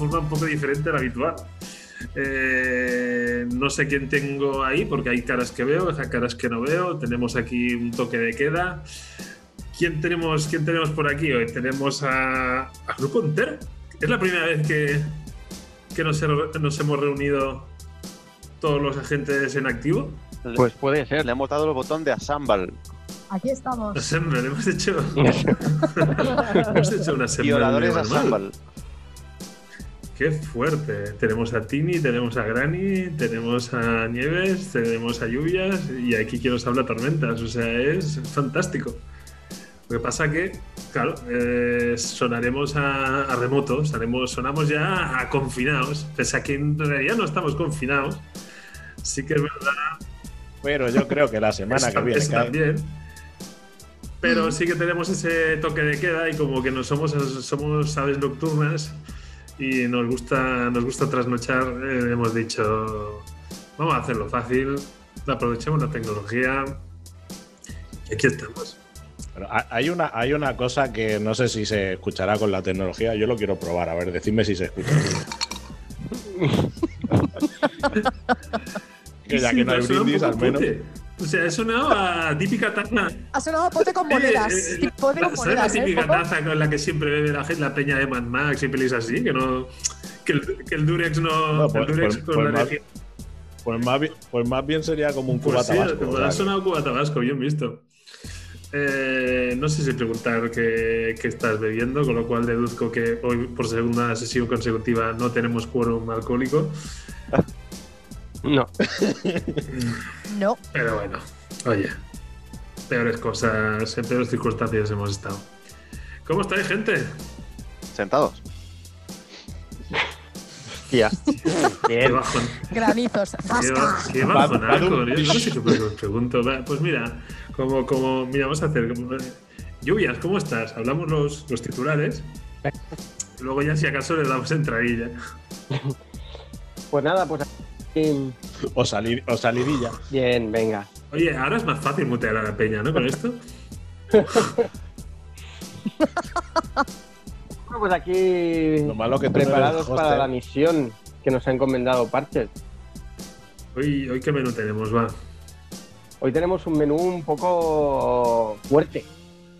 Forma un poco diferente a la habitual. Eh, no sé quién tengo ahí porque hay caras que veo, hay caras que no veo. Tenemos aquí un toque de queda. ¿Quién tenemos, quién tenemos por aquí hoy? Tenemos a, Grupo Entero. Es la primera vez que, que nos, nos hemos reunido todos los agentes en activo. Pues puede ser, le hemos dado el botón de Assemble. Aquí estamos. Assemble, hemos hecho. hemos hecho una Assemble. Violadores Assemble. Qué fuerte. Tenemos a Tini, tenemos a Granny, tenemos a Nieves, tenemos a Lluvias y aquí quien nos habla Tormentas. O sea, es fantástico. Lo que pasa que, claro, eh, sonaremos a, remoto, sonamos ya a confinados, pese a que en realidad no estamos confinados. Sí que es verdad. Pero yo creo que la semana que viene. también. Pero sí que tenemos ese toque de queda y como que no somos, somos aves nocturnas, y nos gusta, nos gusta trasnochar, eh, hemos dicho, vamos a hacerlo fácil, aprovechemos la tecnología y aquí estamos. hay, una, hay una cosa que no sé si se escuchará con la tecnología, yo lo quiero probar, a ver, decidme si se escucha. que ya que no hay brindis, al menos. O sea, ha sonado a típica taza. Ha sonado a pote con monedas. Eh, eh, pote con monedas. la ¿eh, típica taza con la que siempre bebe la, la peña de Mad Max y pelis así? Que no. Que el, que el Durex no. pues, el Durex pues, con pues la más, pues, más bien, pues más bien sería como un pues cuba sí, tabasco. ha sonado cuba tabasco, bien visto. Eh, no sé si preguntar qué, qué, estás bebiendo, con lo cual deduzco que hoy, por segunda sesión consecutiva, no tenemos quórum alcohólico. No. no. Pero bueno, oye, peores cosas, en peores circunstancias hemos estado. ¿Cómo estáis, gente? Sentados. Ya. Qué bajón. Granizos. Qué, qué bajonaco. Yo no sé qué pregunto. Pues mira, como, como, mira, vamos a hacer. Lluvias, ¿cómo estás? Hablamos los, los titulares. Luego ya si acaso le damos entradilla. Pues nada, pues o, salir, o salidilla. Bien, venga. Oye, ahora es más fácil mutear a la peña, ¿no? Con esto. bueno, pues aquí Lo malo que preparados para la misión que nos ha encomendado Parcher. Hoy, hoy qué menú tenemos, va. Hoy tenemos un menú un poco fuerte,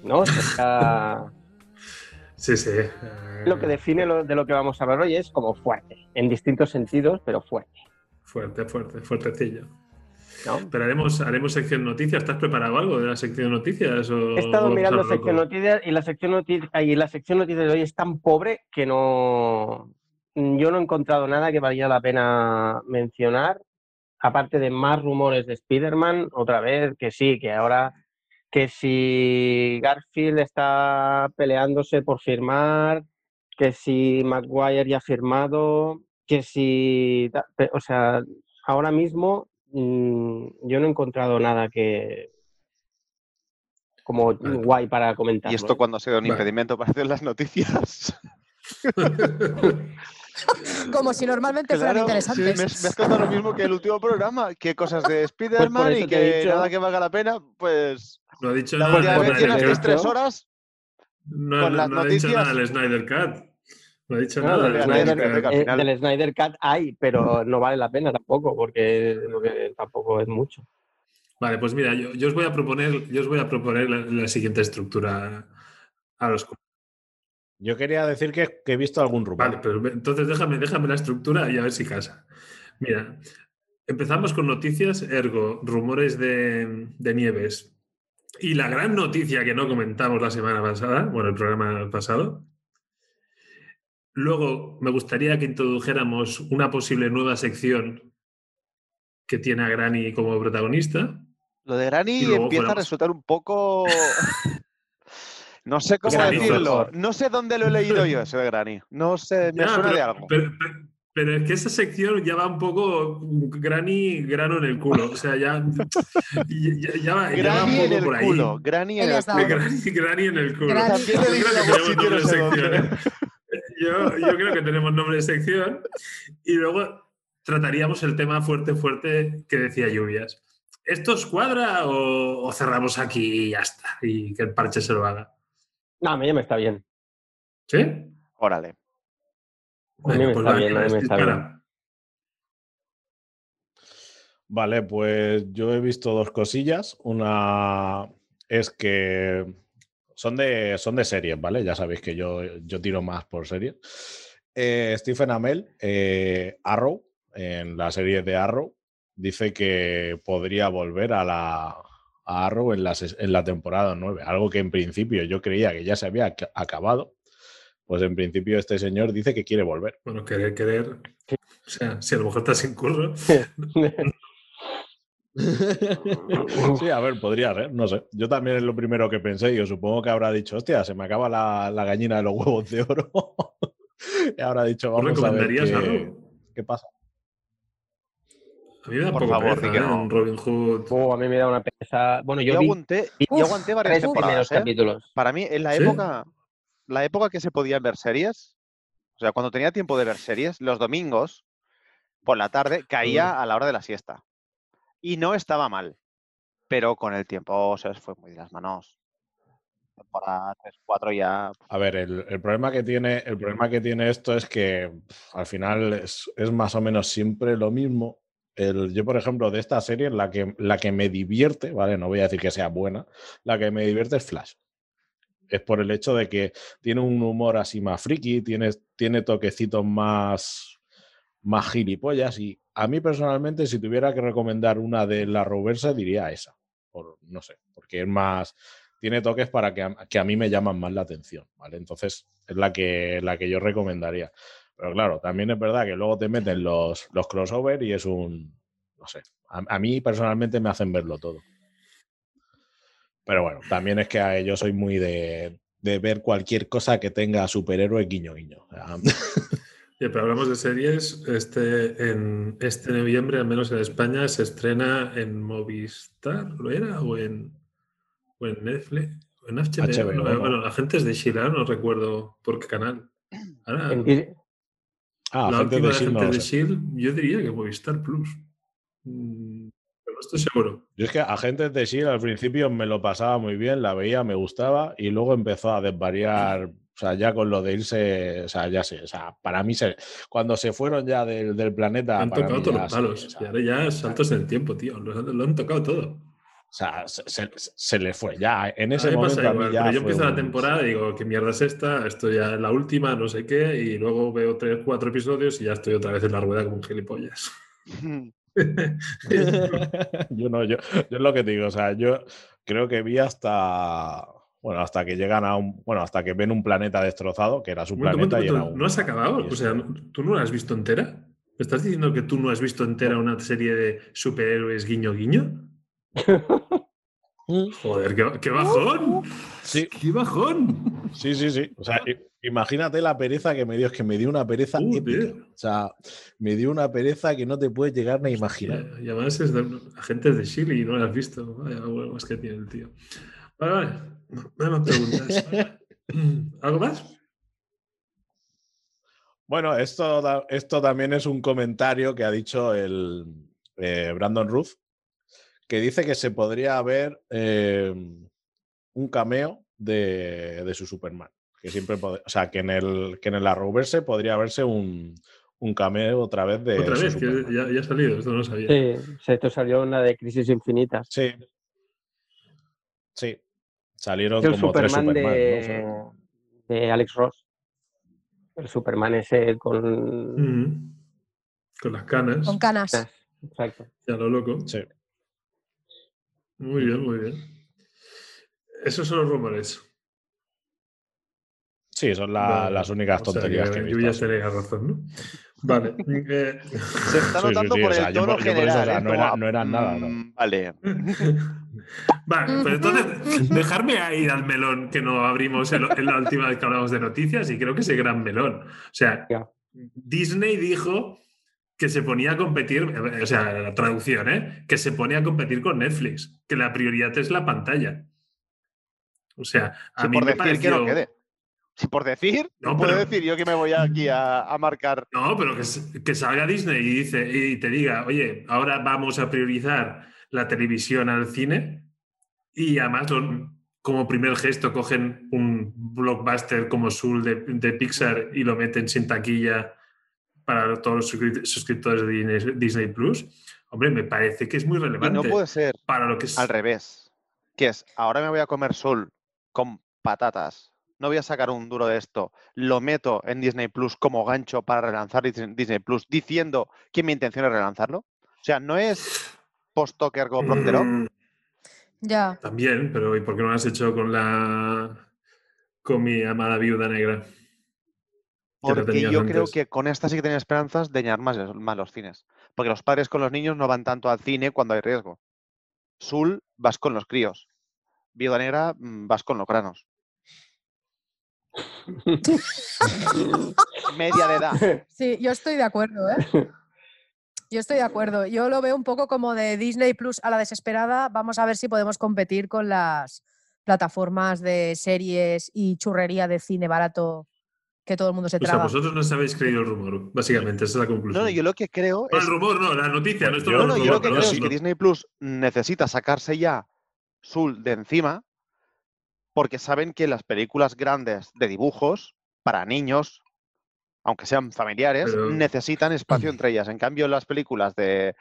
¿no? sí, sí. Lo que define de lo que vamos a hablar hoy es como fuerte, en distintos sentidos, pero fuerte. Fuerte, fuerte, fuertecillo. Pero haremos, haremos sección noticias. ¿Estás preparado algo de la sección noticias? He estado mirando sección noticias y la sección, noticias y la sección noticias de hoy es tan pobre que no. Yo no he encontrado nada que valga la pena mencionar. Aparte de más rumores de Spider-Man, otra vez, que sí, que ahora. Que si Garfield está peleándose por firmar, que si Maguire ya ha firmado, que si, o sea, ahora mismo mm, yo no he encontrado nada que como guay para comentar. ¿Y esto cuando ha sido un impedimento para hacer las noticias? Como si normalmente fueran interesantes. me, has contado lo mismo que el último programa, que cosas de pues Spider-Man y que nada que valga la pena, pues... No ha dicho la nada. Vez tres horas no, con las noticias. ha dicho nada el Snyder Cut. No ha dicho nada. Del Snyder, Snyder Cut hay, pero no vale la pena tampoco, porque, tampoco es mucho. Vale, pues mira, yo, os voy a proponer, yo os voy a proponer la, siguiente estructura a los yo quería decir que, he visto algún rumor. Vale, pero entonces déjame, déjame la estructura y a ver si casa. Mira, empezamos con noticias, ergo, rumores de, de Nieves. Y la gran noticia que no comentamos la semana pasada, bueno, el programa pasado. Luego me gustaría que introdujéramos una posible nueva sección que tiene a Granny como protagonista. Lo de Granny empieza a resultar un poco. no sé cómo decirlo. No sé dónde lo he leído yo, eso de Granny. No sé, me suena de algo. Pero es que esa sección ya va un poco granny, grano en el culo. O sea, ya, ya, va, ya va, un poco por ahí. Culo, granny en el culo. Granny, en el culo. Que tenemos. Yo, yo creo que tenemos nombre de sección. Y luego trataríamos el tema fuerte, fuerte que decía Lluvias. ¿Esto os cuadra o, cerramos aquí y ya está? Y que el parche se lo haga. No, a mí ya me está bien. ¿Sí? Órale. A mí me pues está bien, a mí me está bien. Vale, pues yo he visto dos cosillas. Una es que son de, son de series, ¿vale? Ya sabéis que yo, yo tiro más por series. Eh, Stephen Amell, eh, Arrow, en la serie de Arrow, dice que podría volver a la a Arrow en la, en la temporada 9, algo que en principio yo creía que ya se había acabado, pues en principio este señor dice que quiere volver. Bueno, querer, querer. O sea, si a lo mejor está sin curro. sí, a ver, podría ser, no sé. Yo también es lo primero que pensé. Yo supongo que habrá dicho, hostia, se me acaba la, la gallina de los huevos de oro. y habrá dicho, vamos a ver qué, qué pasa. A mí me da Por favor, pereza, ¿eh? Robin Hood. Oh, a mí me da una pesa. Bueno, yo, aguanté, yo aguanté varias temporadas. ¿eh? capítulos. Para mí, en la época, la época que se podían ver series, o sea, cuando tenía tiempo de ver series, los domingos, por la tarde, caía a la hora de la siesta. Y no estaba mal. Pero con el tiempo se fue muy de las manos. Temporada 3, 4 ya. A ver, el, problema que tiene, el problema que tiene esto es que al final es, más o menos siempre lo mismo. El, yo, por ejemplo, de esta serie, la que, la que me divierte, ¿vale? No voy a decir que sea buena, la que me divierte es Flash es por el hecho de que tiene un humor así más friki, tiene, tiene toquecitos más, más gilipollas y a mí personalmente si tuviera que recomendar una de la Roversa diría esa, por, no sé, porque es más, tiene toques para que a, que a mí me llaman más la atención, ¿vale? Entonces es la que, la que yo recomendaría. Pero claro, también es verdad que luego te meten los, los crossover y es un, no sé, a mí personalmente me hacen verlo todo. Pero bueno, también es que yo soy muy de, ver cualquier cosa que tenga superhéroe guiño guiño. pero hablamos de series. Este, en este noviembre, al menos en España, se estrena en Movistar, ¿lo era? ¿O en, o en Netflix? ¿O en HBO? bueno, Agentes de Sheila, no recuerdo por qué canal. Ahora, ah, la última de Agentes de Shield, yo diría que Movistar Plus. Mm, estoy seguro. Yo es que Agentes de S.H.I.E.L.D. al principio me lo pasaba muy bien, la veía, me gustaba y luego empezó a desvariar, o sea, ya con lo de irse, o sea, ya sé, o sea, para mí se, cuando se fueron ya del, del planeta... Han tocado todos los palos, y ahora ya saltos en el tiempo, tío, lo, han tocado todo. O sea, se, se, le fue ya. En ese momento. a mí ya pero yo empiezo la temporada y digo, ¿qué mierda es esta? Esto ya es la última, no sé qué. Y luego veo tres, cuatro episodios y ya estoy otra vez en la rueda como un gilipollas. yo no, yo, yo es lo que digo, o sea, yo creo que vi hasta, bueno, hasta que llegan a un, bueno, hasta que ven un planeta destrozado, que era su planeta y era ¿No has acabado? O sea, ¿tú no la has visto entera? ¿Me estás diciendo que tú no has visto entera una serie de superhéroes guiño guiño? Joder, qué, bajón. Sí. Qué bajón. Sí, sí, sí. O sea, imagínate la pereza que me dio, es que me dio una pereza épica. O sea, me dio una pereza que no te puedes llegar ni a imaginar. y además es de agentes de Chile y no lo has visto. Vaya más que tiene el tío. Vale, vale. No hay más preguntas. ¿Algo más? Bueno, esto, esto también es un comentario que ha dicho el eh, Brandon Ruth, que dice que se podría ver eh, un cameo de, de, su Superman. Que siempre o sea, que en el que en el Arrowverse podría verse un, un cameo otra vez de. Otra vez, que ya, ya, ha salido, esto no lo sabía. Sí, esto salió una de Crisis Infinitas. Sí. Sí. Salieron como Superman tres Superman. De, de Alex Ross. El Superman ese con. Mm. Con las canas. Con canas. Exacto. Ya lo loco. Sí. Muy bien, muy bien. Esos son los rumores. Sí, son las únicas tonterías que, he visto. Yo ya tenía razón, ¿no? Vale. Eh, Se está notando por el tono general. no, era, no, eran nada, ¿no? Mm, vale. Vale, pues entonces, dejarme ir al melón que no abrimos en, la última vez que hablamos de noticias y creo que ese gran melón. O sea, Disney dijo que se ponía a competir, o sea, la traducción, ¿eh? Que se pone a competir con Netflix, que la prioridad es la pantalla. O sea, a mí por me decir pareció... que no quede. Si por decir, no, puedo decir yo que me voy aquí a, marcar. No, pero que, que, salga Disney y, dice, y te diga, oye, ahora vamos a priorizar la televisión al cine y además como primer gesto cogen un blockbuster como Soul de, Pixar y lo meten sin taquilla para todos los suscriptores de Disney, Plus. Hombre, me parece que es muy relevante. no puede ser para lo que es... al revés. Que es, ahora me voy a comer Soul con patatas no voy a sacar un duro de esto, lo meto en Disney Plus como gancho para relanzar Disney Plus, diciendo que mi intención es relanzarlo. O sea, no es post-Toker como Procterop. Mm, ya. También, pero ¿y por qué no lo has hecho con la con mi amada viuda negra? Porque yo creo que con esta sí que tenía esperanzas de llenar más, más los cines. Porque los padres con los niños no van tanto al cine cuando hay riesgo. Sul vas con los críos. Viuda negra mm, vas con los granos. Media de edad. Sí, yo estoy de acuerdo, ¿eh? Yo estoy de acuerdo. Yo lo veo un poco como de Disney Plus a la desesperada. Vamos a ver si podemos competir con las plataformas de series y churrería de cine barato que todo el mundo se traga. O sea, vosotros no sabéis creído el rumor, básicamente, esa es la conclusión. No, yo lo que creo es... el rumor no, la noticia, no, esto no, no, yo lo que creo es que Disney Plus necesita sacarse ya Sul de encima porque saben que las películas grandes de dibujos para niños, aunque sean familiares, necesitan espacio entre ellas. En cambio, las películas de,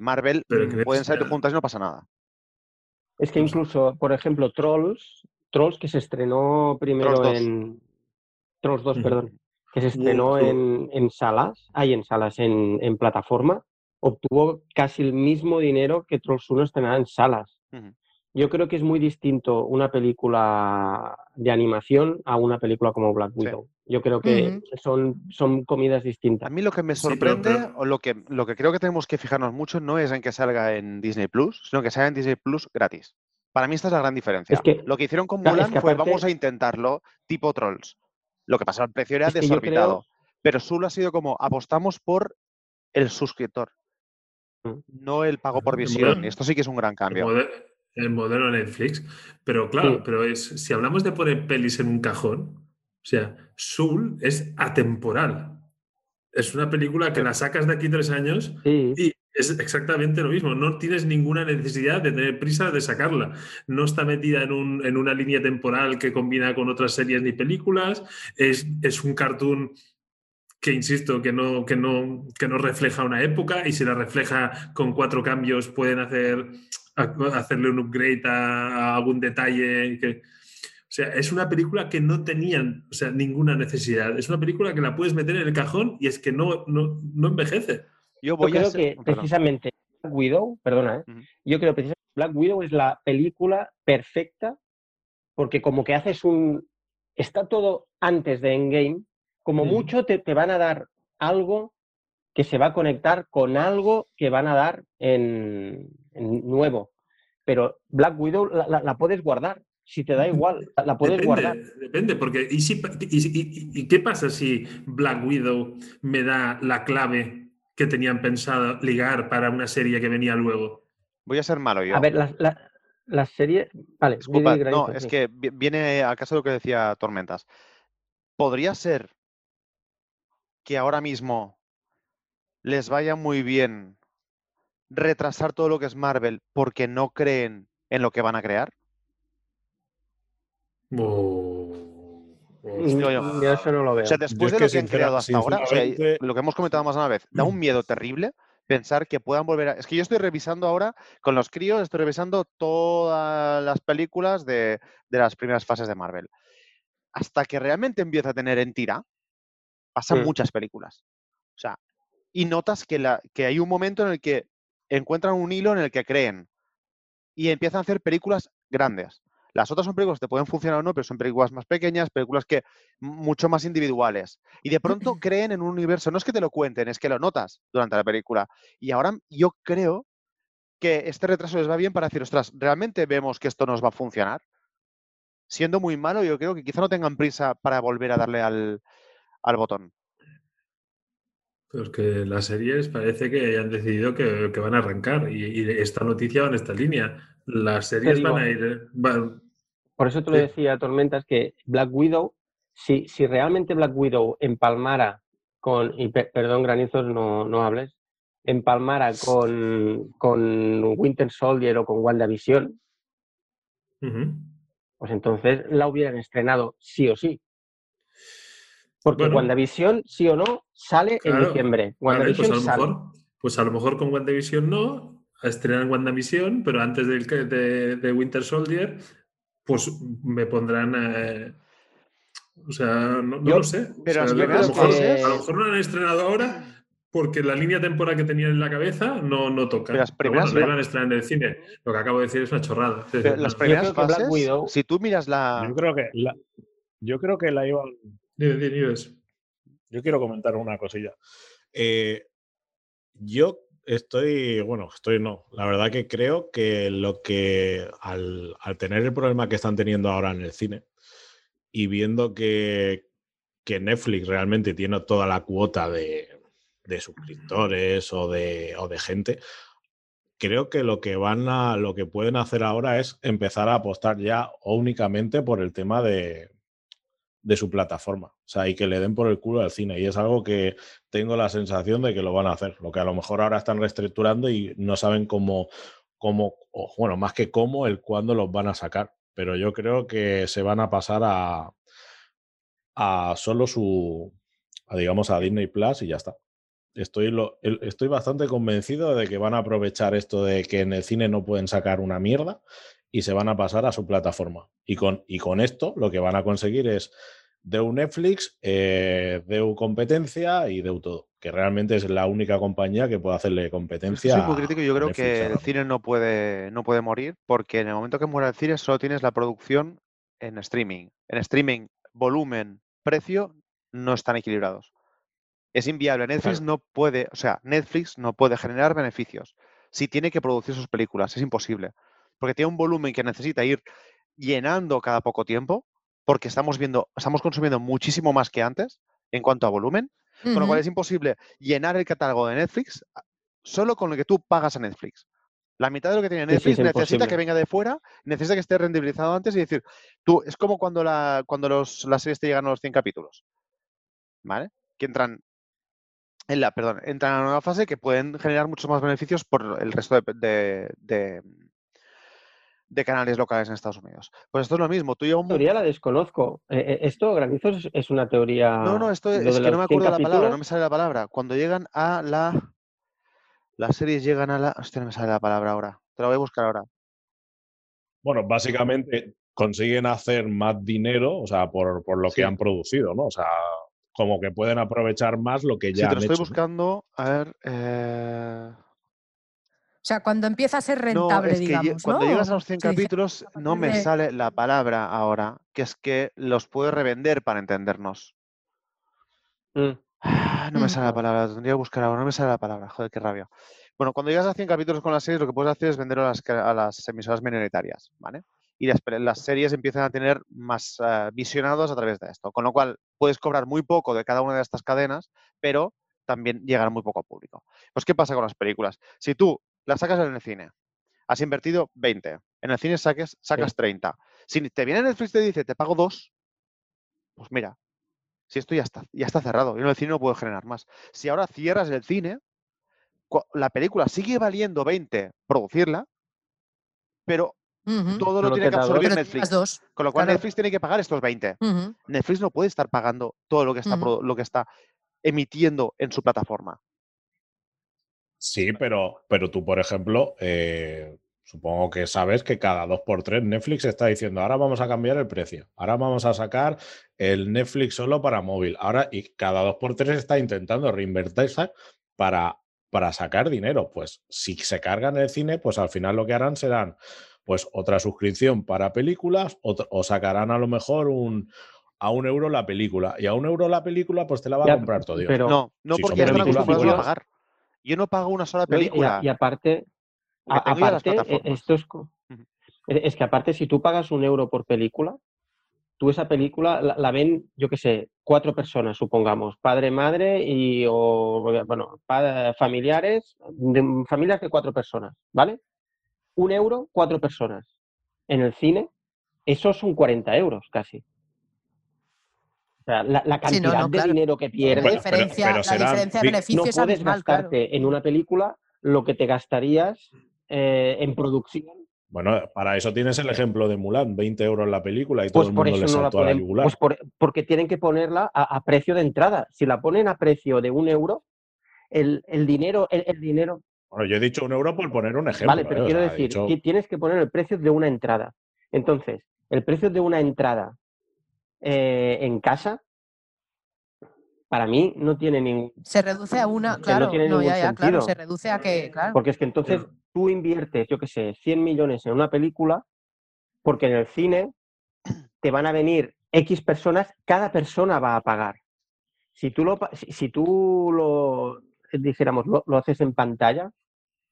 Marvel pueden salir juntas y no pasa nada. Es que incluso, por ejemplo, Trolls, Trolls que se estrenó primero en. Trolls 2, perdón. Que se estrenó en, salas, hay en salas, en, plataforma, obtuvo casi el mismo dinero que Trolls 1 estrenada en salas. Yo creo que es muy distinto una película de animación a una película como Black Widow. Yo creo que son, son comidas distintas. A mí lo que me sorprende o lo que, lo que creo que tenemos que fijarnos mucho no es en que salga en Disney Plus, sino que salga en Disney Plus gratis. Para mí esta es la gran diferencia. lo que hicieron con Mulan fue vamos a intentarlo tipo Trolls. Lo que pasa, el precio era desorbitado. Pero solo ha sido como apostamos por el suscriptor, mm. no el pago por visión. Esto sí que es un gran cambio el modelo Netflix. Pero claro, pero es, si hablamos de poner pelis en un cajón, o sea, Soul es atemporal. Es una película que la sacas de aquí tres años y es exactamente lo mismo. No tienes ninguna necesidad de tener prisa de sacarla. No está metida en, un, en una línea temporal que combina con otras series ni películas. Es, es un cartoon que insisto, que no, que, no, que no refleja una época y si la refleja con cuatro cambios pueden hacer hacerle un upgrade a, algún detalle. Que, o sea, es una película que no tenían o sea, ninguna necesidad. Es una película que la puedes meter en el cajón y es que no, no, no envejece. Yo, voy creo que precisamente Black Widow, perdona, ¿eh? yo creo que precisamente Black Widow es la película perfecta porque como que haces un... Está todo antes de Endgame, como mucho te, te van a dar algo que se va a conectar con algo que van a dar en, nuevo. Pero Black Widow la, puedes guardar, si te da igual, la puedes guardar. Depende, porque ¿y, si, y, qué pasa si Black Widow me da la clave que tenían pensado ligar para una serie que venía luego? Voy a ser malo yo. A ver, la, serie... Vale, no, es que viene a caso de lo que decía Tormentas. Podría ser que ahora mismo les vaya muy bien retrasar todo lo que es Marvel porque no creen en lo que van a crear? Oh, yo eso no lo veo. O sea, después de lo que han creado hasta ahora, lo que hemos comentado más una vez, da un miedo terrible pensar que puedan volver a... Es que yo estoy revisando ahora, con los críos, estoy revisando todas las películas de, las primeras fases de Marvel. Hasta que realmente empieza a tener en tira, pasan mm. muchas películas. O sea, y notas que, la, que hay un momento en el que encuentran un hilo en el que creen y empiezan a hacer películas grandes. Las otras son películas que te pueden funcionar o no, pero son películas más pequeñas, películas que mucho más individuales. Y de pronto creen en un universo. No es que te lo cuenten, es que lo notas durante la película. Y ahora yo creo que este retraso les va bien para decir, ostras, ¿realmente vemos que esto nos va a funcionar? Siendo muy malo, yo creo que quizá no tengan prisa para volver a darle al, al botón. Pero es que las series parece que hayan decidido que, van a arrancar y, esta noticia va en esta línea. Las series van a ir... por eso te lo decía, Tormentas, que Black Widow, si, si realmente Black Widow empalmara con, y perdón, Granizos, no, no hables, empalmara con, con Winter Soldier o con WandaVision, pues entonces la hubieran estrenado sí o sí. Porque WandaVision, sí o no, sale en diciembre. pues, a lo mejor, pues a lo mejor con WandaVision no, estrenan WandaVision, pero antes de, de, Winter Soldier, pues me pondrán. Eh, o sea, no, lo sé. Pero a, lo mejor, no lo han estrenado ahora porque la línea temporal que tenían en la cabeza no, no toca. las primeras bueno, no estrenar en el cine. Lo que acabo de decir es una chorrada. las primeras fases, si tú miras la... Yo creo que la, yo creo que la iban yo quiero comentar una cosilla. Eh, yo estoy, bueno, estoy no. La verdad que creo que lo que al, tener el problema que están teniendo ahora en el cine y viendo que, Netflix realmente tiene toda la cuota de, suscriptores o de, o de gente, creo que lo que van a, lo que pueden hacer ahora es empezar a apostar ya únicamente por el tema de, de su plataforma. O sea, y que le den por el culo al cine. Y es algo que tengo la sensación de que lo van a hacer. Lo que a lo mejor ahora están reestructurando y no saben cómo, cómo bueno, más que cómo, el cuándo los van a sacar. Pero yo creo que se van a pasar a, a solo su, digamos, a Disney Plus y ya está. Estoy, lo, estoy bastante convencido de que van a aprovechar esto de que en el cine no pueden sacar una mierda y se van a pasar a su plataforma. Y con, y con esto lo que van a conseguir es un Netflix, eh, Deu competencia y Deu todo, que realmente es la única compañía que puede hacerle competencia. Soy muy crítico, yo creo que el cine no puede, no puede morir porque en el momento que muera el cine solo tienes la producción en streaming. En streaming, volumen, precio no están equilibrados. Es inviable. Netflix no puede, o sea, Netflix no puede generar beneficios si tiene que producir sus películas. Es imposible porque tiene un volumen que necesita ir llenando cada poco tiempo, porque estamos viendo, estamos consumiendo muchísimo más que antes en cuanto a volumen, con lo cual es imposible llenar el catálogo de Netflix solo con lo que tú pagas a Netflix. La mitad de lo que tiene Netflix necesita que venga de fuera, necesita que esté rendibilizado antes y decir, tú, es como cuando, la, cuando los, las series te llegan a los 100 capítulos, ¿vale? Que entran en la, perdón, entran a una nueva fase que pueden generar muchos más beneficios por el resto de, de canales locales en Estados Unidos. Pues esto es lo mismo. Tú un... teoría la desconozco. Eh, eh, esto, Granizos, es una teoría. No, no, esto es, que no me acuerdo la palabra, no me sale la palabra. Cuando llegan a la. Las series llegan a la. Hostia, no me sale la palabra ahora. Te la voy a buscar ahora. Bueno, básicamente consiguen hacer más dinero, o sea, por, lo que han producido, ¿no? O sea, como que pueden aprovechar más lo que ya. Sí, te lo estoy buscando. A ver. Eh... O sea, cuando empieza a ser rentable, digamos. Cuando llegas a los 100 capítulos, no me sale la palabra ahora, que es que los puedes revender para entendernos. Mm. Ah, no me sale la mm. palabra, tendría que buscar ahora, no me sale la palabra, joder, qué rabia. Bueno, cuando llegas a 100 capítulos con las series, lo que puedes hacer es venderlo a las, emisoras minoritarias, ¿vale? Y las, series empiezan a tener más eh, visionados a través de esto. Con lo cual, puedes cobrar muy poco de cada una de estas cadenas, pero también llegar muy poco al público. Pues, ¿qué pasa con las películas? Si tú la sacas en el cine. Has invertido 20. En el cine saques, sacas 30. Si te viene Netflix y te dice, te pago 2, pues mira, si esto ya está, ya está cerrado. Yo en el cine no puedo generar más. Si ahora cierras el cine, la película sigue valiendo 20 producirla, pero todo lo tiene que absorbir Netflix. Con lo cual Netflix tiene que pagar estos 20. Netflix no puede estar pagando todo lo que está, lo que está emitiendo en su plataforma. Sí, pero, pero tú, por ejemplo, eh, supongo que sabes que cada dos por tres Netflix está diciendo, ahora vamos a cambiar el precio, ahora vamos a sacar el Netflix solo para móvil, ahora y cada dos por tres está intentando reinvertirse para, para sacar dinero. Pues si se cargan el cine, pues al final lo que harán serán pues otra suscripción para películas o, sacarán a lo mejor un, a un euro la película. Y a un euro la película, pues te la va a comprar todo. Pero no, no porque están acostumbrados a pagar. Yo no pago una sola película. Y, aparte, aparte e, esto es, es que aparte, si tú pagas un euro por película, tú esa película la, ven, yo qué sé, cuatro personas, supongamos, padre, madre y, o, bueno, familiares, familias de cuatro personas, ¿vale? Un euro, cuatro personas. En el cine, eso son 40 euros casi. O sea, la, cantidad de dinero que pierdes. La diferencia, de beneficios no puedes gastarte en una película lo que te gastarías eh, en producción bueno, para eso tienes el ejemplo de Mulan, 20 euros la película y todo pues el mundo le saltó a la yugular. Pues porque tienen que ponerla a, precio de entrada. Si la ponen a precio de un euro, el, dinero, el, dinero. Bueno, yo he dicho un euro por poner un ejemplo. Vale, pero ¿eh? quiero decir que tienes que poner el precio de una entrada. Entonces, el precio de una entrada eh, en casa, para mí no tiene ningún. Se reduce a una, claro, no, ya, ya, claro, se reduce a que, claro. Porque es que entonces tú inviertes, yo qué sé, 100 millones en una película, porque en el cine te van a venir X personas, cada persona va a pagar. Si tú lo, si, tú lo dijéramos, lo, haces en pantalla,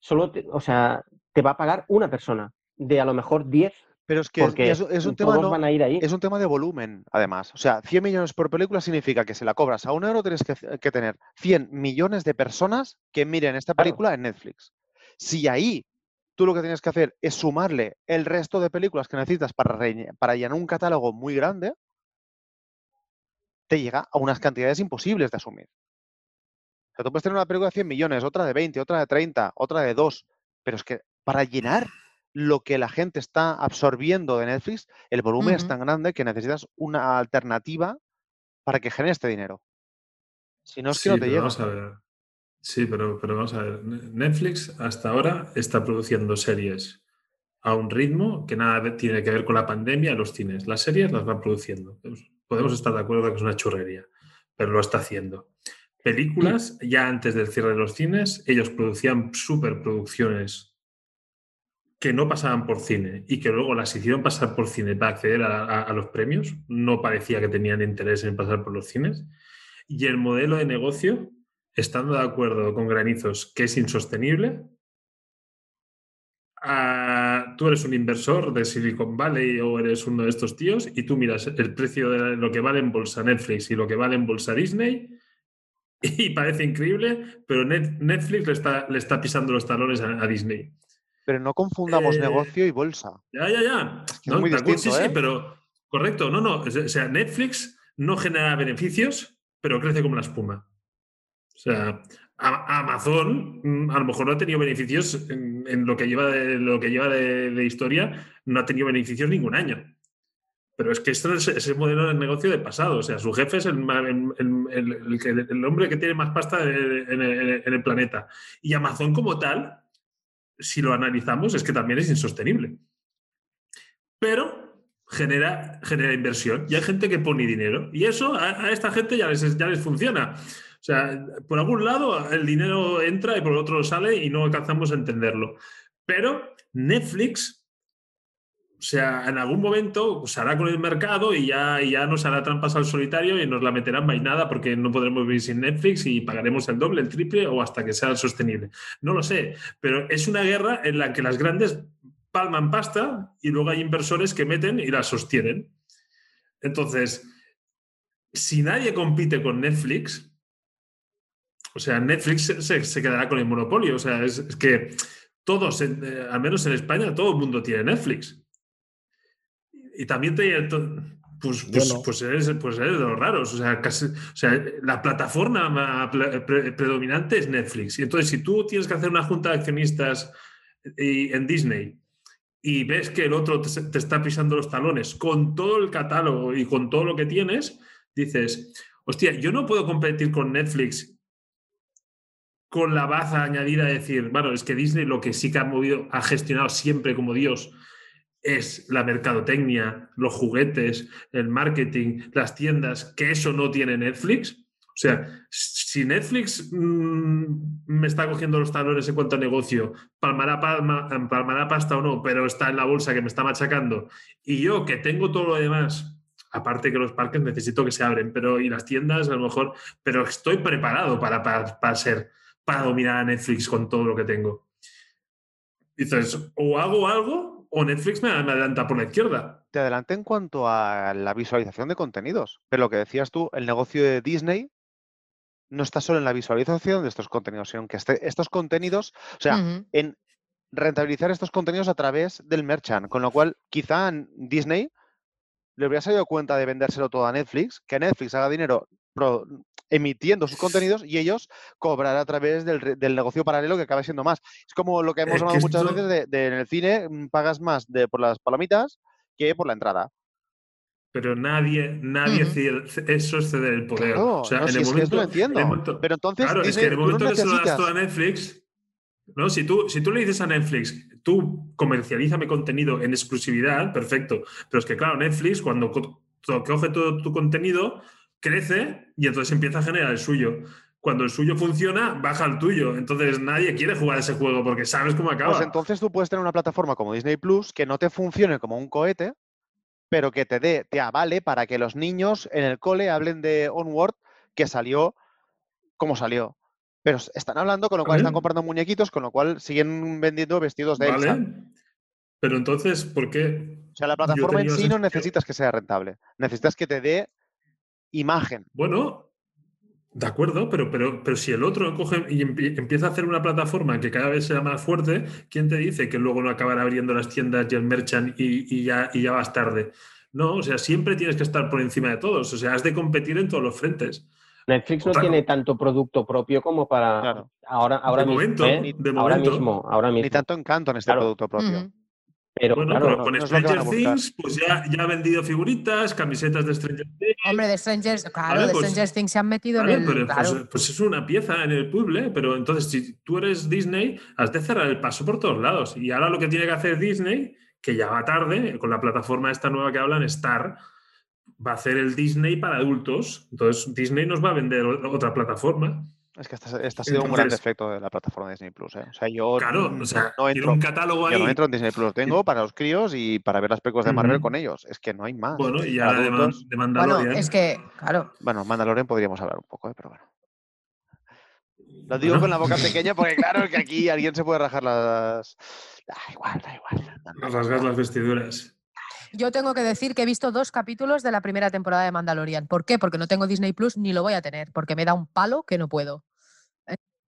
solo, o sea, te va a pagar una persona, de a lo mejor 10 pero es que es, un tema van a ir ahí. es un tema de volumen, además. O sea, 100 millones por película significa que si la cobras a un euro tienes que, que tener 100 millones de personas que miren esta película en Netflix. Si ahí tú lo que tienes que hacer es sumarle el resto de películas que necesitas para, para llenar un catálogo muy grande, te llega a unas cantidades imposibles de asumir. O sea, tú puedes tener una película de 100 millones, otra de 20, otra de 30, otra de 2, pero es que para llenar lo que la gente está absorbiendo de Netflix, el volumen es tan grande que necesitas una alternativa para que genere este dinero. Si no es que no te llega. Sí, pero, pero vamos a ver. Netflix hasta ahora está produciendo series a un ritmo que nada tiene que ver con la pandemia los cines. Las series las van produciendo. Podemos estar de acuerdo que es una churrería, pero lo está haciendo. Películas, ya antes del cierre de los cines, ellos producían superproducciones que no pasaban por cine y que luego las hicieron pasar por cine para acceder a los premios. No parecía que tenían interés en pasar por los cines. Y el modelo de negocio estando de acuerdo con Granizos que es insostenible, tú eres un inversor de Silicon Valley o eres uno de estos tíos y tú miras el precio de lo que vale en bolsa Netflix y lo que vale en bolsa Disney y parece increíble, pero Netflix le está, le está pisando los talones a, Disney. Pero no confundamos eh, negocio y bolsa. Ya, ya, ya. no, muy distinto, sí, sí, ¿eh? pero correcto, no, no. O sea, Netflix no genera beneficios, pero crece como la espuma. O sea, Amazon mm, a lo mejor no ha tenido beneficios en, lo que lleva, de, lo que lleva de, historia, no ha tenido beneficios ningún año. Pero es que esto es ese modelo de negocio de pasado. O sea, su jefe es el, el, hombre que tiene más pasta en, el planeta. Y Amazon como tal, si lo analizamos, es que también es insostenible. Pero genera, genera inversión y hay gente que pone dinero. Y eso a, esta gente ya les, ya les funciona. O sea, por algún lado el dinero entra y por otro sale y no alcanzamos a entenderlo. Pero Netflix, o sea, en algún momento se hará con el mercado y ya, ya nos hará trampas al solitario y nos la meterán vainada porque no podremos vivir sin Netflix y pagaremos el doble, el triple o hasta que sea sostenible. No lo sé, pero es una guerra en la que las grandes palman pasta y luego hay inversores que meten y la sostienen. Entonces, si nadie compite con Netflix, o sea, Netflix se, quedará con el monopolio. O sea, es, que todos, eh, al menos en España, todo el mundo tiene Netflix. Y también te, pues, pues, pues, eres, pues eres de los raros. O sea, casi, o sea, la plataforma predominante es Netflix. Y entonces, si tú tienes que hacer una junta de accionistas eh, en Disney y ves que el otro te, te, está pisando los talones con todo el catálogo y con todo lo que tienes, dices, hostia, yo no puedo competir con Netflix con la baza añadida de decir, bueno, es que Disney lo que sí que ha movido, ha gestionado siempre como Dios es la mercadotecnia, los juguetes, el marketing, las tiendas, que eso no tiene Netflix. O sea, si Netflix mm, me está cogiendo los talones en cuanto a negocio, palmará, palma, palmará pasta o no, pero está en la bolsa que me está machacando, y yo que tengo todo lo demás, aparte que los parques necesito que se abren, pero y las tiendas a lo mejor, pero estoy preparado para, para, ser, para dominar a Netflix con todo lo que tengo. Dices, o hago algo o Netflix me, adelanta por la izquierda. Te adelanta en cuanto a la visualización de contenidos. Pero lo que decías tú, el negocio de Disney no está solo en la visualización de estos contenidos, sino que este, estos contenidos, o sea, en rentabilizar estos contenidos a través del merchant, con lo cual quizá Disney le hubiera salido cuenta de vendérselo todo a Netflix, que Netflix haga dinero emitiendo sus contenidos y ellos cobrar a través del, negocio paralelo que acaba siendo más. Es como lo que hemos hablado muchas veces de, en el cine, mm, pagas más de, por las palomitas que por la entrada. Pero nadie, nadie eso es ceder el poder. o sea, en el momento, lo entiendo. pero entonces, claro, es que en el momento que se lo das todo a Netflix, ¿no? Si tú, si tú le dices a Netflix, tú comercialízame contenido en exclusividad, perfecto. Pero es que, claro, Netflix, cuando coge todo tu contenido, crece y entonces empieza a generar el suyo. Cuando el suyo funciona, baja el tuyo. Entonces nadie quiere jugar ese juego porque sabes cómo acaba. Pues entonces tú puedes tener una plataforma como Disney Plus que no te funcione como un cohete, pero que te dé, te avale para que los niños en el cole hablen de Onward que salió como salió. Pero están hablando, con lo cual están comprando muñequitos, con lo cual siguen vendiendo vestidos de vale. Pero entonces, ¿por qué? O sea, la plataforma en sí no necesitas que sea rentable. Necesitas que te dé imagen. Bueno, de acuerdo, pero, pero, pero si el otro coge y empieza a hacer una plataforma que cada vez sea más fuerte, ¿quién te dice que luego no acabará abriendo las tiendas y el merchant y, ya, y ya vas tarde? No, o sea, siempre tienes que estar por encima de todos. O sea, has de competir en todos los frentes. Netflix no tiene tanto producto propio como para ahora, ahora, de mismo, momento, ¿eh? de ahora mismo, ahora mismo. Ni tanto encanto en este producto propio. Pero, bueno, pero con Stranger Things, pues ya, ya ha vendido figuritas, camisetas de Stranger Things. Hombre, de Stranger, claro, de pues Stranger Things se han metido en el. Pues, claro. Pues, es una pieza en el puzzle, pero entonces si tú eres Disney, has de cerrar el paso por todos lados. Y ahora lo que tiene que hacer Disney, que ya va tarde, con la plataforma esta nueva que hablan, Star, va a hacer el Disney para adultos. Entonces Disney nos va a vender otra plataforma. Es que este, ha sido un gran defecto de la plataforma Disney Plus. ¿eh? O sea, yo claro, o sea, no entro, un catálogo ahí. Yo no entro en Disney Plus. Tengo para los críos y para ver las películas de Marvel con ellos. Es que no hay más. Bueno, y ahora de, de, Mandalorian. Bueno, es que, claro. Bueno, Mandalorian podríamos hablar un poco, ¿eh? pero bueno. Lo digo con la boca pequeña porque, claro, que aquí alguien se puede rajar las. Da igual, da igual. rasgar las vestiduras. Yo tengo que decir que he visto dos capítulos de la primera temporada de Mandalorian. ¿Por qué? Porque no tengo Disney Plus ni lo voy a tener, porque me da un palo que no puedo.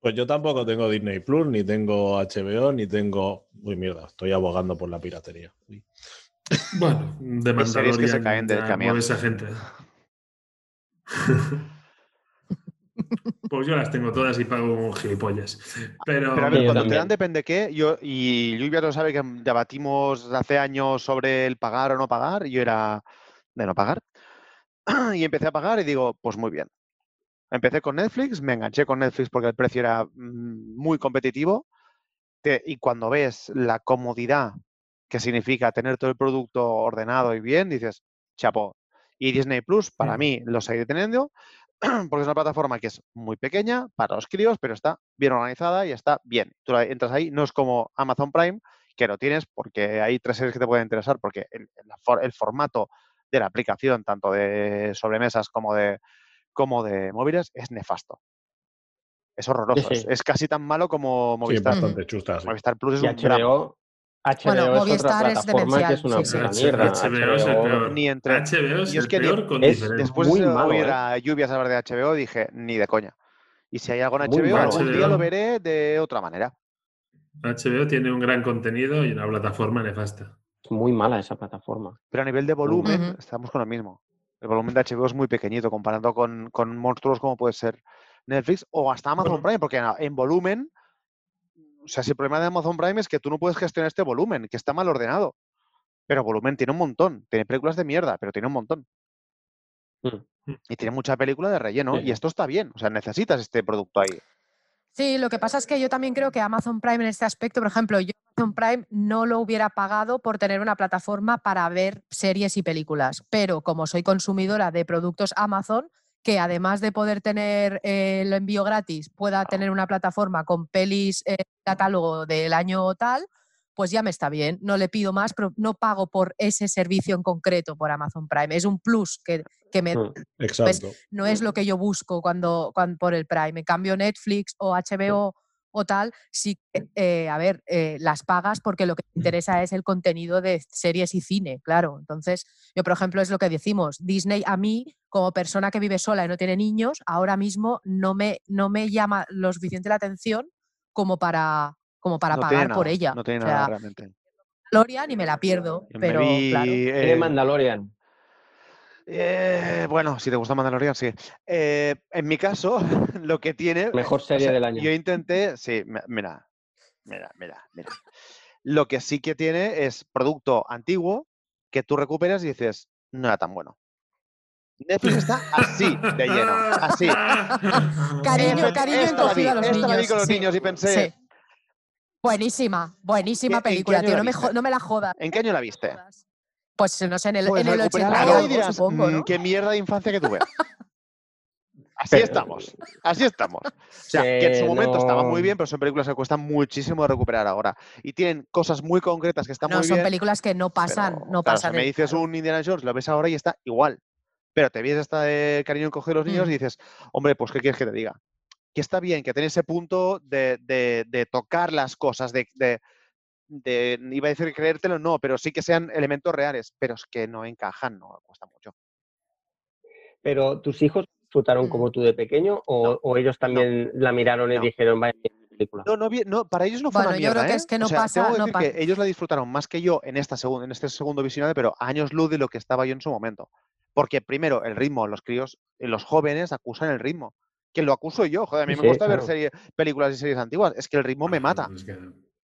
Pues yo tampoco tengo Disney Plus, ni tengo HBO, ni tengo. Uy, mierda, estoy abogando por la piratería. Bueno, de Mandalorian que se caen del camión. esa gente. pues yo las tengo todas y pago un gilipollas. Pero, Pero a ver, cuando te dan depende qué, yo y Lluvia lo sabe que debatimos hace años sobre el pagar o no pagar, y yo era de no pagar. Y empecé a pagar y digo, pues muy bien. Empecé con Netflix, me enganché con Netflix porque el precio era mm, muy competitivo. y cuando ves la comodidad que significa tener todo el producto ordenado y bien, dices, chapo. Y Disney Plus, para mí, lo seguiré teniendo porque es una plataforma que es muy pequeña para los críos, pero está bien organizada y está bien. Tú entras ahí, no es como Amazon Prime, que lo tienes porque hay tres series que te pueden interesar, porque el, el formato de la aplicación, tanto de sobremesas como de, como de móviles es nefasto. Es horroroso. Es, casi tan malo como Movistar. Sí, bastante chustas. Movistar Plus es y un HBO, HBO bueno, es Movistar otra plataforma es que es una sí, mierda. HBO, es el peor. Ni entre... HBO es, el peor con es, Después de oír ¿eh? a Lluvias hablar de HBO, dije, ni de coña. Y si hay algo en HBO, algún día lo veré de otra manera. HBO tiene un gran contenido y una plataforma nefasta. Es muy mala esa plataforma. Pero a nivel de volumen, estamos con lo mismo. El volumen de HBO es muy pequeñito comparando con, monstruos como puede ser Netflix o hasta Amazon Prime, porque en, volumen, o sea, si el problema de Amazon Prime es que tú no puedes gestionar este volumen, que está mal ordenado. Pero volumen tiene un montón. Tiene películas de mierda, pero tiene un montón. Mm. Y tiene mucha película de relleno. Y esto está bien. O sea, necesitas este producto ahí. Sí, lo que pasa es que yo también creo que Amazon Prime en este aspecto, por ejemplo, yo Amazon Prime no lo hubiera pagado por tener una plataforma para ver series y películas, pero como soy consumidora de productos Amazon, que además de poder tener eh, el envío gratis, pueda tener una plataforma con pelis eh, catálogo del año tal, pues ya me está bien. No le pido más, pero no pago por ese servicio en concreto por Amazon Prime. Es un plus que, que me... Mm, exacto. no es lo que yo busco cuando, cuando por el Prime. En cambio, Netflix o HBO o tal, sí, eh, a ver, eh, las pagas porque lo que te interesa es el contenido de series y cine, claro. Entonces, yo, por ejemplo, es lo que decimos, Disney a mí, como persona que vive sola y no tiene niños, ahora mismo no me, no me llama lo suficiente la atención como para, como para pagar por ella. No tiene nada realmente. Mandalorian y me la pierdo, pero claro. Eh, Mandalorian. Eh, bueno, si te gusta Mandalorian, sí. Eh, en mi caso, lo que tiene. Mejor serie del año. Yo intenté. Sí, mira, mira, mira, mira. Lo que sí que tiene es producto antiguo que tú recuperas y dices, no era tan bueno. Netflix está así de lleno, así. cariño, cariño encogido a los niños. la vi con los niños y pensé. Buenísima, buenísima película, tío. No me, no me, la jodas. ¿En qué año la viste? Pues no sé, en el, pues en el 80 supongo, ¿no? Mm, qué mierda de infancia que tuve. Así estamos, así estamos. O sea, que en su momento estaba muy bien, pero son películas que cuestan muchísimo de recuperar ahora. Y tienen cosas muy concretas que están muy bien. No, son películas que no pasan, no pasan. Si me dices un Indiana Jones, lo ves ahora y está igual. Pero te ves esta de cariño en coger los niños mm. y dices, hombre, pues ¿qué quieres que te diga? Que está bien, que tiene ese punto de, de, tocar las cosas, de, de, iba a decir creértelo, no, pero sí que sean elementos reales, pero es que no encajan, no cuesta mucho. Pero tus hijos disfrutaron mm. como tú de pequeño o, ellos también la miraron y dijeron, vaya película. No, no, no, para ellos no fue bueno, una mierda, yo creo que ¿eh? es que no pasa, no que ellos la disfrutaron más que yo en esta segunda, en este segundo visionado, pero años luz de lo que estaba yo en su momento. Porque primero, el ritmo, los críos, los jóvenes acusan el ritmo. Que lo acuso yo, joder, a mí me gusta ver películas y series antiguas. Es que el ritmo me mata.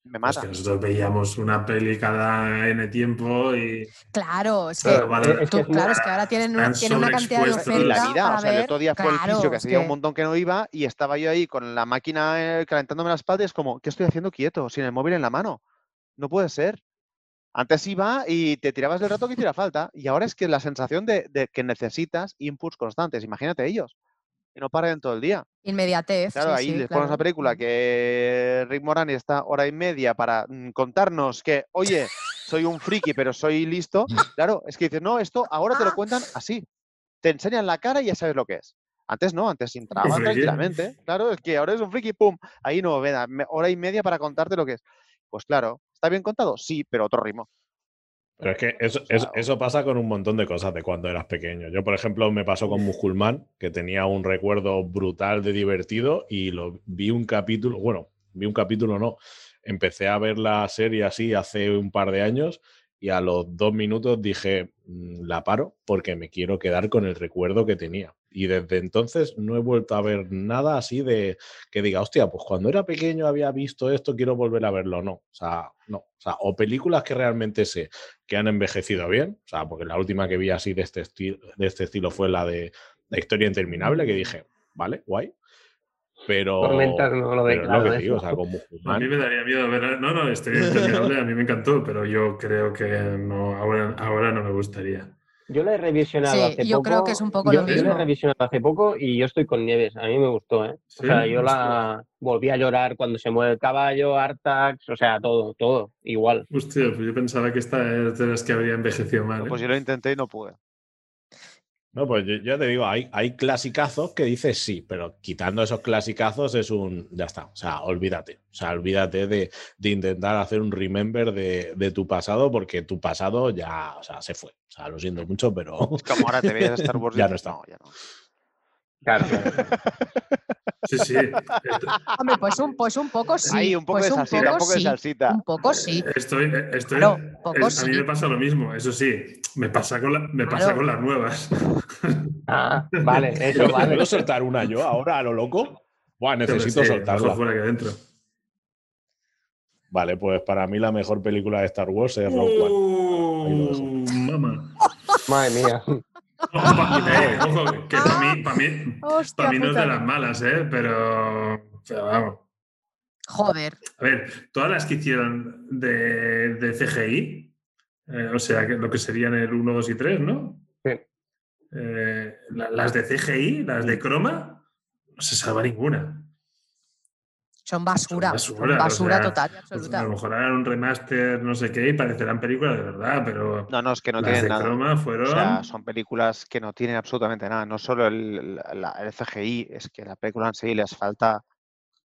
Me mata. Es que nosotros veíamos una peli cada N tiempo y. Claro, es que, claro, es que ahora tienen una, tienen una cantidad de oferta. la vida, o sea, el otro día fue el fisio que hacía un montón que no iba y estaba yo ahí con la máquina eh, calentándome las espalda y es como, ¿qué estoy haciendo quieto? Sin el móvil en la mano. No puede ser. Antes iba y te tirabas del rato que hiciera falta. Y ahora es que la sensación de, de que necesitas inputs constantes. Imagínate ellos y no paren todo el día. Inmediatez. Claro, ahí les pones la película que Rick Morani está hora y media para mm, contarnos que, oye, soy un friki, pero soy listo. Claro, es que dices, no, esto ahora te lo cuentan así. Te enseñan la cara y ya sabes lo que es. Antes no, antes sin trabajo tranquilamente. Claro, es que ahora es un friki, pum, ahí no, veda, hora y media para contarte lo que es. Pues claro, ¿está bien contado? Sí, pero otro ritmo. Pero es que eso, eso, pasa con un montón de cosas de cuando eras pequeño. Yo, por ejemplo, me pasó con Musulmán, que tenía un recuerdo brutal de divertido y lo vi un capítulo, bueno, vi un capítulo no, empecé a ver la serie así hace un par de años y a los dos minutos dije, mm, la paro porque me quiero quedar con el recuerdo que tenía. Y desde entonces no he vuelto a ver nada así de que diga, hostia, pues cuando era pequeño había visto esto, quiero volver a verlo. No, o sea. O, o películas que realmente sé que han envejecido bien, o sea, porque la última que vi así de este, estilo, de este estilo fue la de La historia interminable, que dije, vale, guay. Pero, no lo, pero lo que digo, o sea, como A mí me daría miedo ver. No, no, Historia Interminable a mí me encantó, pero yo creo que no, ahora, ahora no me gustaría. Yo la he revisionado hace poco. Yo creo que es un poco yo, lo mismo. Yo la he revisionado hace poco y yo estoy con Nieves. A mí me gustó, ¿eh? O sea, yo la volví a llorar cuando se mueve el caballo, Artax, o sea, todo, todo, igual. Hostia, pues yo pensaba que esta es de las que habría envejecido mal. Pues ¿eh? yo lo intenté y no pude. No, pues yo, ya te digo, hay, hay clasicazos que dices sí, pero quitando esos clasicazos es un. Ya está. O sea, olvídate. O sea, olvídate de, de intentar hacer un remember de, de, tu pasado, porque tu pasado ya, o sea, se fue. O sea, lo siento mucho, pero. Como ahora te veías Star Wars. ya no está. No, ya no. Claro. Sí, sí. Hombre, pues un, pues un poco sí. Ahí, un poco pues de salsita, un, poco sí. de salsita. Un poco sí. Estoy, estoy, claro, poco es, sí. A mí me pasa lo mismo, eso sí. Me pasa con, la, me pasa Claro. con las nuevas. Ah, vale, eso ¿Puedo, vale. ¿Puedo soltar una yo ahora a lo loco? Buah, necesito Sí, soltarla. fuera que dentro. Vale, pues para mí la mejor película de Star Wars es Rogue One. Uh, mamá. Madre mía. Ojo, pa- eh, ojo, que para mí, pa' mí, Hostia pa' mí no es de las malas, ¿eh? Pero, pero vamos. Joder. A ver, todas las que hicieron de, de CGI, eh, o sea, que lo que serían el 1, 2 y 3, ¿no? Sí. eh, las de CGI, las de croma, no se salva ninguna. Son basura, basura, total y pues, absoluta. a lo mejor harán un remaster, no sé qué, y parecerán películas de verdad, pero. No, no, es que no tienen nada. Fueron... O sea, son películas que no tienen absolutamente nada. No solo el, el CGI, es que la película en sí les falta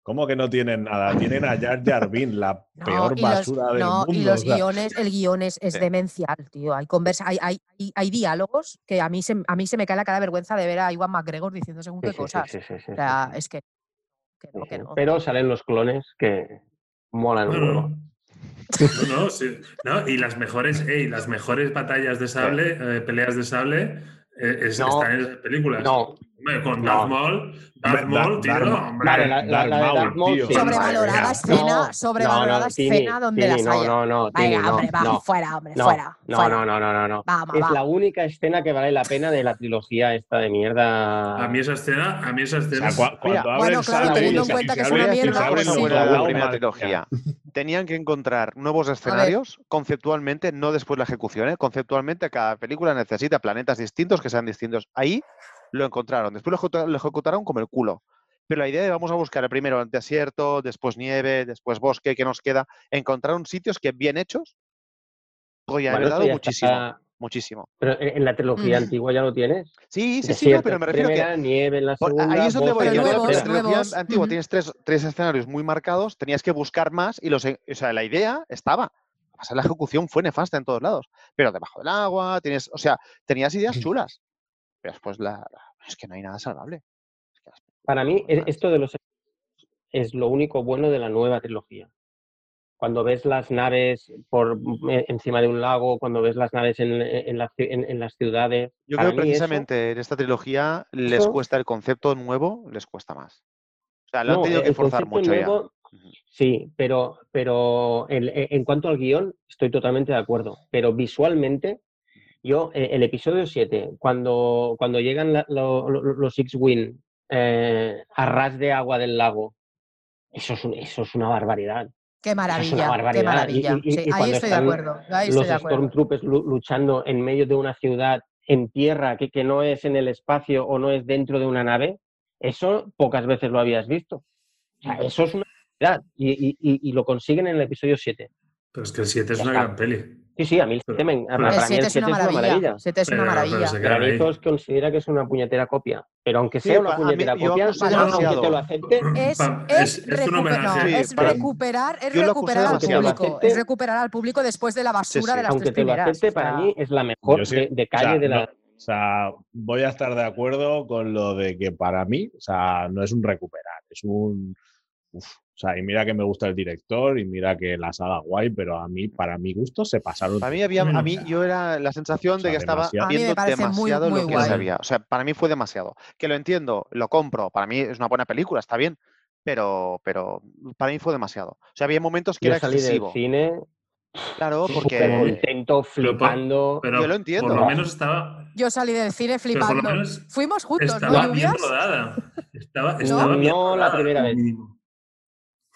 ¿Cómo que no tienen nada? Tienen a Jar Jar la peor basura del mundo. Y los guiones, el guion es, demencial, tío. Hay, conversa, hay, hay, hay, diálogos que a mí, se, a mí se me cae la cara de vergüenza de ver a Iwan McGregor diciendo según qué cosas. o sea, es que, Pero salen los clones que molan un No, no, sí. no, y las mejores, las mejores batallas de sable, eh, peleas de sable, eh, están en las películas. No, con Darth Maul, Darth Maul, tío, hombre. Darth Maul, Sobrevalorada escena, sobrevalorada escena donde las haya. No, no, Venga, hombre, vamos, fuera, hombre, fuera. No, no, no, no, no. Es la única escena que vale la pena de la trilogía esta de mierda. A mí esa escena, a mí esa escena. Bueno, claro, teniendo en cuenta que es una mierda. la primera trilogía. Tenían que encontrar nuevos escenarios conceptualmente, no después la ejecución, ¿eh? conceptualmente cada película necesita planetas distintos que sean distintos. Ahí lo encontraron. Después lo, ejecutaron como el culo. Pero la idea de vamos a buscar primero el desierto, después nieve, después bosque, ¿qué nos queda? Encontraron sitios que bien hechos, pues ya bueno, dado muchísimo. Muchísimo. Pero en la trilogía antigua ya lo tienes. Sí, sí, sí, pero me refiero primera, que. nieve en la segunda. Ahí es donde voy. en la trilogía antigua tienes tres, tres, escenarios muy marcados, tenías que buscar más y los, o sea, la idea estaba. la ejecución fue nefasta en todos lados. Pero debajo del agua, tienes, o sea, tenías ideas chulas. Pero después la, es que no hay nada salvable. Para mí, e, esto de los es lo único bueno de la nueva trilogía. Cuando ves las naves por mm, e, encima de un lago, cuando ves las naves en, e, las ciudades. Yo creo que precisamente en esta trilogía les cuesta el concepto nuevo, les cuesta más. O sea, lo han tenido que forzar mucho ya. Sí, pero, pero en, cuanto al guion, estoy totalmente de acuerdo. Pero visualmente, yo, eh, el episodio 7, cuando, cuando llegan los X-Wing eh, a ras de agua del lago, eso es, eso es una barbaridad. Qué maravilla, qué maravilla. ahí estoy de acuerdo. los Stormtroopers luchando en medio de una ciudad en tierra que, que no es en el espacio o no es dentro de una nave, eso pocas veces lo habías visto. eso es una barbaridad y, y, lo consiguen en el episodio 7. Pero es que el 7 es una gran peli. Sí, sí, a mí el 7 me, el 7 es, una maravilla. El 7 es una maravilla. Granizos considera que es una puñetera copia. Pero aunque sea una puñetera copia, aunque te lo acepte, es, es, es recuperar, es recuperar al público. Es recuperar al público después de la basura de las aunque tres primeras. Aunque te lo acepte, para mí es la mejor de, calle de la... o sea, voy a estar de acuerdo con lo de que para mí, o sea, no es un recuperar, es un... O sea, y mira que me gusta el director y mira que la saga guay, pero a mí, para mi gusto, se pasaron. A mí, había, a mí yo era la sensación de que estaba viendo demasiado lo que se había. O sea, para mí fue demasiado. Que lo entiendo, lo compro, para mí es una buena película, está bien, pero, pero para mí fue demasiado. O sea, había momentos que yo era salí excesivo. Del cine Claro, porque. Contento, flipando. Pero, yo lo entiendo. Por lo menos estaba. Yo salí del cine flipando. Fuimos juntos, estaba ¿no? bien rodada. Estaba, estaba no, bien no la primera vez.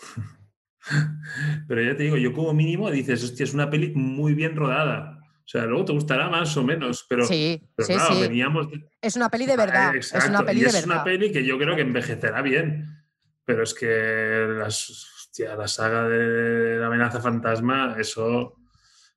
Pero ya te digo, yo como mínimo dices, hostia, es una peli muy bien rodada. O sea, luego te gustará más o menos, pero, sí, sí, veníamos Es una peli de verdad. es una peli es una peli que yo creo que envejecerá bien. Pero es que la saga de la amenaza fantasma, eso.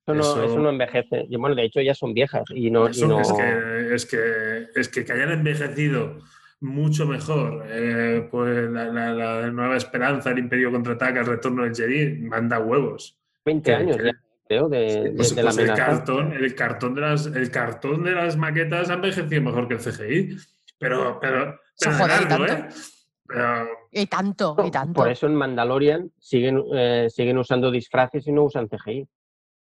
Eso no, envejece. Y bueno, de hecho ya son viejas y no. Es, que, es, que, es que hayan envejecido mucho mejor. Eh, pues la, nueva esperanza, el Imperio contraataca, el retorno del Jedi, manda huevos. 20 años ya, creo, de, pues, la pues el cartón, el cartón de las, el cartón de las maquetas ha envejecido mejor que el CGI. Pero, pero, pero, ¿eh? y tanto, y tanto. Por eso en Mandalorian siguen, eh, siguen usando disfraces y no usan CGI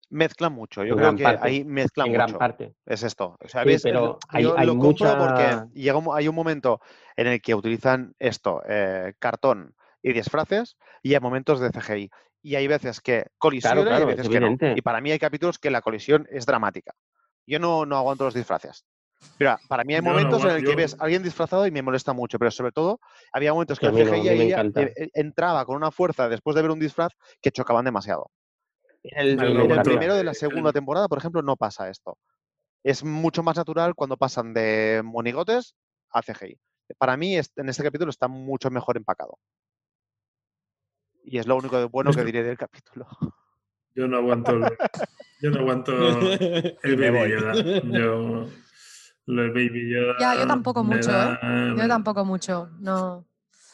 mezcla mucho. Yo creo que ahí mezcla en mucho. gran parte. Es esto. pero hay, hay mucha... porque llega hay un momento en el que utilizan esto, eh, cartón y disfraces, y hay momentos de CGI. Y hay veces que colisiona y veces que no. Y para mí hay capítulos que la colisión es dramática. Yo no, no aguanto los disfraces. Pero para mí hay momentos en el que ves a alguien disfrazado y me molesta mucho, pero sobre todo había momentos que el CGI eh, entraba con una fuerza después de ver un disfraz que chocaban demasiado. En el, primero de la segunda temporada, por ejemplo, no pasa esto. es mucho más natural cuando pasan de monigotes a CGI. Para mí, en este capítulo está mucho mejor empacado. Y es lo único de bueno que diré del capítulo. Yo no aguanto, yo no aguanto el Baby Yoda. Yo, el Baby Yoda. Ya, yo tampoco mucho, ¿eh? Yo tampoco mucho. No.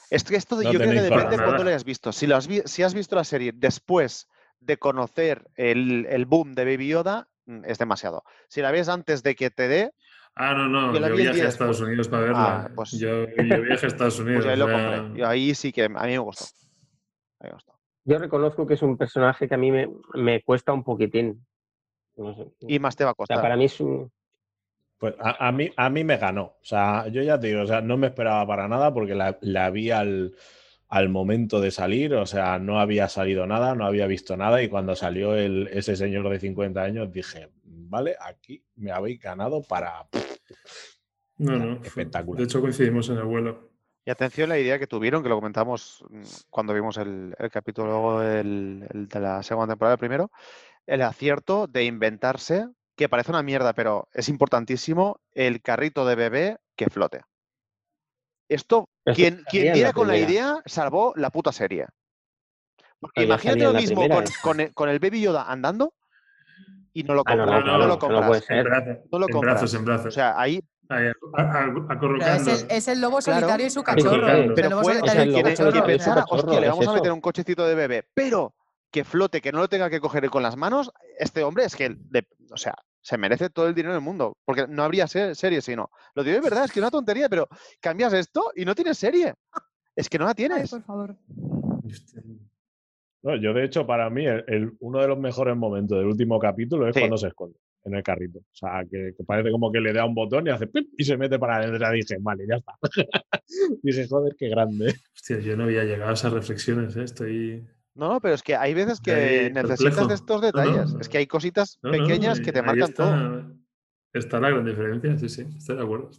Es que esto yo creo que depende de cuándo lo hayas visto. Si, lo has si has visto la serie después de conocer el, el, boom de Baby Yoda, mm, es demasiado. Si la ves antes de que te dé. Ah, no, no. Yo, viajé a Estados Unidos para verla. Ah, pues, yo, yo, viajé a Estados Unidos. Pues ahí lo compré. Y ahí sí que a mí me gustó. A mí me gustó. Yo reconozco que es un personaje que a mí me, me cuesta un poquitín. Y más te va a costar. para mí es un... Pues a, mí, a mí me ganó. O sea, yo ya te digo, o sea, no me esperaba para nada porque la, la vi al, al, momento de salir. O sea, no había salido nada, no había visto nada. Y cuando salió el, ese señor de 50 años, dije, vale, aquí me habéis ganado para. No, no. Espectacular. De hecho, coincidimos en el vuelo. Y atención a la idea que tuvieron, que lo comentamos mm, cuando vimos el, capítulo el, de la segunda temporada primero, el acierto de inventarse, que parece una mierda, pero es importantísimo, el carrito de bebé que flote. Esto, quien, quien diera con la idea, salvó la puta serie. imagínate lo mismo con, el, Baby Yoda andando y no lo compras. no, no, lo compras. No, lo compras. En brazos, O sea, ahí es, el, lobo solitario y su cachorro. pero fue que, pensara, hostia, le vamos a meter un cochecito de bebé, pero que flote, que no lo tenga que coger con las manos, este hombre es que, o sea, se merece todo el dinero del mundo, porque no habría serie si no. Lo digo de verdad, es que es una tontería, pero cambias esto y no tienes serie. Es que no la tienes. por favor. yo, de hecho, para mí, uno de los mejores momentos del último capítulo es cuando se esconde en el carrito. O sea, que, parece como que le da un botón y hace pip y se mete para adentro. Y dije, vale, ya está. dije, joder, qué grande. Hostia, yo no había llegado a esas reflexiones, ¿eh? estoy. No, pero es que hay veces que necesitas de estos detalles. es que hay cositas pequeñas que te marcan está, todo. Está la gran diferencia, sí, sí, estoy de acuerdo.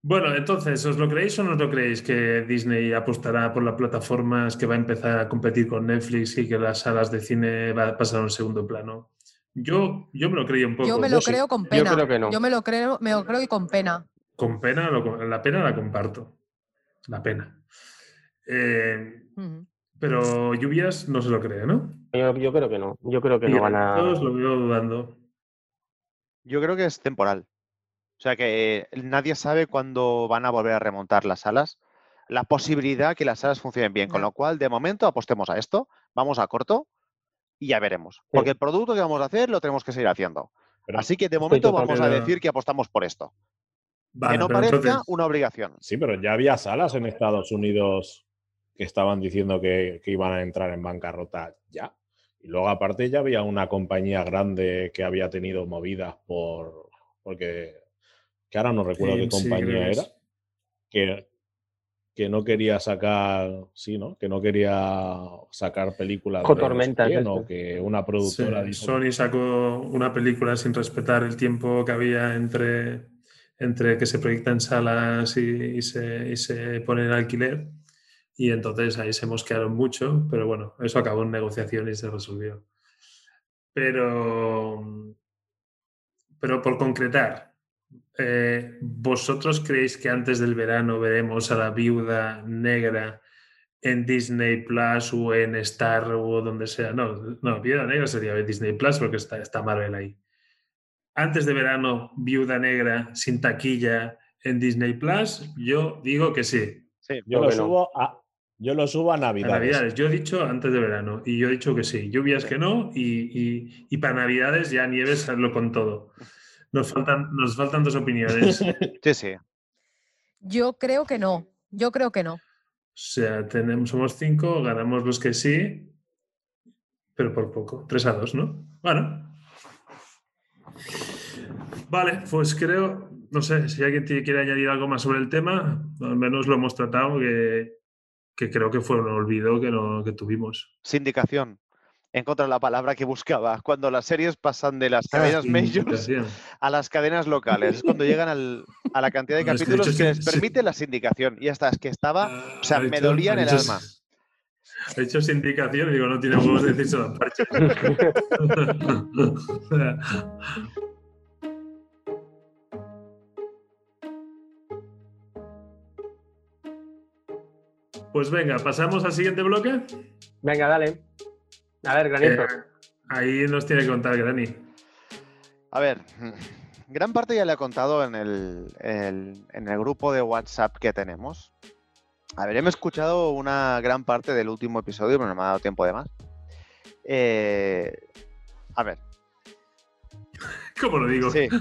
Bueno, entonces, ¿os lo creéis o no os lo creéis que Disney apostará por las plataformas que va a empezar a competir con Netflix y que las salas de cine va a pasar a un segundo plano? Yo, yo me lo creí un poco. Yo me lo creo con pena. Yo, creo que no. yo me lo creo, me lo creo y con pena. Con pena, la pena la comparto. La pena. Eh, pero lluvias no se lo cree, ¿no? Yo, creo que no. Yo creo que no van a. Todos lo veo dudando. Yo creo que es temporal. O sea que nadie sabe cuándo van a volver a remontar las salas. La posibilidad que las salas funcionen bien. Con lo cual, de momento, apostemos a esto. Vamos a corto y ya veremos. Porque el producto que vamos a hacer lo tenemos que seguir haciendo. Así que de momento vamos a decir que apostamos por esto. que no parezca una obligación. Sí, pero ya había salas en Estados Unidos que estaban diciendo que, iban a entrar en bancarrota ya. Y luego aparte ya había una compañía grande que había tenido movidas por... porque... que ahora no recuerdo qué compañía era. Que, que no quería sacar, sí, ¿no? Que no quería sacar películas. Con tormentas. No, que una productora. Sony sacó una película sin respetar el tiempo que había entre, entre que se proyecta en salas y, se, y se pone en alquiler. Y entonces ahí se mosquearon mucho, pero bueno, eso acabó en negociación y se resolvió. Pero, pero por concretar, eh, ¿vosotros creéis que antes del verano veremos a la viuda negra en Disney Plus o en Star o donde sea? No, no, viuda negra sería Disney Plus porque está, está Marvel ahí. Antes de verano, viuda negra sin taquilla en Disney Plus, yo digo que sí. Sí, yo lo, subo a, yo lo subo a Navidades. Navidades. Yo he dicho antes de verano y yo he dicho que sí. Lluvias que no y, y para Navidades ya nieves lo con todo. Nos faltan, nos faltan dos opiniones. sí, sí. Yo creo que no. Yo creo que no. O sea, tenemos, somos cinco, ganamos los que sí, pero por poco. Tres a dos, ¿no? Bueno. Vale, pues creo, no sé, si alguien quiere añadir algo más sobre el tema, al menos lo hemos tratado, que, que creo que fue un olvido que, no, que tuvimos. Sindicación encontrar la palabra que buscaba. Cuando las series pasan de las ah, cadenas majors a las cadenas locales. Es cuando llegan a la cantidad de capítulos que, les permite la sindicación. Y hasta es que estaba, o sea, me dolía en el alma. He hecho sindicación y digo, no tiene huevos de decirse la parche. Pues venga, pasamos al siguiente bloque. Venga, dale. A ver, Granito. Eh, ahí nos tiene que contar Granny. A ver, gran parte ya le he contado en el, el- en el grupo de WhatsApp que tenemos. A ver, hemos escuchado una gran parte del último episodio, pero no me ha dado tiempo de más. Eh, a ver, ¿Cómo lo digo? sí.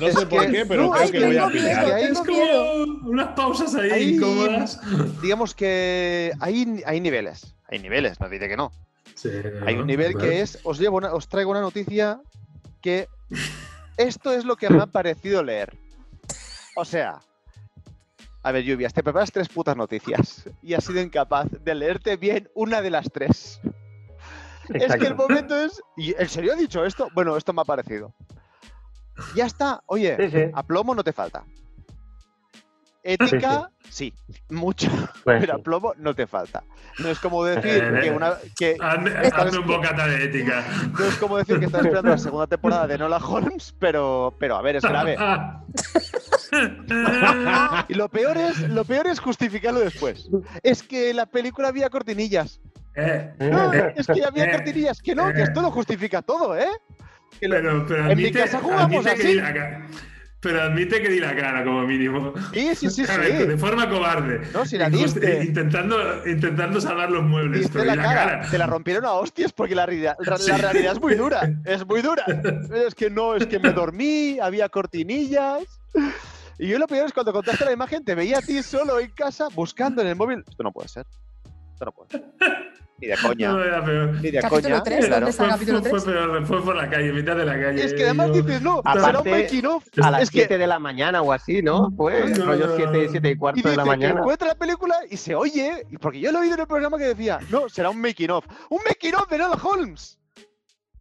No Es sé por qué, pero No, creo que voy a pillar. miedo. Hay- Es miedo. como unas pausas ahí incómodas. Digamos que hay, hay niveles. Hay niveles, no diré que no. Sí, Hay un ¿no? nivel Vale. que es, os llevo una- os traigo una noticia que esto es lo que me ha parecido leer. O sea, a ver, Lluvias, te preparas tres putas noticias y has sido incapaz de leerte bien una de las tres. Es que el momento es. ¿Y en serio ha dicho esto? Bueno, esto me ha parecido. Ya está. Oye, Sí, sí. a plomo no te falta. Ética, sí, mucho. Pues Pero a sí. plomo no te falta. No es como decir Eh, que una. Que, Hazme, hazme un bocata de ética. no es como decir que estás esperando la segunda temporada de Nola Holmes, pero, pero a ver, es grave. Y lo peor es, lo peor es justificarlo después. Es que la película había cortinillas. Eh, No, Eh, es que había eh, cortinillas. Que no, que esto lo justifica todo, ¿eh? Que lo- pero, pero en mi admite, casa jugamos admite que así. Pero admite que di la cara, como mínimo. Sí, sí, sí, A ver, sí. De forma cobarde. No, si la Injusti- diste. Intentando, intentando salvar los muebles. Diste pero la cara, te la rompieron a hostias porque la realidad, la Sí. realidad es muy dura, es muy dura. Es que no, es que me dormí, había cortinillas. Y yo lo peor es cuando contaste la imagen, te veía a ti solo en casa buscando en el móvil. Esto no puede ser. Esto no puede ser. Ni de coña. No, era peor. Ni de Capítulo coña. tres, claro. ¿dónde está? Fue, capítulo fue- fue tres? peor, fue por la calle, mitad de la calle. Es que además dices, no, Aparte, será un making of. A las Es que 7 de la mañana o así, ¿no? Fue No, rollo no, 7, no. 7 y y cuarto de dice la que mañana. encuentra la película y se oye, y porque yo lo he oído en el programa que decía, no, será un making of. ¡Un making of de Nola Holmes!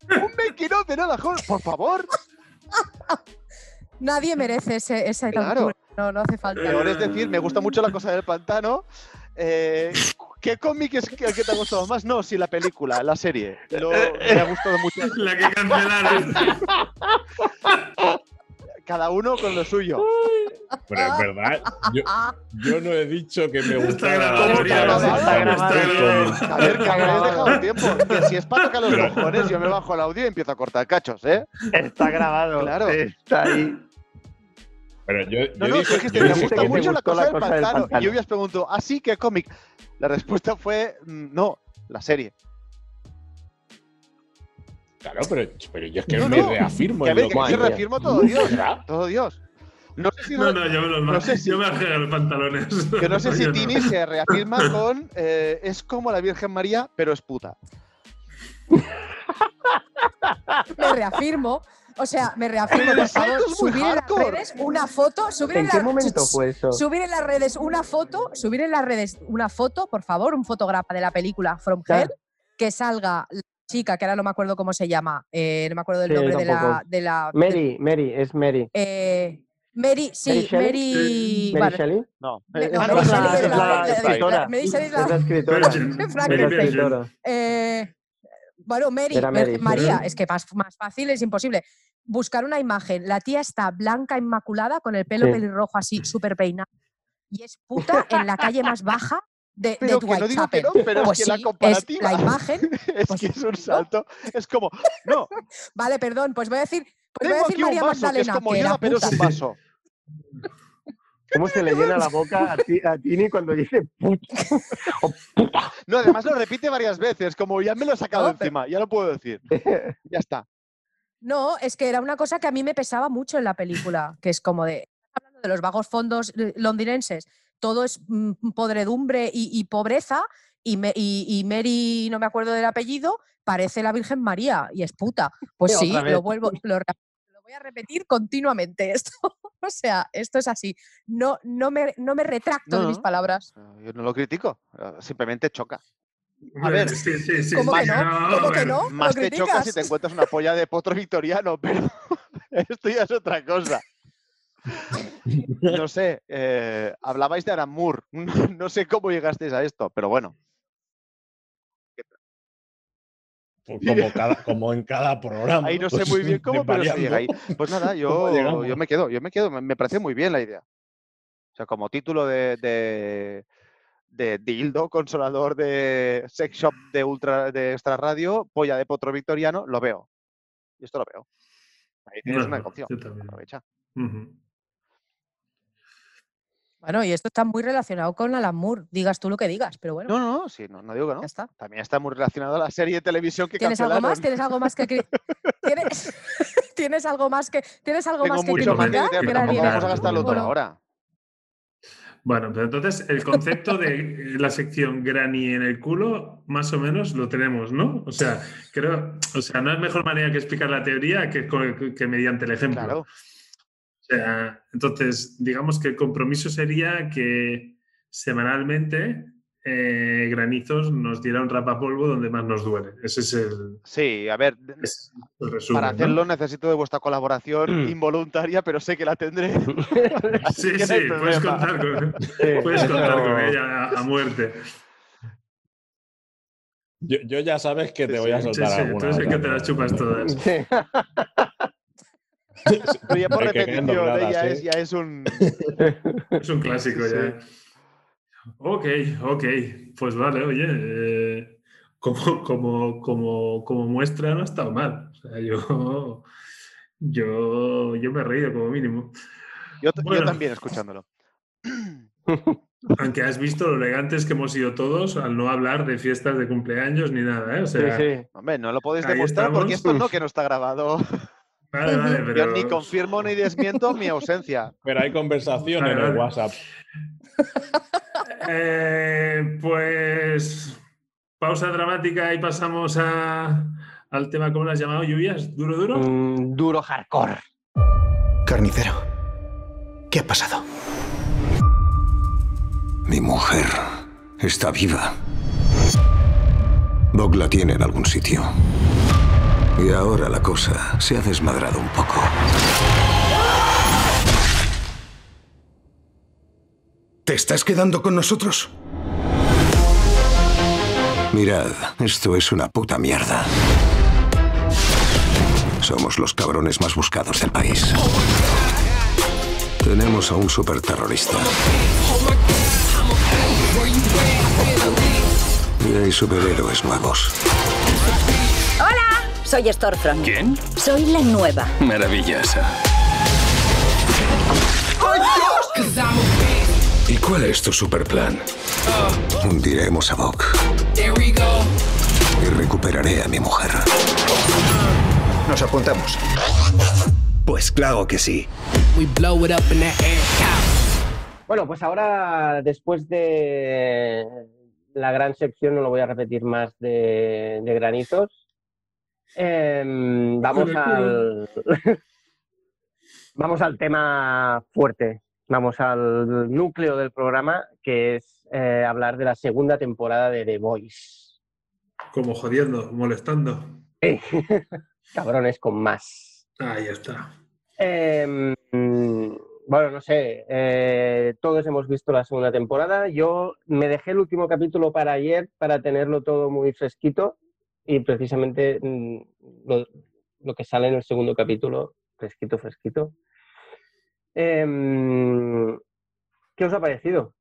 ¡Un making of de Nola Holmes! ¡Por favor! Nadie merece ese, esa Claro. tortura. No, no hace falta. Peor es decir, me gusta mucho la cosa del pantano. Eh, ¿Qué cómic es que, que te ha gustado más? No, sí, la película, la serie. Lo- me ha gustado mucho. La que cancelaron. Cada uno con lo suyo. Pero es verdad, yo, yo no he dicho que me grabado. A ver, que habéis dejado tiempo. Que si es para tocar los cojones, yo me bajo el audio y empiezo a cortar cachos, ¿eh? Está grabado. Claro. Está ahí. Pero yo, No, yo no, dije, es que te, yo dije gusta mucho la cosa, la del, cosa del pantano. pantano. Y yo os pregunto, ¿así qué cómic? La respuesta fue, mm, no, la serie. Claro, pero, pero yo es que No, me no, reafirmo Que a ver, que mía. reafirma todo Dios. Todo Dios. No sé si, No, no, yo me los No sé si- yo me arreglo los pantalones. que no sé si Yo no. Tini se reafirma con eh, es como la Virgen María, pero es puta. me reafirmo. O sea, me reafirmo, por favor, subir en las redes una foto, subir ¿En en qué la- momento fue eso? Subir en las redes una foto, subir en las redes una foto, por favor, un fotógrafo de la película From. Hell, que salga la chica, que ahora no me acuerdo cómo se llama, eh, no me acuerdo del Sí, nombre de la, de la Mary, Mary, es Mary. eh, Mary, sí, Mary Mary. Shelley. No, Mary no, es la- la- es la- escritora. Mary Shelley es Es la escritora. Virgin. Bueno, Mary, Virgen Mary. María, es que más, más fácil es imposible. Buscar una imagen, la tía está blanca, inmaculada, con el pelo Sí. pelirrojo así, súper peinado, y es puta en la calle más baja de, Pero de que no digo que no, pero Pues es que la sí, es comparativa la imagen. es pues que es un salto. Es como, no, Vale, perdón, pues voy a decir, pues voy a tengo decir aquí un María vaso que es Magdalena, como Yoda, pero es un vaso. ¿Cómo se le llena la boca a, ti- a Tini cuando dice puta? No, además lo repite varias veces, como ya me lo he sacado No, pero- encima, ya lo puedo decir. Ya está. No, es que era una cosa que a mí me pesaba mucho en la película, que es como de, estás hablando de los vagos fondos eh, londinenses, todo es mm, podredumbre y, y pobreza, y, me- y- y Mary, no me acuerdo del apellido, parece la Virgen María y es puta. Pues sí, lo vuelvo, lo voy a repetir continuamente esto. o sea, esto es así. No, no, me, no me retracto de mis palabras. Eh, Yo no lo critico, eh, simplemente choca. A ver, sí, sí, sí, ¿Cómo sí, que no? ¿Cómo que no? Más ¿Lo te choca si te encuentras una polla de potro victoriano, pero esto ya es otra cosa. No sé, eh, hablabais de Moore. No sé cómo llegasteis a esto, pero bueno. Como, cada, como en cada programa. Ahí no sé pues, muy bien cómo, pero llega ahí. Pues nada, ¿Cómo yo, yo me quedo, yo me quedo. Me parece muy bien la idea. O sea, como título de, de, de dildo, consolador de sex shop de ultra de extra radio, polla de potro victoriano, lo veo. Y esto lo veo. Ahí tienes una Bueno, opción. yo también. Aprovecha. Bueno, y esto está muy relacionado con Alan Moore, digas tú lo que digas, pero bueno, No, no, no, sí, no, no digo que no. ya está. También está muy relacionado a la serie de televisión que ¿Tienes algo más? cancelaron. ¿Tienes algo más que ¿Tienes... ¿Tienes algo más que tienes algo Tengo más que mucho más que criticar? vamos a gastarlo todo ahora. Bueno, pero entonces el concepto de la sección granny en el culo, más o menos lo tenemos, ¿no? O sea, creo, o sea, no es mejor manera que explicar la teoría que mediante el ejemplo. Claro. O sea, entonces, digamos que el compromiso sería que semanalmente eh, Granizos nos diera un rapapolvo donde más nos duele. Ese es el, Sí, a ver, es el resumen. para ¿no? hacerlo necesito de vuestra colaboración Mm. involuntaria, pero sé que la tendré. Sí, no sí, puedes contar con, Sí, puedes contar con ella a, a muerte. Yo, yo ya sabes que te Sí, voy a soltar sí, tú alguna. otra, que te las chupas todas. Pero ya por repetición, ¿eh? dobladas, ya, ¿eh? es, ya es un. Es un clásico Sí. ya. Ok, ok. Pues vale, oye. eh, como, como, como, como muestra no ha estado mal. O sea, yo, yo, yo me he reído como mínimo. Yo, también escuchándolo. Aunque has visto lo elegantes que hemos sido todos al no hablar de fiestas de cumpleaños ni nada, ¿eh? O Sí, sea, sí. Hombre, no lo podéis demostrar porque estamos. esto no que no está grabado. vale, vale, Yo ni confirmo ni desmiento mi ausencia. Pero hay conversación Vale, en el. WhatsApp. Eh, pues pausa dramática y pasamos a, al tema, ¿cómo lo has llamado? ¿Lluvias? ¿Duro, duro? Mm, duro hardcore. Carnicero, ¿qué ha pasado? Mi mujer está viva. Doc la tiene en algún sitio. Y ahora la cosa se ha desmadrado un poco. ¿Te estás quedando con nosotros? Mirad, esto es una puta mierda. Somos los cabrones más buscados del país. Tenemos a un superterrorista. Y hay superhéroes nuevos. Soy Stormfront. ¿Quién? Soy la nueva. Maravillosa. ¿Y cuál es tu superplan? Hundiremos a Doc. Y recuperaré a mi mujer. Nos apuntamos. Pues claro que sí. Bueno, pues ahora, después de la gran sección, no lo voy a repetir más de, de granitos. Em, vamos al. vamos al tema fuerte. Vamos al núcleo del programa, que es eh, hablar de la segunda temporada de The Voice. Como jodiendo, molestando. Cabrones con más. Ahí está. Em, bueno, no sé, eh, todos hemos visto la segunda temporada. Yo me dejé el último capítulo para ayer para tenerlo todo muy fresquito y precisamente mm, lo, que sale en el segundo capítulo, fresquito, fresquito. Em, ¿Qué os ha parecido?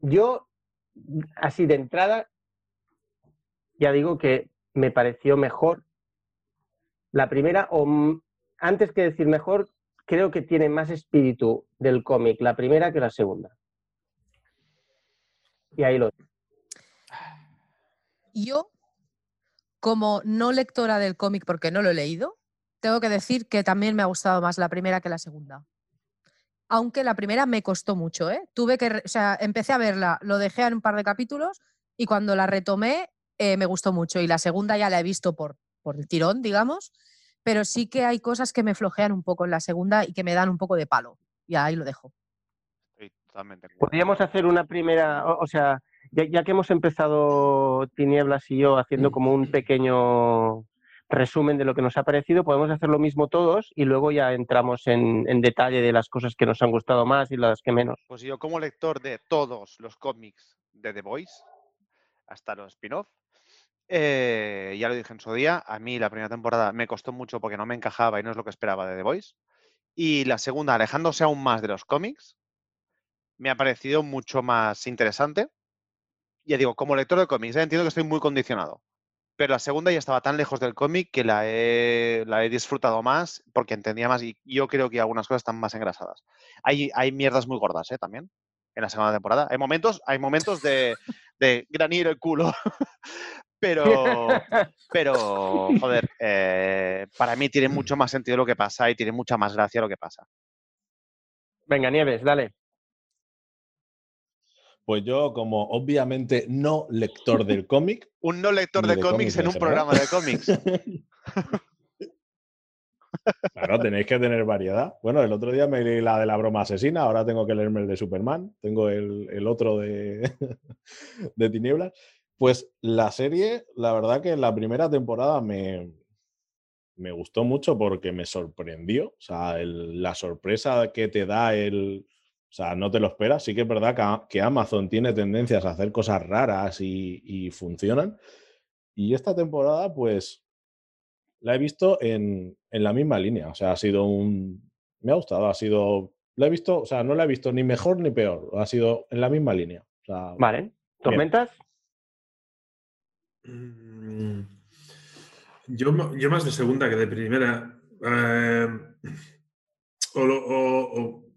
Yo, así de entrada, ya digo que me pareció mejor la primera, o antes que decir mejor, creo que tiene más espíritu del cómic la primera que la segunda. Y ahí lo Yo, como no lectora del cómic porque no lo he leído, tengo que decir que también me ha gustado más la primera que la segunda. Aunque la primera me costó mucho, ¿eh? Tuve que, o sea, empecé a verla, lo dejé en un par de capítulos y cuando la retomé eh, me gustó mucho. Y la segunda ya la he visto por, por el tirón, digamos, pero sí que hay cosas que me flojean un poco en la segunda y que me dan un poco de palo. Y ahí lo dejo. Estoy totalmente. Podríamos hacer una primera, o, o sea, ya, ya que hemos empezado Tinieblas y yo haciendo como un pequeño resumen de lo que nos ha parecido, podemos hacer lo mismo todos y luego ya entramos en, en detalle de las cosas que nos han gustado más y las que menos. Pues yo, como lector de todos los cómics de The Voice, hasta los spin-off, eh, ya lo dije en su día, a mí la primera temporada me costó mucho porque no me encajaba y no es lo que esperaba de The Voice. Y la segunda, alejándose aún más de los cómics, me ha parecido mucho más interesante. Ya digo, como lector de cómics, ¿eh? entiendo que estoy muy condicionado. Pero la segunda ya estaba tan lejos del cómic que la he, la he disfrutado más porque entendía más y yo creo que algunas cosas están más engrasadas. Hay, hay mierdas muy gordas, ¿eh? También en la segunda temporada. Hay momentos, hay momentos de, de granir el culo. pero, pero, joder, eh, para mí tiene mucho más sentido lo que pasa y tiene mucha más gracia lo que pasa. Venga, Nieves, dale. Pues yo, como obviamente no lector del cómic. un no lector de, cómics en un programa de cómics. Claro, tenéis que tener variedad. Bueno, el otro día me leí la de la broma asesina, ahora tengo que leerme el de Superman, tengo el, el otro de, de Tinieblas. Pues la serie, la verdad que la primera temporada me, me gustó mucho porque me sorprendió. O sea, el- la sorpresa que te da el... O sea, no te lo esperas. Sí que es verdad que, Amazon tiene tendencias a hacer cosas raras y, y funcionan. Y esta temporada, pues, la he visto en, en la misma línea. O sea, ha sido un... Me ha gustado, ha sido... La he visto, o sea, no la he visto ni mejor ni peor. Ha sido en la misma línea. O sea, Vale. ¿Tormentas? Mm, Yo, yo más de segunda que de primera. Eh, o, lo, o- o-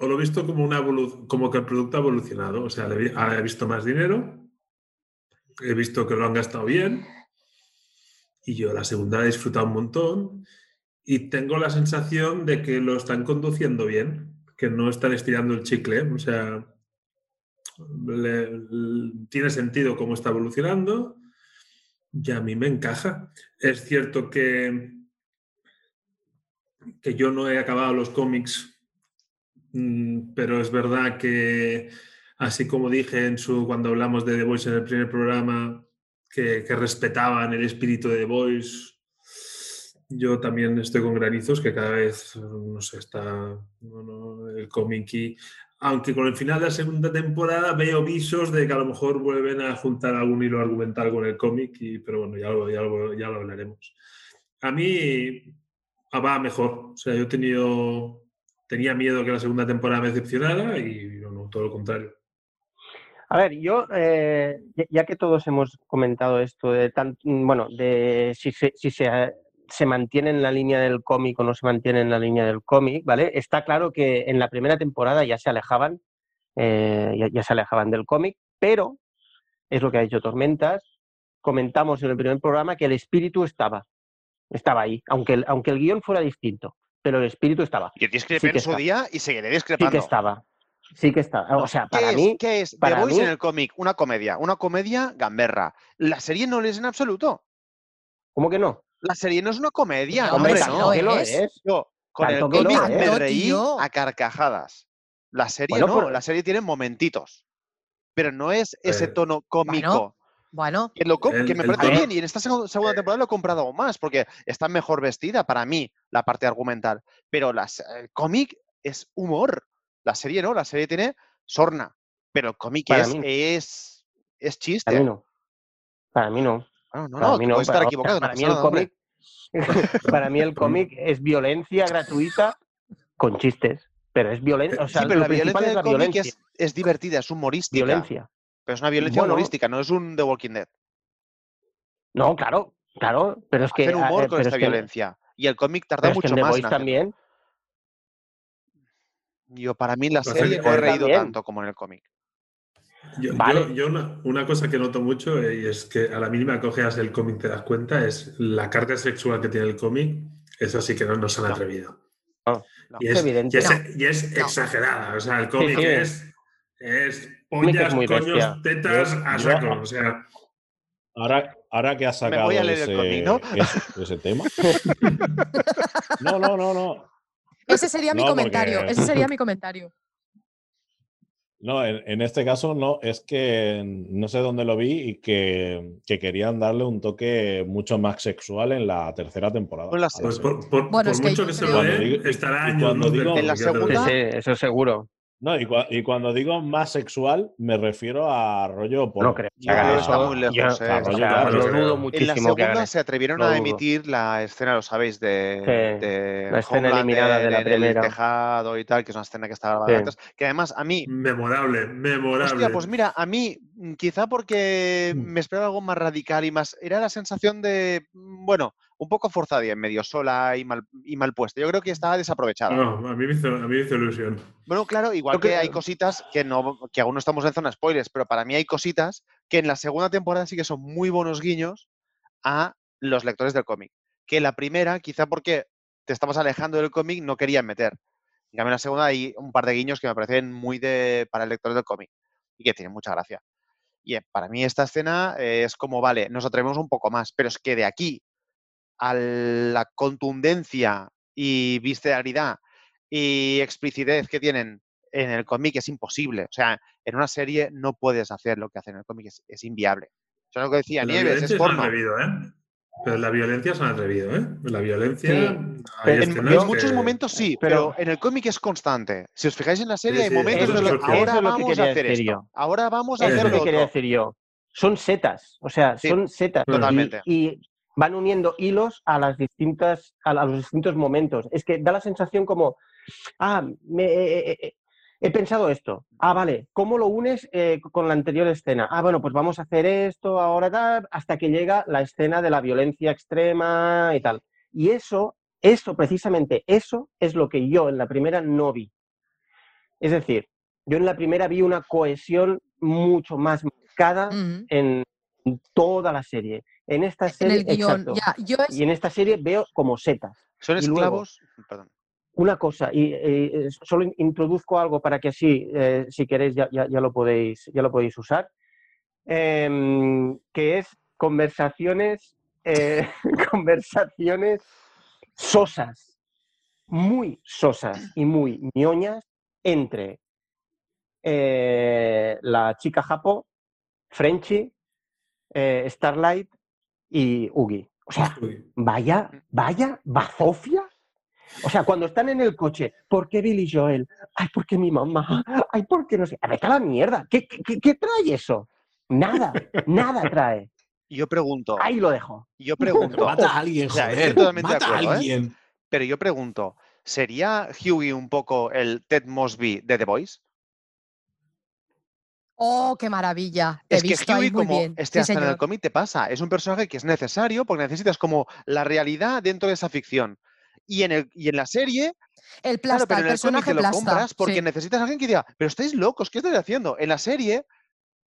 o lo he visto como, una como que el producto ha evolucionado. O sea, he visto más dinero, he visto que lo han gastado bien y yo la segunda he disfrutado un montón y tengo la sensación de que lo están conduciendo bien, que no están estirando el chicle. O sea, tiene sentido cómo está evolucionando y a mí me encaja. Es cierto que, que yo no he acabado los cómics, pero es verdad que, así como dije en su, cuando hablamos de The Voice en el primer programa, que, que respetaban el espíritu de The Voice, yo también estoy con granizos, que cada vez, no sé, está no, no, el cómic y... Aunque con el final de la segunda temporada veo visos de que a lo mejor vuelven a juntar algún hilo argumental con el cómic, y, pero bueno, ya lo, ya, lo, ya lo hablaremos. A mí ah, va mejor. O sea, yo he tenido, tenía miedo que la segunda temporada me decepcionara y no, todo lo contrario. A ver, yo, eh, ya- que todos hemos comentado esto de tan, bueno, de si se, si se, se mantiene en la línea del cómic o no se mantiene en la línea del cómic, ¿vale? Está claro que en la primera temporada ya se alejaban, eh, ya, se alejaban del cómic, pero es lo que ha dicho Tormentas. Comentamos en el primer programa que el espíritu estaba, estaba ahí, aunque aunque el guion fuera distinto, pero el espíritu estaba. Yo discrepé Sí en que su está. día y seguiré Sí discrepando. que estaba. Sí que estaba. O sea, ¿Qué para es, mí, ¿Qué es? The para Voice mí- en el cómic, una comedia. Una comedia gamberra. La serie no lo es en absoluto. ¿cómo que no? La serie no es una comedia. No, hombre, no. lo que lo es. es. Yo, con el Tanto cómic es. me reí tío. a carcajadas. La serie Bueno, no, pero- la serie tiene momentitos. Pero no es ese Eh, tono cómico. Bueno, Que, lo co- El- que me parece bien y en esta segu- segunda temporada lo he comprado aún más porque está mejor vestida para mí la parte argumental. Pero las- el cómic es humor. La serie no, la serie tiene sorna. Pero el cómic es, es, es chiste. Para mí no. Para mí no. Bueno, no, Para no, mí que no. puedo estar para, equivocado. para mí el nada, cómic, para mí el cómic es violencia gratuita con chistes. Pero es violencia. O sea, sí, pero la violencia es la del cómic violencia. es, es divertida, es humorística. Violencia. Pero es una violencia Bueno. humorística, no es un The Walking Dead. No, claro, claro. Pero es que. Hacen humor eh, con pero esta es que- violencia. Y el cómic tarda pero es que mucho en The más en también. Yo, para mí, la Pues serie no he reído también. tanto como en el cómic. Yo, Vale. yo- yo una, una cosa que noto mucho eh, y es que a la mínima que cogeas el cómic te das cuenta es la carga sexual que tiene el cómic. Eso sí que no nos han No. atrevido. No, no. y, es, evidente. y es- No. y es No. exagerada. O sea, el cómic sí. es, es cómic es pollas, muy coños, bestia. tetas Yo- a yo- saco. O sea, Ahora, ahora que has sacado voy a leer el ese, ese- ese tema. No, no, no, no. ese sería mi comentario. porque- Ese sería mi comentario. No, en, en este caso no, es que no sé dónde lo vi y que, que querían darle un toque mucho más sexual en la tercera temporada. Pues pues serie. por, por- Bueno, por es mucho que se lo digo- estará años digo- En la segunda- sí, eso seguro. No, y, cua- y cuando digo más sexual, me refiero a rollo por. No creo. Que está Eso- muy lejos, yo- eh, está muy lejos. En la En la muchísimo que segunda se atrevieron Lo a dudo. emitir la escena, lo sabéis, de, Sí, de la escena Homeland eliminada de en- la en primera. el tejado y tal, que es una escena que está grabada Sí. antes. Que además a mí, Memorable, memorable. hostia, pues mira, a mí, mm, quizá porque Mm. me esperaba algo más radical y más, era la sensación de, mm, bueno, un poco forzada y en medio sola y mal, y mal puesta. Yo creo que estaba desaprovechada. No, a mí me hizo, a mí me hizo ilusión. Bueno, claro, igual que creo- hay cositas que no, que aún no estamos en zona spoilers, pero para mí hay cositas que en la segunda temporada sí que son muy buenos guiños a los lectores del cómic. Que en la primera, quizá porque te estabas alejando del cómic, no querían meter. En cambio, en la segunda hay un par de guiños que me parecen muy de para el lector del cómic y que tienen mucha gracia. Y eh, para mí esta escena es como, vale, nos atrevemos un poco más, pero es que de aquí a la contundencia y visceralidad y explicitez que tienen en el cómic es imposible. O sea, en una serie no puedes hacer lo que hacen en el cómic, es, es inviable. Eso es lo que decía La Nieves, es porno. atrevido, ¿eh? Pero la violencia es un atrevido, ¿eh? La violencia. Sí, hay pero En, en que- muchos momentos sí, pero- pero, en el cómic es constante. Si os fijáis en la serie, Sí, hay sí, momentos eso en los lo que que- ahora que vamos a hacer esto, yo. ahora vamos a hacer es lo que quería decir yo. Son setas, o sea, Sí, son setas. y- totalmente. Y, van uniendo hilos a las distintas, a, a los distintos momentos. Es que da la sensación como, ah, me, eh, eh, he pensado esto. Ah, vale, ¿cómo lo unes eh, con la anterior escena? Ah, bueno, pues vamos a hacer esto ahora tal, hasta que llega la escena de la violencia extrema y tal. Y eso, eso, precisamente, eso es lo que yo en la primera no vi. Es decir, yo en la primera vi una cohesión mucho más marcada en toda la serie. En esta En serie, el guion, exacto. ya. Yo es- Y en esta serie veo como setas. Son luego- esclavos. Perdón. Una cosa, y eh, solo in- introduzco algo para que así, eh, si queréis, ya, ya- ya lo podéis, ya lo podéis usar, em, que es conversaciones, eh, conversaciones sosas, muy sosas y muy ñoñas entre eh, la chica Japo, Frenchy, eh, Starlight y Ugi. O sea, vaya, vaya, bazofia. O sea, cuando están en el coche, ¿por qué Billy Joel? Ay, ¿por qué mi mamá? Ay, ¿por qué no sé? A ver, la mierda. ¿Qué, qué, qué trae eso? Nada, nada trae. Y yo pregunto, Ahí lo dejo. yo pregunto, Mata a alguien, O sea, estoy joder. totalmente de Mata a acuerdo, ¿eh? alguien. pero yo pregunto, ¿sería Hughie un poco el Ted Mosby de The Voice? Oh, qué maravilla. Te he Es que ahí muy como bien. este Sí, hasta en el cómic te pasa, es un personaje que es necesario porque necesitas como la realidad dentro de esa ficción. Y en, el, y en la serie, El claro, plasta, pero el en el cómic personaje te lo plasta. compras porque sí. necesitas a alguien que diga, pero estáis locos, ¿qué estáis haciendo? En la serie,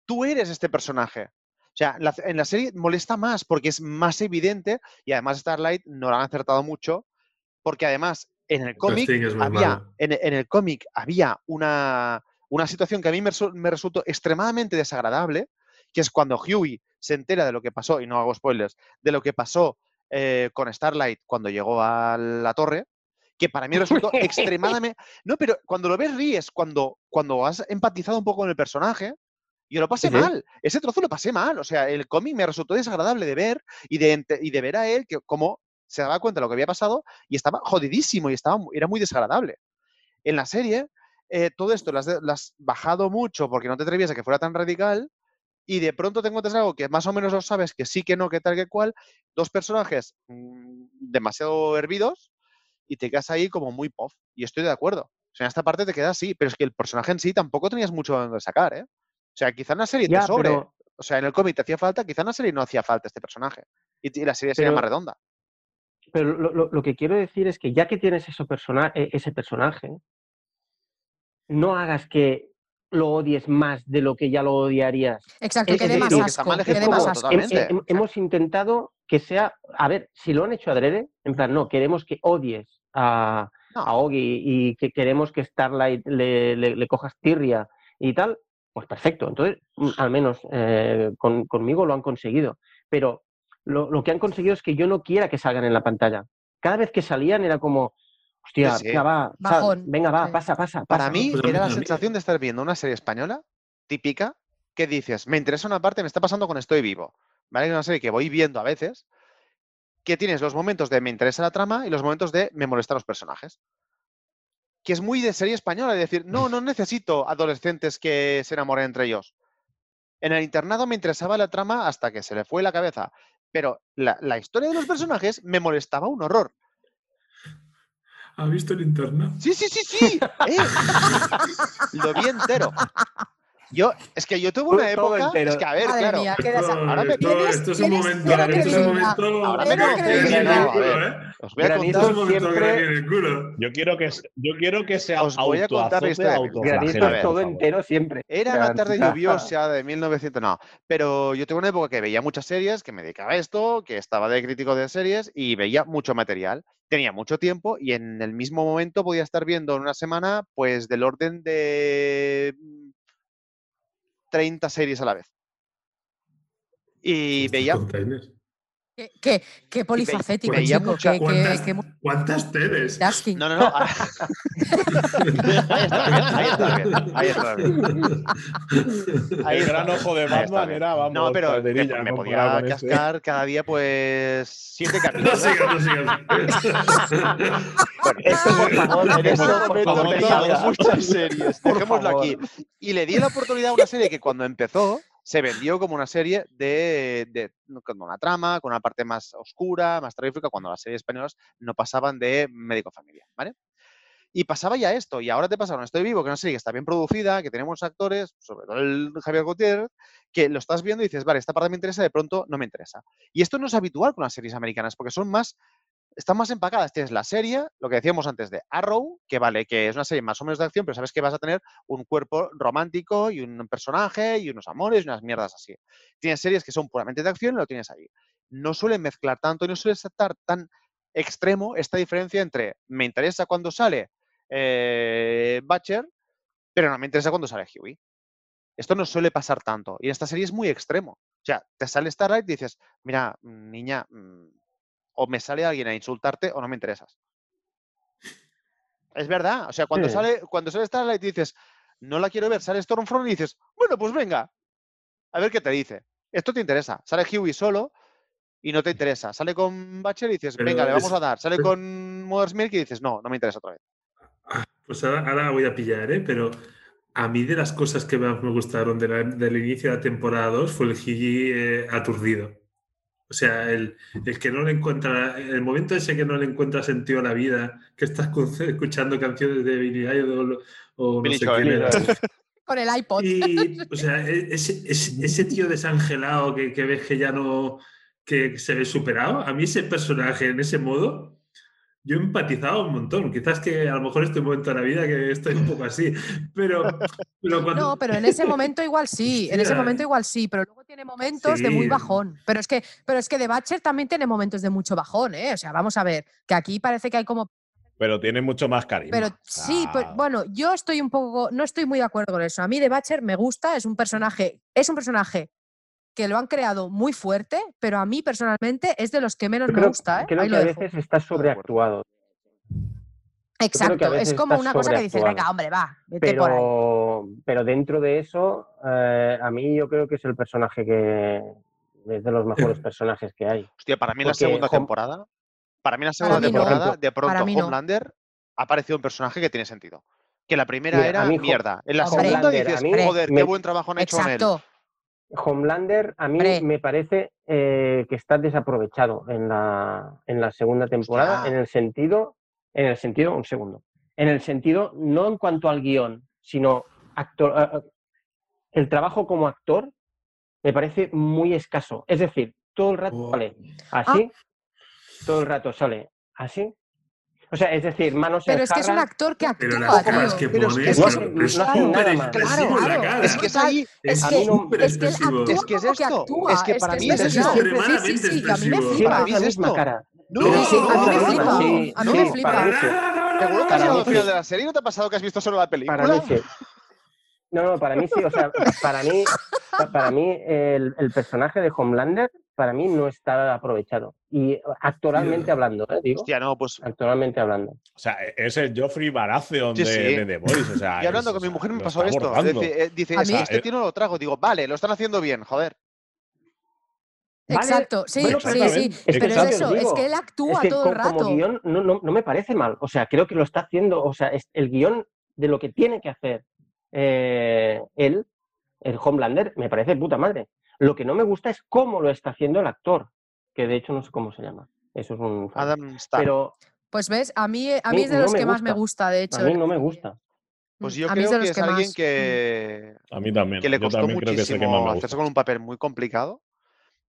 tú eres este personaje. O sea, la- en la serie molesta más porque es más evidente y además Starlight no lo han acertado mucho porque además en el cómic había, en, en el cómic había una, una situación que a mí me, resu- me resultó extremadamente desagradable, que es cuando Huey se entera de lo que pasó, y no hago spoilers, de lo que pasó eh, con Starlight cuando llegó a la torre, que para mí resultó extremadamente... No, pero cuando lo ves ríes, cuando, cuando has empatizado un poco con el personaje, yo lo pasé Sí, mal, ese trozo lo pasé mal, o sea, el cómic me resultó desagradable de ver y de, y de ver a él que como se daba cuenta de lo que había pasado y estaba jodidísimo y estaba, era muy desagradable. En la serie, eh, todo esto lo has, de- lo has bajado mucho porque no te atrevías a que fuera tan radical y de pronto te encuentras algo que más o menos lo sabes, que sí, que no, que tal, que cual, dos personajes mm, demasiado hervidos y te quedas ahí como muy puff. Y estoy de acuerdo. O sea, en esta parte te quedas así, pero es que el personaje en sí tampoco tenías mucho donde sacar, ¿eh? O sea, quizá en la serie Ya, te sobre. pero- O sea, en el cómic te hacía falta, quizá en la serie no hacía falta este personaje. Y, y la serie sería más redonda. Pero lo, lo- lo que quiero decir es que ya que tienes eso persona- eh, ese personaje, no hagas que lo odies más de lo que ya lo odiarías. Exacto, Es que dé más asco. Que más como, asco. hem- totalmente. hem- hemos intentado que sea, a ver, si lo han hecho adrede, en plan, no, queremos que odies a, No. a Ogi y que queremos que Starlight le, le, le cojas tirria y tal, pues perfecto. Entonces, mm, al menos eh, con- conmigo lo han conseguido. Pero lo, lo que han conseguido es que yo no quiera que salgan en la pantalla. Cada vez que salían era como, hostia, Sí. venga, va, sal, Bajón, venga, va, sí. pasa, pasa. Para pasa". mí Pues era la también. sensación de estar viendo una serie española típica que dices, me interesa una parte, me está pasando con Estoy Vivo. ¿Vale? Es una serie que voy viendo a veces, que tienes los momentos de me interesa la trama y los momentos de me molestan los personajes. que es muy de serie española, de decir, no, no necesito adolescentes que se enamoren entre ellos. En el internado me interesaba la trama hasta que se le fue la cabeza, pero la, la historia de los personajes me molestaba un horror. ¿Ha visto el internado? Sí, sí, sí, sí. eh. Lo vi entero. Yo, es que yo tuve una época. entero. Es que, a ver, Madre claro. mía, ahora me esto, esto es un momento, esto es un momento. Ahora me. Os voy a contar. un momento siempre- el culo. Yo quiero que, yo quiero que se Os voy a contar vida. Granizo todo entero siempre. Era una tarde lluviosa de 1900, no. Pero yo tuve una época que veía muchas series, que me dedicaba a esto, que estaba de crítico de series y veía mucho material. Tenía mucho tiempo y en el mismo momento podía estar viendo en una semana, pues del orden de 30 series a la vez. Y veía, Containers. Qué, qué- qué polifacético, veía chico. mucha- qué- ¿Cuántas, qué ¿Cuántas teles? multitasking. No, no, no. Ahí está bien, ahí está bien, ahí está bien. Ahí el gran ojo de ahí está Batman era, vamos, No, pero me, me podía cascar cada día, pues, siete No capítulos. sigas, no sigas. Bueno, esto por favor, en este momento salga. muchas series. Dejémoslo aquí. Y le di la oportunidad a una serie que cuando empezó se vendió como una serie de, de- una trama, con una parte más oscura, más terrorífica, cuando las series españolas no pasaban de médico familia, ¿vale? Y pasaba ya esto, y ahora te pasa con Estoy Vivo, que es una serie que está bien producida, que tenemos actores, sobre todo el Javier Gutiérrez, que lo estás viendo y dices, vale, esta parte me interesa, de pronto no me interesa. Y esto no es habitual con las series americanas, porque son más están más empacadas. Tienes la serie, lo que decíamos antes de Arrow, que vale, que es una serie más o menos de acción, pero sabes que vas a tener un cuerpo romántico y un personaje y unos amores y unas mierdas así. Tienes series que son puramente de acción y lo tienes ahí. No suelen mezclar tanto y no suele estar tan extremo esta diferencia entre me interesa cuando sale eh, Butcher, pero no me interesa cuando sale Huey. Esto no suele pasar tanto. Y esta serie es muy extremo. O sea, te sale Starlight y dices, mira, mm, niña, mm, o me sale alguien a insultarte o no me interesas. Es verdad. O sea, cuando Sí. sale, cuando sale Starlight y dices, no la quiero ver, sale Stormfront y dices, bueno, pues venga, a ver qué te dice. Esto te interesa. Sale Huey solo y no te interesa. Sale con Butcher y dices, Pero venga, le vamos a dar. Sale con Mother's Milk y dices, no, no me interesa otra vez. Pues ahora, ahora voy a pillar, ¿eh? Pero a mí de las cosas que más me gustaron de la- del inicio de la temporada 2 fue el Gigi eh, aturdido. O sea, el, el que no le encuentra, el momento ese que no le encuentra sentido a la vida, que estás cu- escuchando canciones de Billy Idol o no Billy sé Joel. quién era. Con el iPod. Y, o sea, e- ese, ese, ese tío desangelado que, que ves que ya no, que se ve superado, a mí ese personaje en ese modo, yo he empatizado un montón. Quizás que a lo mejor este momento de la vida que estoy un poco así, pero, pero cuando... No, pero en ese momento igual sí, en ese momento igual sí, pero luego tiene momentos de muy bajón. Pero es que, pero es que The Butcher también tiene momentos de mucho bajón, ¿eh? O sea, vamos a ver, que aquí parece que hay como. Pero tiene mucho más carisma. Pero sí, pero, bueno, yo estoy un poco. No estoy muy de acuerdo con eso. A mí The Butcher me gusta, es un personaje, es un personaje que lo han creado muy fuerte, pero a mí personalmente es de los que menos me gusta, ¿eh? creo Ahí que lo a dejo. veces está sobreactuado. Exacto, es como una cosa que dices, venga, hombre, va, vete por ahí. Pero, pero dentro de eso, eh, a mí yo creo que es el personaje que es de los mejores personajes que hay. Hostia, para mí en la Porque segunda Hom- temporada, para mí en la segunda mí temporada, Por de pronto no. Homelander ha aparecido un personaje que tiene sentido. Que la primera Mira, era mierda. En la Hombre. segunda dices, joder, qué me- buen trabajo han hecho con él. Homelander a mí me parece eh, que está desaprovechado en la, en la segunda temporada, Hostia. en el sentido, en el sentido, un segundo, en el sentido, no en cuanto al guion, sino actor, eh, eh, el trabajo como actor me parece muy escaso. Es decir, todo el rato Oh. sale así, todo el rato sale así. O sea, es decir, manos en Pero es que es un actor que Pero actúa, las caras que Pero es que- pero es súper expresivo la cara. es que es ahí. Es que, súper es que él expresivo. Es que es esto, actúa. es que para mí es esto. Sí, sí, sí, que a mí me Expresivo. flipa. siempre Para es mí la es misma cara. No, No, no, sí, no, a mí me flipa. no. Sí, A mí sí, me flipa. para mí sí. Seguro que has Para al final de la serie no te ha pasado que has visto solo la película. Para mí sí. No, no, para mí sí. O sea, para mí, pa- para mí el, el personaje de Homelander, para mí no está aprovechado. Y actoralmente hablando, ¿eh? Digo, Hostia, no, pues. actoralmente hablando. O sea, es el Joffrey Baratheon Sí, de, sí. de The Voice. O sea, Y hablando es- con o mi sea, mujer me pasó esto. Dice, eh, dice, A es que mí- este tío no lo trago. Digo, vale, lo están haciendo bien, joder. ¿vale? Exacto, sí, Bueno, sí, pero- sí. es Pero es eso, es que él actúa Es que todo el rato. Como guion no, no, no me parece mal. O sea, creo que lo está haciendo. O sea, es el guion de lo que tiene que hacer eh, él, el Homelander, me parece puta madre. Lo que no me gusta es cómo lo está haciendo el actor, que de hecho no sé cómo se llama. Eso es un. Adam Starr. Pero Pues ves, a mí, a mí mí es de no los que más me gusta. de hecho. a mí en no me serie. gusta. Pues Mm, yo a creo de que los es que alguien más, que, A mí también. que le costó también creo que es el que más muchísimo hacerse con un papel muy complicado.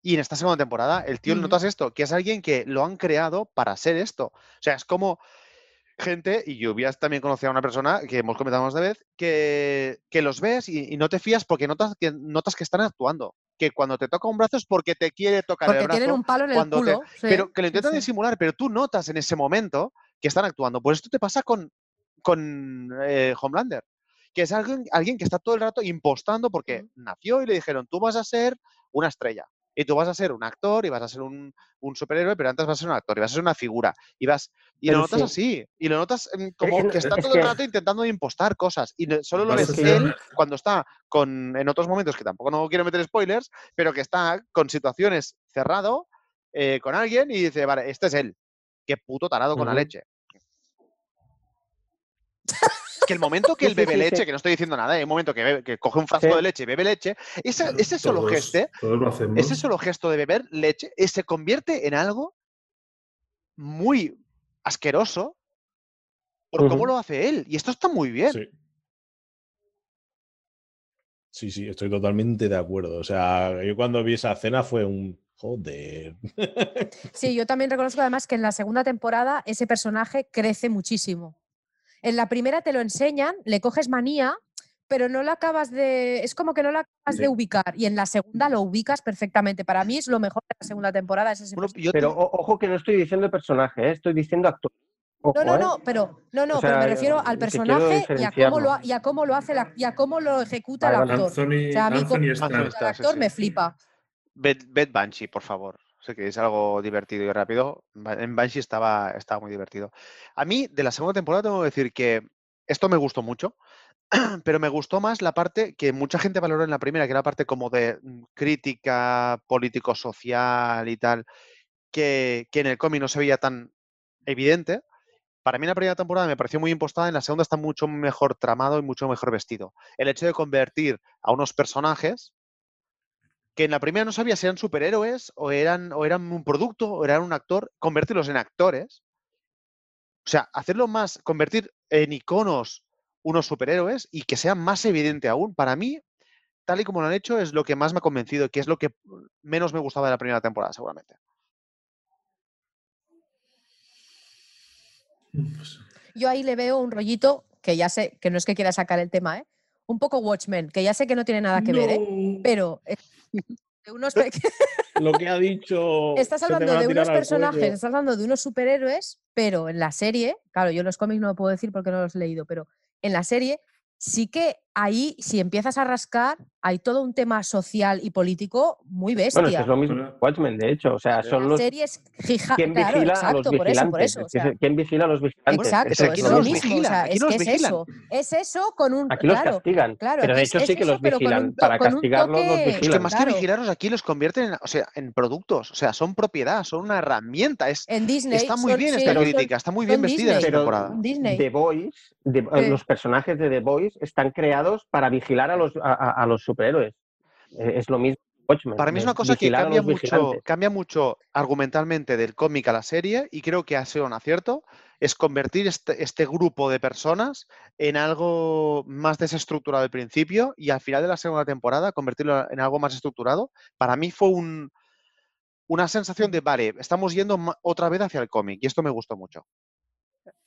Y en esta segunda temporada, el tío, notas esto, que es alguien que lo han creado para ser esto. O sea, es como gente, y yo había también conocido a una persona que hemos comentado más de vez, que, que los ves y, y no te fías porque notas que, notas que están actuando. Que cuando te toca un brazo es porque te quiere tocar el Porque brazo. tienen un palo en el te- culo. sí, pero que lo intentan sí. disimular, pero tú notas en ese momento que están actuando. Pues esto te pasa con, con eh, Homelander, que es alguien, alguien que está todo el rato impostando porque nació y le dijeron, tú vas a ser una estrella. Y tú vas a ser un actor y vas a ser un, un superhéroe, pero antes vas a ser un actor y vas a ser una figura. Y vas y Pero lo notas sí. así. Y lo notas em, como que está es todo el rato intentando impostar cosas. Y solo lo ves ser él cuando está con, en otros momentos, que tampoco no quiero meter spoilers, pero que está con situaciones cerrado eh, con alguien y dice, vale, este es él. Qué puto tarado con la leche. Que el momento que él sí, bebe sí, leche, sí. que no estoy diciendo nada, hay un momento que, bebe- que coge un frasco Sí. de leche y bebe leche, ese, ese solo Todos- geste, Todos ese solo gesto de beber leche eh, se convierte en algo muy asqueroso por cómo lo hace él. Y esto está muy bien. Sí. Sí, sí, estoy totalmente de acuerdo. O sea, yo cuando vi esa escena fue un joder. Sí, yo también reconozco además que en la segunda temporada ese personaje crece muchísimo. En la primera te lo enseñan, le coges manía, pero no lo acabas de. Es como que no lo acabas Sí. de ubicar. Y en la segunda lo ubicas perfectamente. Para mí es lo mejor de la segunda temporada. Es ese Bueno, personaje. yo Pero ojo que no estoy diciendo personaje, ¿eh? estoy diciendo actor. Ojo, No, no, ¿eh? no, pero no, no, O pero me refiero que al personaje y a cómo lo, ha- diferenciarlo. y a cómo lo hace la- y a cómo lo ejecuta Vale, el actor. Anthony, O sea, a mí como el sí, actor sí. me flipa. Bed Banshee, por favor. Sé que es algo divertido y rápido. En Banshee estaba, estaba muy divertido. A mí, de la segunda temporada, tengo que decir que esto me gustó mucho, pero me gustó más la parte que mucha gente valoró en la primera, que era la parte como de mm, crítica político-social y tal, que, que en el cómic no se veía tan evidente. Para mí la primera temporada me pareció muy impostada, en la segunda está mucho mejor tramado y mucho mejor vestido. El hecho de convertir a unos personajes que en la primera no sabía si eran superhéroes o eran, o eran un producto o eran un actor, convertirlos en actores. O sea, hacerlo más, convertir en iconos unos superhéroes y que sea más evidente aún. Para mí, tal y como lo han hecho, es lo que más me ha convencido, que es lo que menos me gustaba de la primera temporada, seguramente. Pues, Yo ahí le veo un rollito que ya sé, que no es que quiera sacar el tema, ¿eh? Un poco Watchmen, que ya sé que no tiene nada que ver, ¿eh? Pero eh, de unos Lo que ha dicho. estás hablando de unos personajes, estás hablando de unos superhéroes, pero en la serie, claro, yo los cómics no lo puedo decir porque no los he leído, pero en la serie sí que ahí, si empiezas a rascar, hay todo un tema social y político muy Bueno, es bestia. que es lo mismo Bueno. que Watchmen, de hecho. O sea, son los. serie es fija- ¿Quién claro, vigila a exacto, los por eso, por vigilantes? eso. o Es que sea, es- ¿Quién vigila a los vigilantes? Exacto, es que lo los mismo. o sea, aquí es que los es eso. Es eso con un. Aquí los claro, castigan. claro, pero de hecho es sí que eso, los un vigilan. Para castigarlos los toque- Es que vigilan. más Claro. que vigilaros, aquí los convierten en, o sea, en productos. O sea, son propiedad, son una herramienta. Es, En Disney. está muy son- bien sí, esta son- crítica, está muy bien vestida esta temporada. The Boys, los personajes de The Boys están creados para vigilar a los, a, los superhéroes. Eh, Es lo mismo Watchmen, Para mí es una cosa que cambia mucho, vigilantes. cambia mucho argumentalmente del cómic a la serie y creo que ha sido un acierto, es convertir este, este grupo de personas en algo más desestructurado al principio y al final de la segunda temporada convertirlo en algo más estructurado. Para mí fue un, una sensación de, vale, estamos yendo otra vez hacia el cómic y esto me gustó mucho.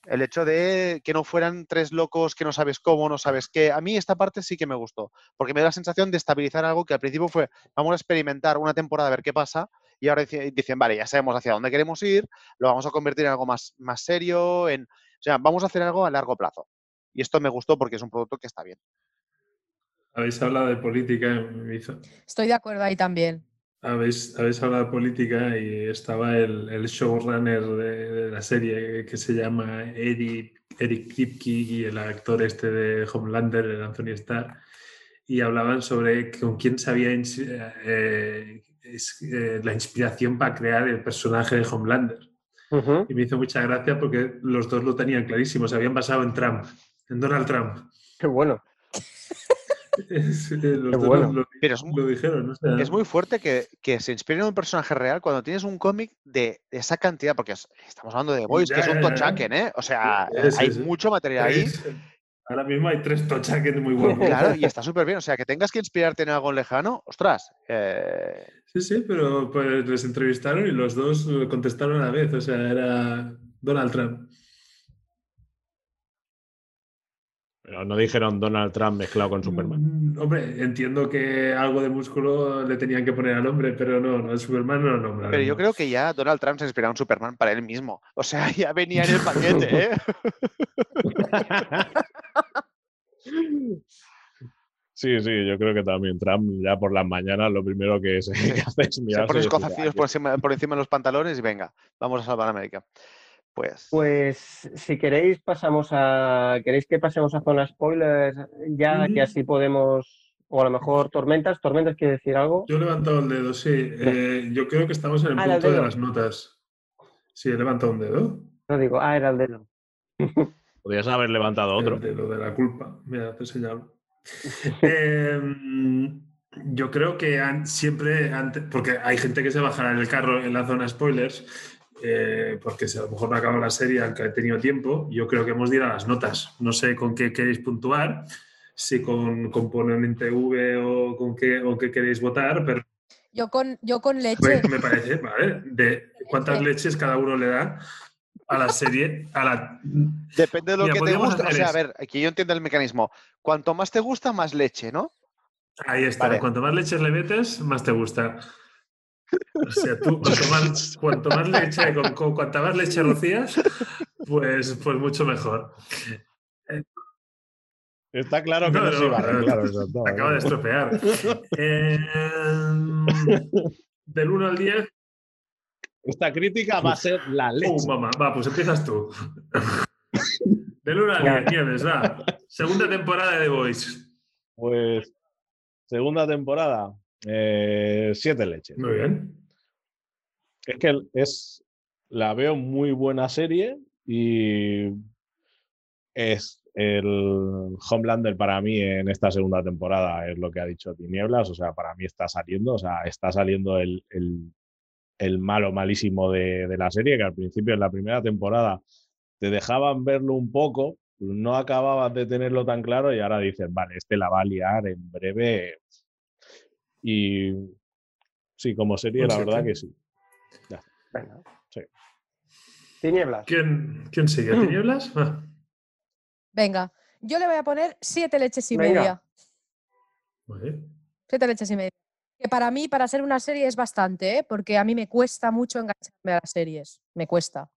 El hecho de que no fueran tres locos que no sabes cómo, no sabes qué. A mí esta parte sí que me gustó, porque me da la sensación de estabilizar algo que al principio fue, vamos a experimentar una temporada a ver qué pasa, y ahora dice- dicen, vale, ya sabemos hacia dónde queremos ir, lo vamos a convertir en algo más, más serio, en, o sea, vamos a hacer algo a largo plazo. Y esto me gustó porque es un producto que está bien. Habéis hablado de política, me hizo- Estoy de acuerdo ahí también. Habéis, habéis hablado de política y estaba el, el showrunner de, de la serie que se llama Eric, Eric Kripke y el actor este de Homelander, el Anthony Starr, y hablaban sobre con quién se había ins- eh, es eh, la inspiración para crear el personaje de Homelander. Y me hizo mucha gracia porque los dos lo tenían clarísimo, se habían basado en Trump, en Donald Trump. Qué bueno. Sí, los Qué dos bueno. lo, Pero es, lo dijeron. o sea, es muy fuerte que, que se inspire en un personaje real cuando tienes un cómic de esa cantidad, porque es- estamos hablando de Boys, que es un tochaken, ¿eh? O sea, hay sí. mucho material ahí. Ahora mismo hay tres tochaques muy buenos. Claro, y está súper bien. O sea, que tengas que inspirarte en algo lejano, ostras. eh, Sí, sí, pero pues les entrevistaron y los dos eh, contestaron a la vez. O sea, era Donald Trump. Pero no dijeron Donald Trump mezclado con Superman. Mm, Hombre, entiendo que algo de músculo le tenían que poner al hombre, pero no, no, el Superman no lo nombra. pero yo creo que ya Donald Trump se inspiraba en Superman para él mismo. O sea, ya venía en el paquete, ¿eh? Sí, sí, yo creo que también Trump ya por las mañanas lo primero que se que hace es Se mirarse pone "Ah, por encima, por encima de los pantalones y venga, vamos a salvar a América. Pues, Pues si queréis pasamos a queréis que pasemos a zona spoilers ya que así podemos o a lo mejor tormentas, tormentas quiere decir algo. Yo he levantado el dedo, sí. Eh, yo creo que estamos en el Ah, el punto de las notas. Sí, he levantado un dedo. No digo, ah, era el dedo. Podrías haber levantado otro. El dedo de la culpa. Mira, te señalo. Em, yo creo que han- siempre, antes, porque hay gente que se bajará en el carro en la zona spoilers, eh, porque si a lo mejor no acaba la serie, aunque he tenido tiempo, yo creo que hemos de ir a las notas. No sé con qué queréis puntuar, si con componente V o con qué, o qué queréis votar, pero Yo con, yo con leche. me parece, ¿vale? De cuántas leches cada uno le da a la serie, a la... depende de lo Mira, que te guste. O sea, a ver, aquí yo entiendo el mecanismo. Cuanto más te gusta, más leche, ¿no? Ahí está. Vale. Cuanto más leches le metes, más te gusta. O sea, tú, cuanto más, cuanto más leche, con, con cuanta más leche rocías, pues, pues mucho mejor. Está claro que No, no, no, se iba a no, arreglar eso todo, Acaba de ¿no? estropear. Eh, del 1 al 10, Esta crítica va a ser la ¡uh, leche. mamá! Va, pues empiezas tú. Del 1 al 10, Nieves, va. Segunda temporada de The Voice. Pues segunda temporada, eh, siete leches. Muy bien. Es que es, la veo muy buena serie y es el Homelander para mí en esta segunda temporada, es lo que ha dicho Tinieblas, o sea, para mí está saliendo, o sea, está saliendo el, el- el malo malísimo de, de la serie, que al principio en la primera temporada te dejaban verlo un poco, no acababas de tenerlo tan claro y ahora dices, vale, este la va a liar en breve. Y sí, como serie, la verdad que sí. Venga. Sí. Tinieblas. ¿Quién, quién sigue? ¿Tinieblas? Ah, Venga, yo le voy a poner siete leches y Venga. media. Siete leches y media. Que para mí, para ser una serie, es bastante, ¿eh? porque a mí me cuesta mucho engancharme a las series. Me cuesta.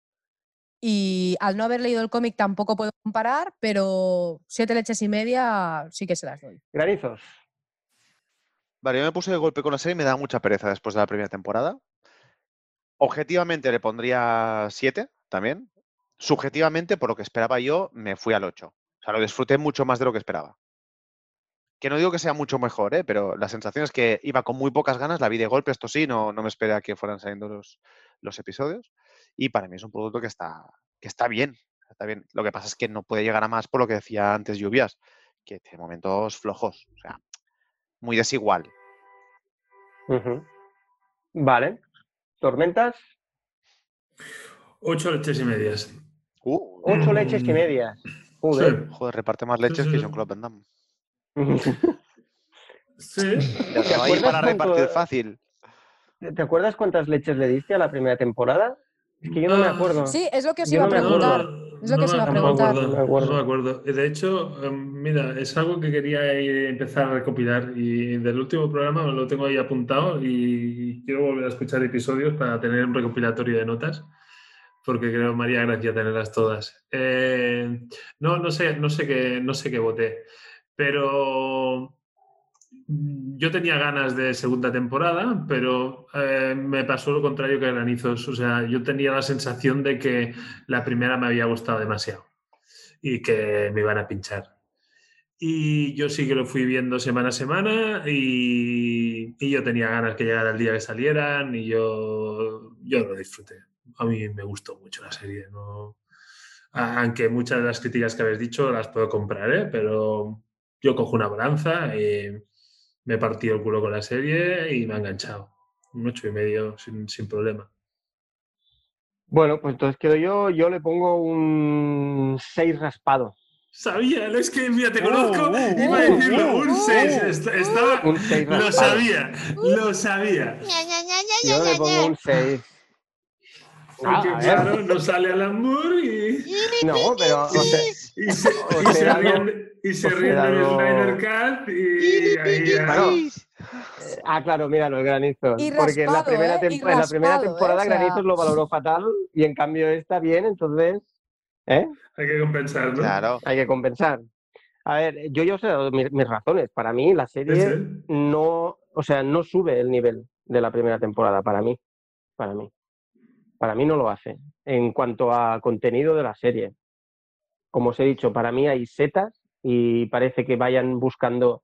Y al no haber leído el cómic tampoco puedo comparar, pero siete leches y media sí que se las doy. Granizos. Vale, yo me puse de golpe con la serie y me da mucha pereza después de la primera temporada. Objetivamente le pondría 7 también. Subjetivamente, por lo que esperaba yo, me fui al 8. O sea, lo disfruté mucho más de lo que esperaba. Que no digo que sea mucho mejor, ¿eh? pero la sensación es que iba con muy pocas ganas, la vi de golpe, esto sí, no, no me esperé a que fueran saliendo los, los episodios. Y para mí es un producto que está, que está bien. Está bien. Lo que pasa es que no puede llegar a más por lo que decía antes Lluvias, que tiene momentos flojos. O sea, muy desigual. Vale. Tormentas. Ocho leches y medias. Uh, Ocho leches y medias. Joder. Joder, reparte más leches sí, que sí. Jean-Claude Van Damme. Sí. Ya ¿Te para cuánto- repartir fácil. ¿Te acuerdas cuántas leches le diste a la primera temporada? Es que yo no me Ah, acuerdo. Sí, es lo que os Yo iba a no preguntar. Es lo que se iba a me- preguntar. No me acuerdo. acuerdo. no me acuerdo. De hecho, em, mira, es algo que quería empezar a recopilar y del último programa lo tengo ahí apuntado y quiero volver a escuchar episodios para tener un recopilatorio de notas porque creo María Gracia tenerlas todas. Eh, no, no sé, no sé qué, no sé qué voté, pero yo tenía ganas de segunda temporada, pero eh, me pasó lo contrario que Granizos. O sea, yo tenía la sensación de que la primera me había gustado demasiado y que me iban a pinchar. Y yo sí que lo fui viendo semana a semana y, y yo tenía ganas que llegara el día que salieran y yo, yo lo disfruté. A mí me gustó mucho la serie. ¿no? Aunque muchas de las críticas que habéis dicho las puedo comprar, ¿eh? pero yo cojo una balanza y me he partido el culo con la serie y me ha enganchado. Un ocho y medio sin, sin problema. Bueno, pues entonces quedo yo, yo le pongo un 6 raspado. Sabía, es que mira, te conozco, uh, iba a decirlo, uh, un 6, uh, estaba, Un seis lo sabía, lo sabía. Yo le pongo un 6. Ah, Porque a ver. claro, no sale al amor y, No, pero o sea, y se, O y se sea, ríen, y se sea, del no- Snyder Cut y ahí ya- eh, ah, claro, mira los granizos. Y porque en la primera, ¿eh? En la primera raspado, ¿eh? temporada O sea- Granizos lo valoró fatal y en cambio está bien, entonces ¿eh? hay que compensar, ¿no? Claro. hay que compensar. A ver, yo yo sé mis, mis razones. Para mí la serie no, o sea, no sube el nivel de la primera temporada, para mí. Para mí. Para mí no lo hace. En cuanto a contenido de la serie. Como os he dicho, para mí hay setas y parece que vayan buscando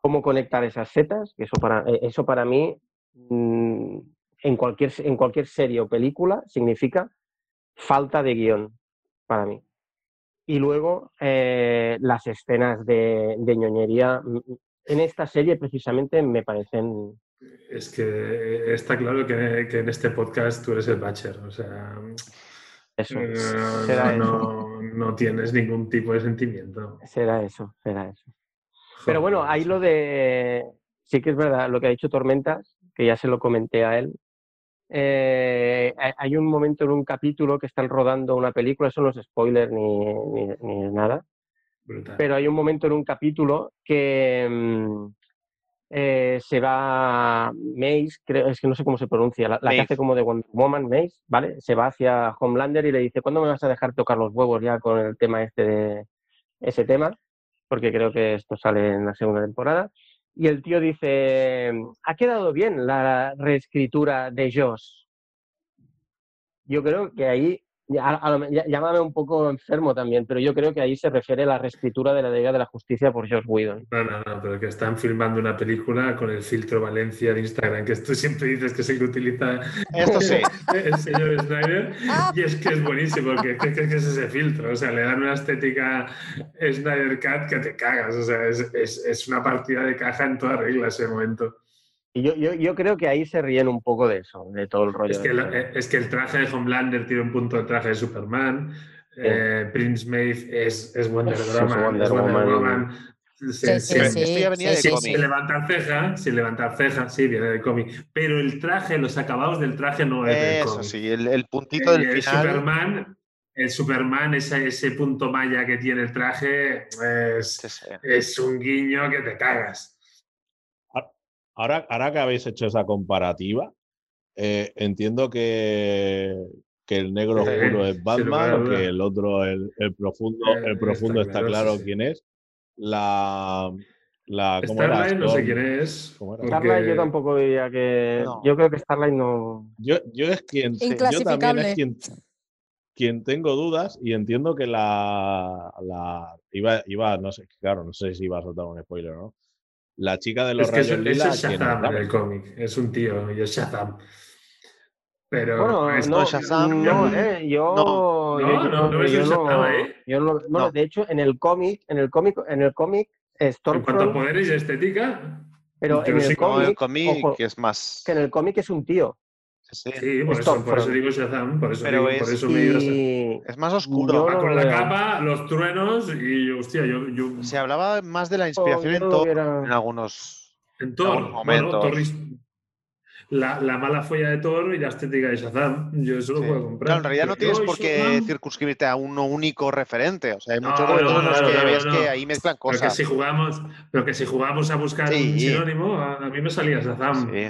cómo conectar esas setas, que eso para, eh, eso para mí, mm, en cualquier, en cualquier serie o película, significa falta de guion, para mí. Y luego eh, las escenas de, de ñoñería mm, en esta serie precisamente me parecen Es que está claro que, que en este podcast tú eres el Batcher, o sea, eso. eh, será eso. no, tienes ningún tipo de sentimiento. Será eso, será eso. Pero bueno, ahí lo de. Sí que es verdad, lo que ha dicho Tormentas, que ya se lo comenté a él. eh, hay- un momento en un capítulo que están rodando una película, eso no es spoiler ni, ni, nada, brutal. pero hay un momento en un capítulo que mm, eh, se va Mace, creo, es que no sé cómo se pronuncia, la, la que hace como de Wonder Woman, Mace, ¿vale? Se va hacia Homelander y le dice, ¿cuándo me vas a dejar tocar los huevos ya con el tema este de ese tema? Porque creo que esto sale en la segunda temporada. Y el tío dice, ha quedado bien la reescritura de Joss. Yo creo que ahí, ya- a lo- ya- llámame un poco enfermo también, pero yo creo que ahí se refiere a la reescritura de la Liga de la Justicia por Joss Whedon. No, no, no, pero que están filmando una película con el filtro Valencia de Instagram, que tú siempre dices que es el que utiliza Esto sí. el señor Snyder, y es que es buenísimo, porque ¿qué, qué- qué es ese filtro? O sea, le dan una estética Snyder Cut que te cagas, o sea, es, es- es una partida de caja en toda regla ese momento. Y yo, yo, yo creo que ahí se ríen un poco de eso, de todo el rollo. Es que, de- el, es que el traje de Homelander tiene un punto de traje de Superman, eh, Prince Maeve es, es Wonder Woman, Wonder es Wonder Woman. Se- levantar ceja, sin levantar ceja, sí, viene del cómic. Pero el traje, los acabados del traje no es del Eso cómic. sí, el, el puntito del el final. Superman, el Superman, ese, ese punto maya que tiene el traje, es, sí, sí. es un guiño que te cagas. Ahora, ahora que habéis hecho esa comparativa, eh, entiendo que, que el negro oscuro es Batman, que el otro, el, el profundo, Eh, el profundo está está, claro, claro, sí, sí. quién es. La, la ¿cómo era? Starlight no sé quién es. Starlight yo tampoco diría que... No. Yo creo que Starlight no... Yo, yo es quien, yo también es quien, quien tengo dudas y entiendo que la, la iba, iba, no sé, claro, no sé si iba a soltar un spoiler, ¿no? La chica de los Es que es, rayos es lila, el ¿quién es? Shazam en el cómic, es un tío y es Shazam. Pero Bueno, no, Shazam, no, yo- eh, yo, No, yo- no, yo- no, yo el Shazam, ¿eh? yo no- bueno, No. de hecho, en el cómic, en el cómic, en el cómic, en cuanto a Stormfront, poderes y estética, pero en el que- No, el cómic, cómic ojo, es más. que en el cómic es un tío. Sí, por eso, por eso digo Shazam, por eso, Pero digo, es- por eso me Y Es más oscuro. No con la capa, los truenos y, hostia, yo, yo Se hablaba más de la inspiración yo en no Thor en algunos. En Thor, algunos bueno, momentos. Thor is- la, la mala folla de Thor y la estética de Shazam. Yo eso lo puedo comprar. Claro, en realidad no tienes por qué Shazam, circunscribirte a uno único referente. O sea, hay No, muchos no, momentos en los claro, que claro, ves no. que ahí mezclan Pero que, cosas. si jugamos, pero que si jugamos a buscar Sí. un sinónimo, a, a mí me salía Shazam. Sí.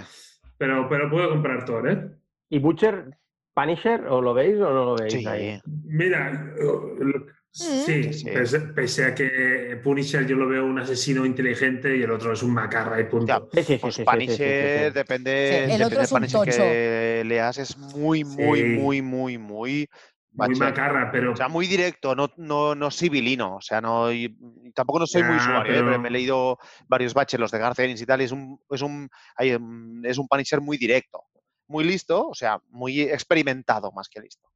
Pero, pero puedo comprar Thor, ¿eh? ¿Y Butcher, Punisher, o lo veis o no lo veis? Sí. ahí? Mira, eh, sí, Sí. Pese, pese a que Punisher yo lo veo un asesino inteligente y el otro es un macarra y punto. Sí, Pues Punisher, depende, el depende otro del es un Punisher tocho. que leas, es muy, muy, Sí. muy, muy, muy muy macarra, pero O sea, muy directo, no, no, no civilino. O sea, no, tampoco no soy muy usuario, ¿eh? pero pero- me he leído varios baches, los de García y tal, y es un, es un, mm, es un Punisher muy directo, muy listo, o sea, muy experimentado más que listo.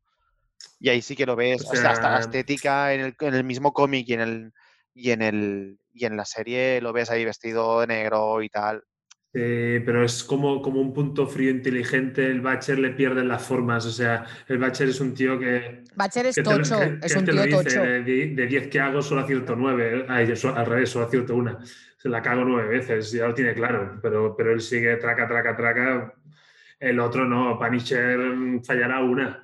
Y ahí sí que lo ves, O o sea, hasta la estética en el, en el mismo cómic y en el y en el y en la serie lo ves ahí vestido de negro y tal. Eh, pero es como, como un punto frío inteligente. El Batcher le pierden las formas. O sea, el Batcher es un tío que. Bacher es que te tocho, que- es que un te lo tío dice, tocho. De die- de 10 que hago, solo acierto 9. Ay, yo so- al revés, solo acierto una. Se la cago nueve veces, ya lo tiene claro. Pero, pero él sigue traca, traca, traca. El otro no. Punisher mm, fallará una.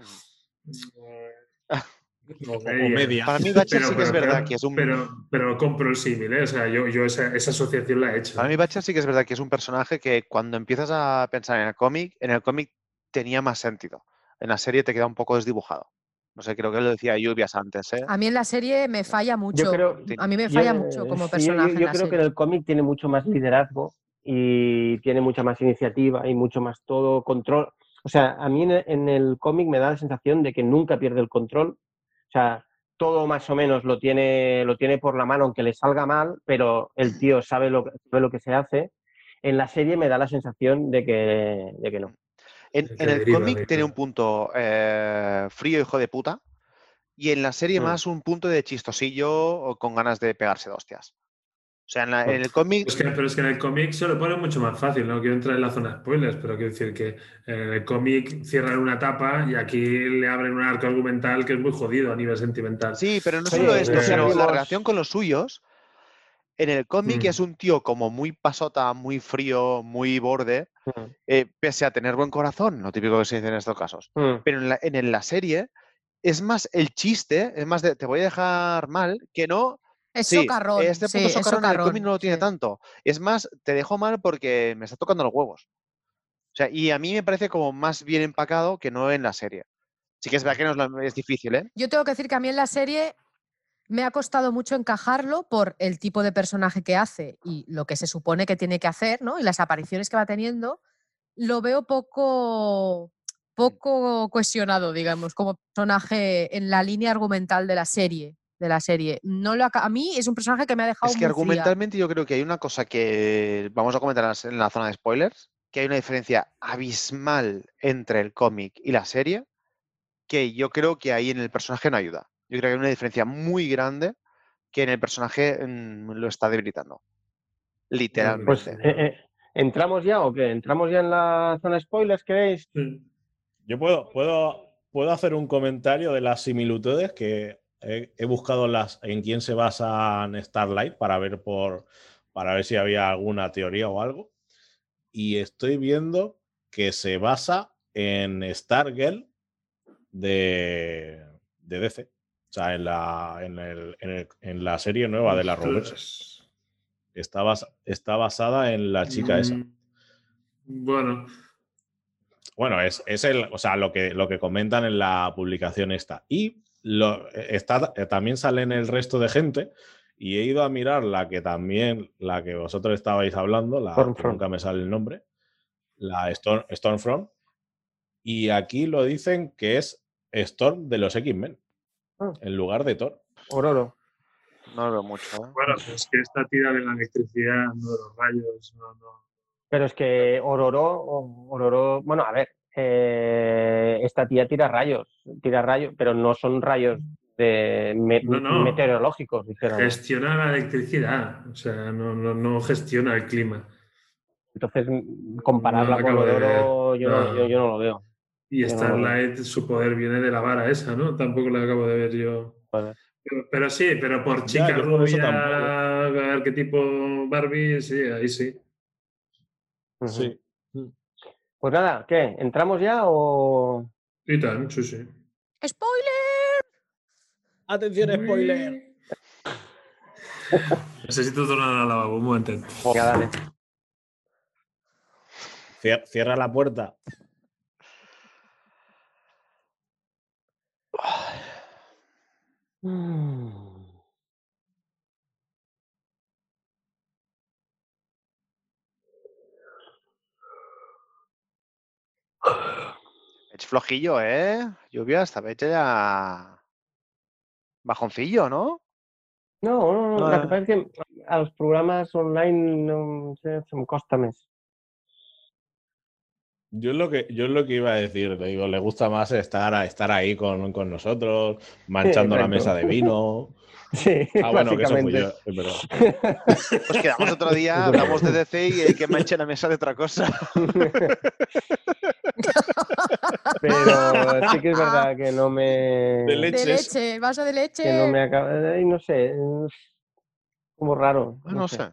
O o media. Para mí Batcher sí que es verdad pero- que es un Pero, pero compro el símil, ¿eh? O sea, yo, yo esa, esa asociación la he hecho. Para mí Batcher sí que es verdad que es un personaje que cuando empiezas a pensar en el cómic, en el cómic tenía más sentido. En la serie te queda un poco desdibujado. No sé, creo que lo decía Lluvias antes, ¿eh? A mí en la serie me falla mucho. creo- a mí me falla eh, mucho como sí, yo- personaje. Yo, en la creo que en el cómic tiene mucho más liderazgo y tiene mucha más iniciativa y mucho más todo control. O sea, a mí en el, en el cómic me da la sensación de que nunca pierde el control. O sea, todo más o menos lo tiene, lo tiene por la mano, aunque le salga mal, pero el tío sabe lo, que- sabe lo que se hace. En la serie me da la sensación de que, de que no. En, el cómic tiene un punto eh, frío, hijo de puta, y en la serie Mm. más un punto de chistosillo o con ganas de pegarse de hostias. O sea, en, la- en el cómic Es que- pero es que en el cómic se lo pone mucho más fácil, no quiero entrar en la zona de spoilers, pero quiero decir que en el cómic cierran una etapa y aquí le abren un arco argumental que es muy jodido a nivel sentimental. Sí, pero no Sí, solo esto, eh, sino la relación con los suyos. En el cómic Mm. es un tío como muy pasota, muy frío, muy borde, eh, pese a tener buen corazón, lo típico que se dice en estos casos. Mm. Pero en la, en, en la serie es más el chiste, es más de te voy a dejar mal, que no. Es sí, socarrón. Este sí, puto es socarrón en el cómic no lo tiene sí. tanto. Es más, te dejo mal porque me está tocando los huevos. O sea, y a mí me parece como más bien empacado que no en la serie. Sí que es verdad que no es, es difícil, ¿eh? Yo tengo que decir que a mí en la serie me ha costado mucho encajarlo por el tipo de personaje que hace y lo que se supone que tiene que hacer, ¿no? Y las apariciones que va teniendo. Lo veo poco, poco cuestionado, digamos, como personaje en la línea argumental de la serie. De la serie. No lo a mí es un personaje que me ha dejado Es que muy fría. argumentalmente yo creo que hay una cosa que vamos a comentar en la- zona de spoilers, que hay una diferencia abismal entre el cómic y la serie, que yo creo que ahí en el personaje no ayuda. Yo creo que hay una diferencia muy grande que en el personaje mm, lo está debilitando. Literalmente. Pues, eh, eh, ¿entramos ya o qué? ¿Entramos ya en la zona de spoilers, queréis? Yo puedo, puedo, puedo hacer un comentario de las similitudes que he, he buscado las, en quién se basan Starlight para ver por para ver si había alguna teoría o algo. Y estoy viendo que se basa en Stargirl de, de DC. O sea, en la, en, el- en el- en la serie nueva de la Roberts. Está, está basada en la chica esa. Mm, Bueno, Bueno, es, es el, o sea, lo que, lo que comentan en la publicación esta. Y lo, está, eh, también sale en el resto de gente. Y he ido a mirar la que también, la que vosotros estabais hablando, la que nunca me sale el nombre, la Storm, Stormfront. Y aquí lo dicen que es Storm de los X-Men, Ah. en lugar de Thor. Ororo. No lo veo mucho. ¿eh? bueno, es que esta tira de la electricidad, no de los rayos, no, no. Pero es que Ororo, o- Ororo, bueno, a ver, eh, esta tía tira rayos, tira rayos, pero no son rayos de me- No, no. meteorológicos, dijéramos. Gestiona la electricidad, o sea, no, no, no gestiona el clima. Entonces, compararla No con de ver. yo no, No. yo, yo no lo veo. Y Yo no lo veo. Starlight, su poder viene de la vara esa, ¿no? Tampoco la acabo de ver yo. Pero, pero sí, pero por chica rubia, arquetipo Barbie, sí, ahí sí. Sí. Pues nada, ¿qué? ¿Entramos ya o...? Y tan, sí, sí. ¡Spoiler! Atención, spoiler. Necesito tornar al lavabo, un momento. Venga, dale. Cier- Cierra la puerta. Edge flojillo, ¿eh? Lluvia, esta vez ya... Bajoncillo, ¿no? No, no, no. Ah. La que pasa es que a los programas online no sé, se me costa más. Yo es lo que, yo es lo que iba a decir, te digo, le gusta más estar, estar ahí con, con nosotros, manchando la mesa de vino. Sí, Ah, bueno, que eso yo, es verdad. Pues quedamos otro día, hablamos de DC y hay que manche la mesa de otra cosa. Pero sí que es verdad que no me. De leche, el vaso de leche. Que no me acaba. ay, no sé. es como raro. Ah, No sé.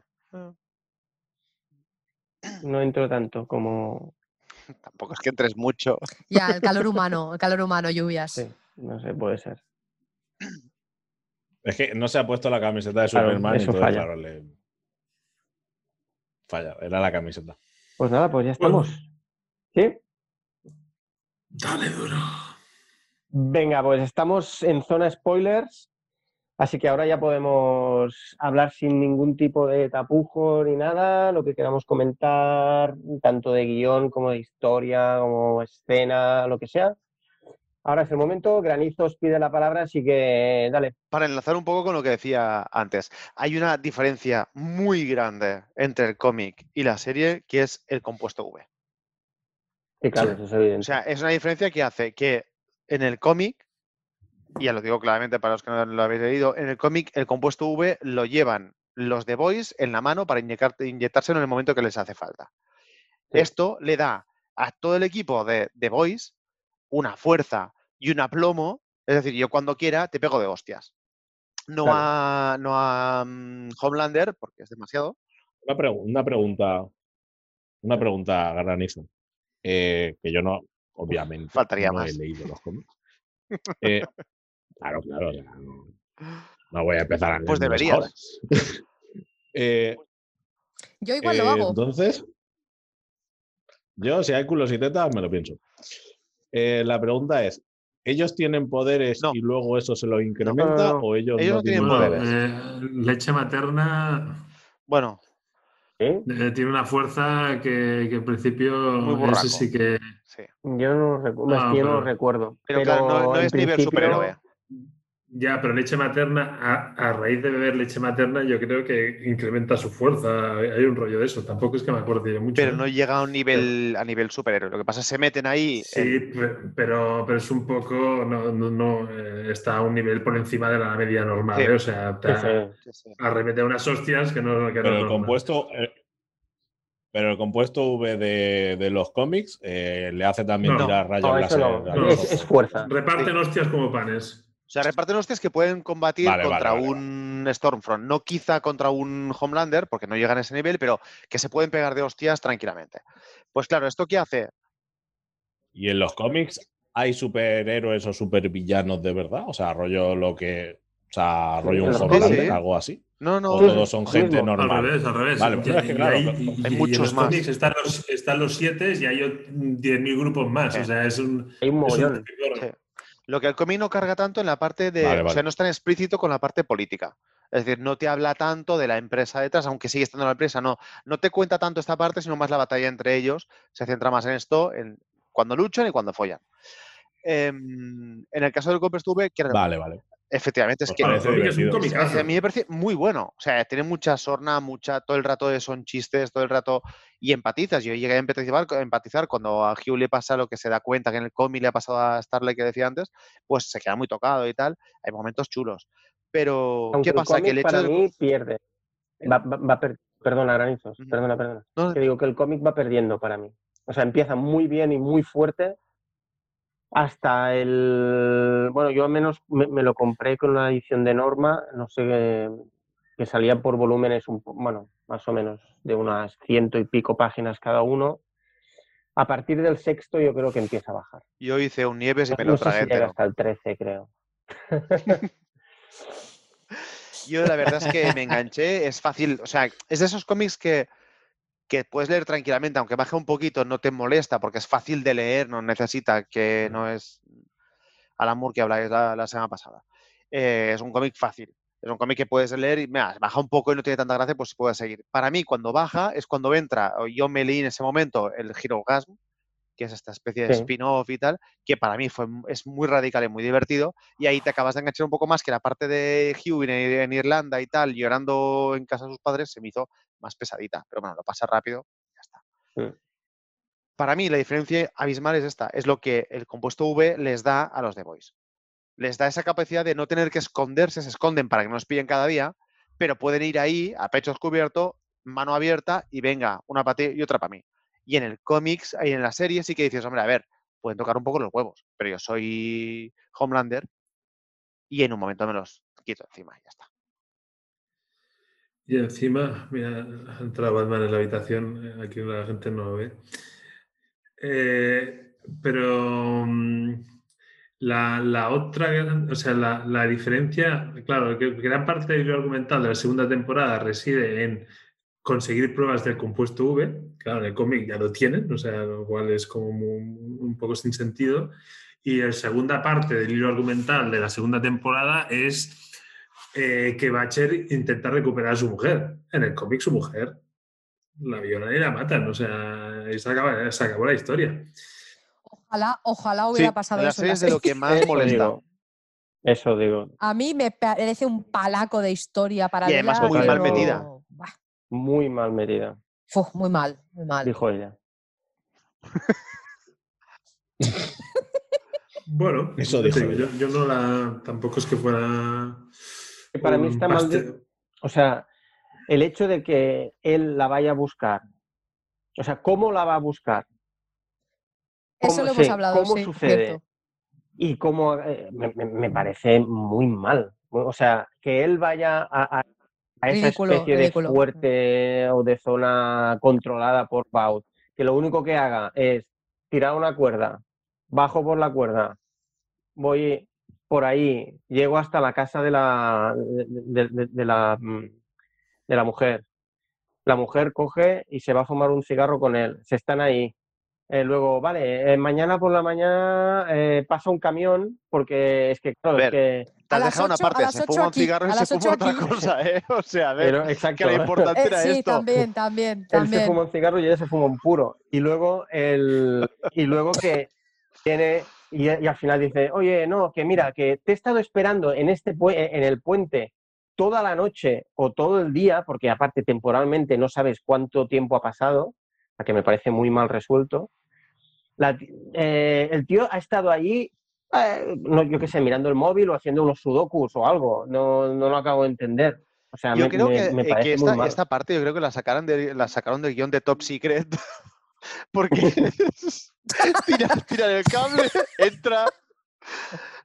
No entro tanto como. Tampoco es que entres mucho. Ya, el calor humano, el calor humano, lluvias. Sí, no sé, puede ser. Es que no se ha puesto la camiseta de Claro, Superman y eso entonces, falla. claro, le... Falla, era la camiseta. Pues nada, pues ya estamos. ¿Sí? Dale duro. Venga, pues estamos en zona spoilers, así que ahora ya podemos hablar sin ningún tipo de tapujo ni nada, lo que queramos comentar, tanto de guion como de historia, como escena, lo que sea. Ahora es el momento, Granizos pide la palabra, así que dale. Para enlazar un poco con lo que decía antes, hay una diferencia muy grande entre el cómic y la serie, que es el compuesto V. Sí, claro, eso es evidente. O sea, es una diferencia que hace que en el cómic, y ya lo digo claramente para los que no lo habéis leído, en el cómic el compuesto V lo llevan los de Boys en la mano para inyectárselo en el momento que les hace falta. Sí. Esto le da a todo el equipo de The Boys una fuerza y un aplomo. Es decir, yo cuando quiera te pego de hostias. No Claro. a, no a mm, Homelander, porque es demasiado. Una, pregu- una pregunta, una pregunta, Granizo, eh, que yo no, obviamente, faltaría no más. he leído los cómics. Eh, claro, claro, ya no, no voy a empezar a Pues deberías. Eh, Yo igual lo hago. Entonces, yo si hay culos y tetas, me lo pienso. Eh, la pregunta es, ¿ellos tienen poderes No. y luego eso se lo incrementa no, no. o ellos, Ellos no tienen poderes. eh, leche materna Bueno, ¿Sí? eh, tiene una fuerza que, que en principio Muy burraco. ese sí que sí. Yo no, recu- es yo no lo recuerdo. Pero, claro, no, es nivel principio- superhéroe. Ya, pero leche materna a, a raíz de beber leche materna yo creo que incrementa su fuerza. Hay hay un rollo de eso. Tampoco es que me acuerde mucho. Pero ¿eh? no llega a un nivel a nivel superhéroe. Lo que pasa es que se meten ahí. Sí, pero, pero es un poco, no, no, no, eh, está a un nivel por encima de la media normal, Sí. ¿eh? o sea, te Sí, sí. arremete unas hostias que no, que no Pero es el compuesto, eh, pero el compuesto V de, de los cómics eh, le hace también No. tirar rayos No, láser no. a No. los Es, es fuerza. Reparten hostias como panes. O sea, reparten hostias que pueden combatir Vale, contra vale, un Stormfront. No quizá contra un Homelander, porque no llegan a ese nivel, pero que se pueden pegar de hostias tranquilamente. Pues claro, ¿esto qué hace? Y en los cómics hay superhéroes o supervillanos de verdad, o sea, rollo lo que, o sea, rollo un Homelander, sí. algo así. No, no. O todos son sí, gente. Al normal. revés, al revés. Vale, Y- es que y claro, hay, lo- y- hay y en muchos los más. cómics están los, están los siete y hay ot- 10.000 grupos más. Sí. O sea, es un. Hay un es un mogollón. Sí. Lo que el cómic no carga tanto en la parte de. Vale, O sea, no es tan explícito con la parte política. Es decir, no te habla tanto de la empresa detrás, aunque sigue estando la empresa, no. No te cuenta tanto esta parte, sino más la batalla entre ellos. Se centra más en esto, en cuando luchan y cuando follan. Em, en el caso del Copper Stube, que Vale, vale. Efectivamente es Pues que es un a mí me parece muy bueno. O sea, tiene mucha sorna, mucha, todo el rato son chistes, todo el rato. Y empatizas. Yo llegué a empatizar, a empatizar cuando a Hugh le pasa lo que se da cuenta que en el cómic le ha pasado a Starlight que decía antes, pues se queda muy tocado y tal. Hay momentos chulos. Pero, Aunque ¿qué pasa? el Que el hecho para del- mí pierde. Va, va- va per- Perdona, Granizos. Ujú. Perdona, perdona. No, Que digo que el cómic va perdiendo para mí. O sea, empieza muy bien y muy fuerte hasta el... Bueno, yo al menos me, me lo compré con una edición de norma, no sé, que, que salía por volúmenes, un, bueno, más o menos de unas ciento y pico páginas cada uno. A partir del sexto yo creo que empieza a bajar. Yo hice un Nieves y me No lo tragué si hasta el 13, creo. Yo la verdad es que me enganché, es fácil, o sea, es de esos cómics que, que puedes leer tranquilamente, aunque baje un poquito, no te molesta porque es fácil de leer, no necesita que no es Alan Moore que habláis la, la semana pasada. Eh, es un cómic fácil, es un cómic que puedes leer y mira, baja un poco y no tiene tanta gracia, pues puedes seguir. Para mí, cuando baja es cuando entra, yo me leí en ese momento el Hero Gasm, que es esta especie de Sí. spin-off y tal, que para mí fue, es muy radical y muy divertido, y ahí te acabas de enganchar un poco más que la parte de Hugh en, en Irlanda y tal, llorando en casa de sus padres, se me hizo más pesadita, pero bueno, lo pasa rápido, ya está. Para mí la diferencia abismal es esta, es lo que el compuesto V les da a los The Boys. Les da esa capacidad de no tener que esconderse, se esconden para que no nos pillen cada día, pero pueden ir ahí a pecho descubierto, mano abierta y venga, una para ti y otra para mí. Y en el cómics y en la serie sí que dices, hombre, a ver, pueden tocar un poco los huevos, pero yo soy Homelander y en un momento me los quito encima y ya está. Y encima, mira, ha entrado Batman en la habitación, eh, aquí la gente no lo ve. Eh, pero mm, la, la otra, o sea, la, la diferencia, claro, que gran parte del argumental de la segunda temporada reside en conseguir pruebas del compuesto V. Claro, en el cómic ya lo tienen, o sea, lo cual es como un poco sin sentido. Y la segunda parte del hilo argumental de la segunda temporada es eh, que Batcher intenta recuperar a su mujer. En el cómic, su mujer la violan y la matan. O sea, se acaba- se acabó la historia. Ojalá, ojalá hubiera Sí, pasado la eso. es de lo que más molesta. Eso digo. A mí me parece un palaco de historia para Y además muy mal metida. Muy mal metida, muy mal, muy mal. dijo ella. Bueno, Eso dijo yo, yo no la. Tampoco es que fuera. Para mí está mal. de- O sea, el hecho de que él la vaya a buscar. O sea, ¿cómo la va a buscar? Eso ¿Cómo- lo hemos sí, hablado, ¿Cómo sí, sucede? cierto. Y cómo eh, me, me- me parece muy mal. O sea, que él vaya a, a- a esa Ridículo, especie ridículo. de fuerte o de zona controlada por Baut, que lo único que haga es tirar una cuerda, bajo por la cuerda, voy por ahí, llego hasta la casa de la, de, de- de- de la, mm, de la mujer. La mujer coge y se va a fumar un cigarro con él. Se están ahí. Eh, luego, vale, eh, mañana por la mañana eh, pasa un camión porque es que, claro, es Ver, que... Te has dejado una parte, se fuma un cigarro y se fuma otra aquí. cosa, ¿eh? O sea, a ver, Pero, que exacto. lo importante Eh, era sí, esto. también, también, Él se también. fuma un cigarro y ella se fuma un puro. Y luego, el, y luego que tiene, y, y al final dice, oye, no, que mira, que te he estado esperando en, este, pue- en el puente toda la noche o todo el día, porque aparte temporalmente no sabes cuánto tiempo ha pasado, a que me parece muy mal resuelto. La eh, el tío ha estado allí, eh, no, yo qué sé, mirando el móvil o haciendo unos sudokus o algo. No, no lo acabo de entender. O sea, Yo me, creo me- que, me eh, que esta, esta parte yo creo que la sacaron, de, la sacaron del guion de Top Secret. Porque tiran el cable, entra.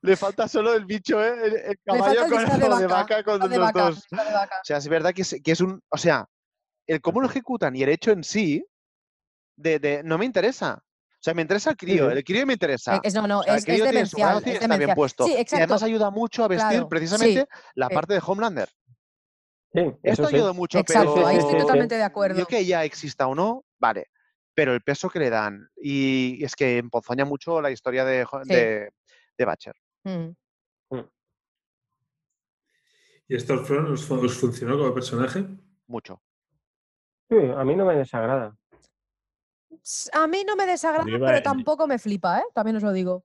Le falta solo el bicho, ¿eh? el, caballo falta el con disfraz lo de de vaca, vaca con de los vaca, dos. de vaca. O sea, es verdad que es, que es un. O sea, el cómo lo ejecutan y el hecho en sí, de, de- no me interesa. O sea, me interesa el crío, el crío me interesa. Eh, Es, no, no, O sea, el es, es crío tiene su es está bien puesto. Sí, Y además ayuda mucho a vestir Claro, precisamente la sí. parte de Homelander. Sí, Esto ayuda mucho, Exacto, pero ahí estoy totalmente de acuerdo. yo que ya exista o no, vale. Pero el peso que le dan. Y es que empozoña mucho la historia de, de, de Batcher. Mm. ¿Y Stormfront os, fu- os funcionó como personaje? Mucho. Sí, a mí no me desagrada. A mí no me desagrada, pero tampoco me flipa, ¿eh? También os lo digo.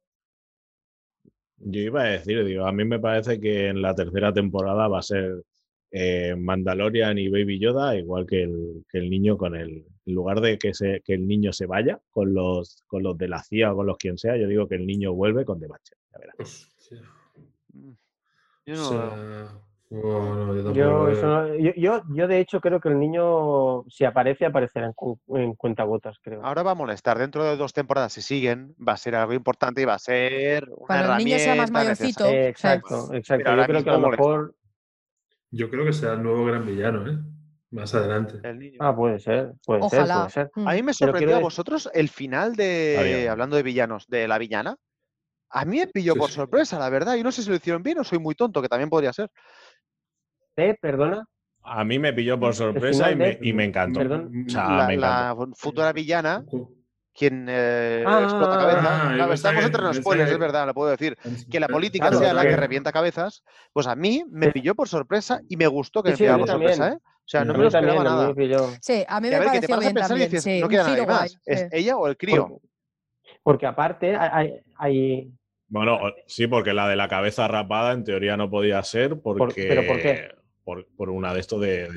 Yo iba a decir, digo, a mí me parece que en la tercera temporada va a ser eh, Mandalorian y Baby Yoda, igual que el, que el niño con el. En lugar de que, se, que el niño se vaya con los, con los de la CIA o con los quien sea, yo digo que el niño vuelve con The Batcher. Ya verás. Hostia. Mm. Yo O no- yo tampoco Yo, lo eso veo. no- yo, yo, yo, de hecho, creo que el niño, si aparece, aparecerá en, cu- en cuentagotas, creo. Ahora va a molestar. Dentro de dos temporadas, si siguen, va a ser algo importante y va a ser una Cuando el niño sea más herramienta mayorcito. Eh, exacto, exacto. Yo creo que a lo molesta. mejor. Yo creo que será el nuevo gran villano, ¿eh? Más adelante. El niño. Ah, puede ser, puede ser, Ojalá. puede ser. Mm. A mí me sorprendió a vosotros el final de, hablando de villanos, de la villana. A mí me pilló Sí, por sí. sorpresa, la verdad. Y no sé si lo hicieron bien o soy muy tonto, que también podría ser. ¿Perdona? A mí me pilló por sorpresa y me, de- y me encantó. Perdón. O sea, la, me futura villana, quien eh, Ah, explota ah, Claro, pensaba estamos que- entre los spoilers, que- es verdad, lo puedo decir. Que la política Claro, sea la que revienta cabezas, pues a mí me pilló por sorpresa y me gustó que Sí, me pillara por también. sorpresa, ¿eh? O sea, no me lo esperaba a mí nada. me. Sí, a mí me a ver, que te pareció paras a bien pensar y dices, sí, no queda nadie más. guay, ¿Es ella o el crío? Porque aparte hay, hay, Bueno, sí, porque la de la cabeza rapada en teoría no podía ser porque... ¿Pero por qué? Por, por una de estos de,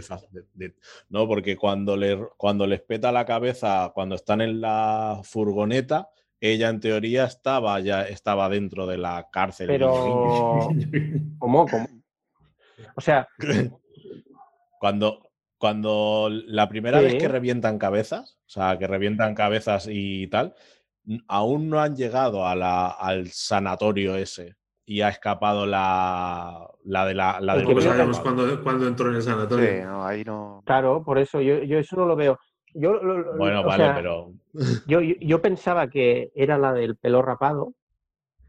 No, porque cuando, le, cuando les peta la cabeza, cuando están en la furgoneta, ella en teoría estaba ya estaba dentro de la cárcel. Pero, ¿cómo? ¿Cómo? O sea, Cuando, cuando la primera vez que revientan cabezas, o sea, que revientan cabezas y tal, aún no han llegado a la- al sanatorio ese y ha escapado la, la de la, la sabemos cuándo, cuándo entró en el sanatorio. Sí, no, ahí no. claro, por eso yo, yo eso no lo veo. Yo, lo- Bueno, o vale, sea, pero Yo, yo, yo pensaba que era la del pelo rapado,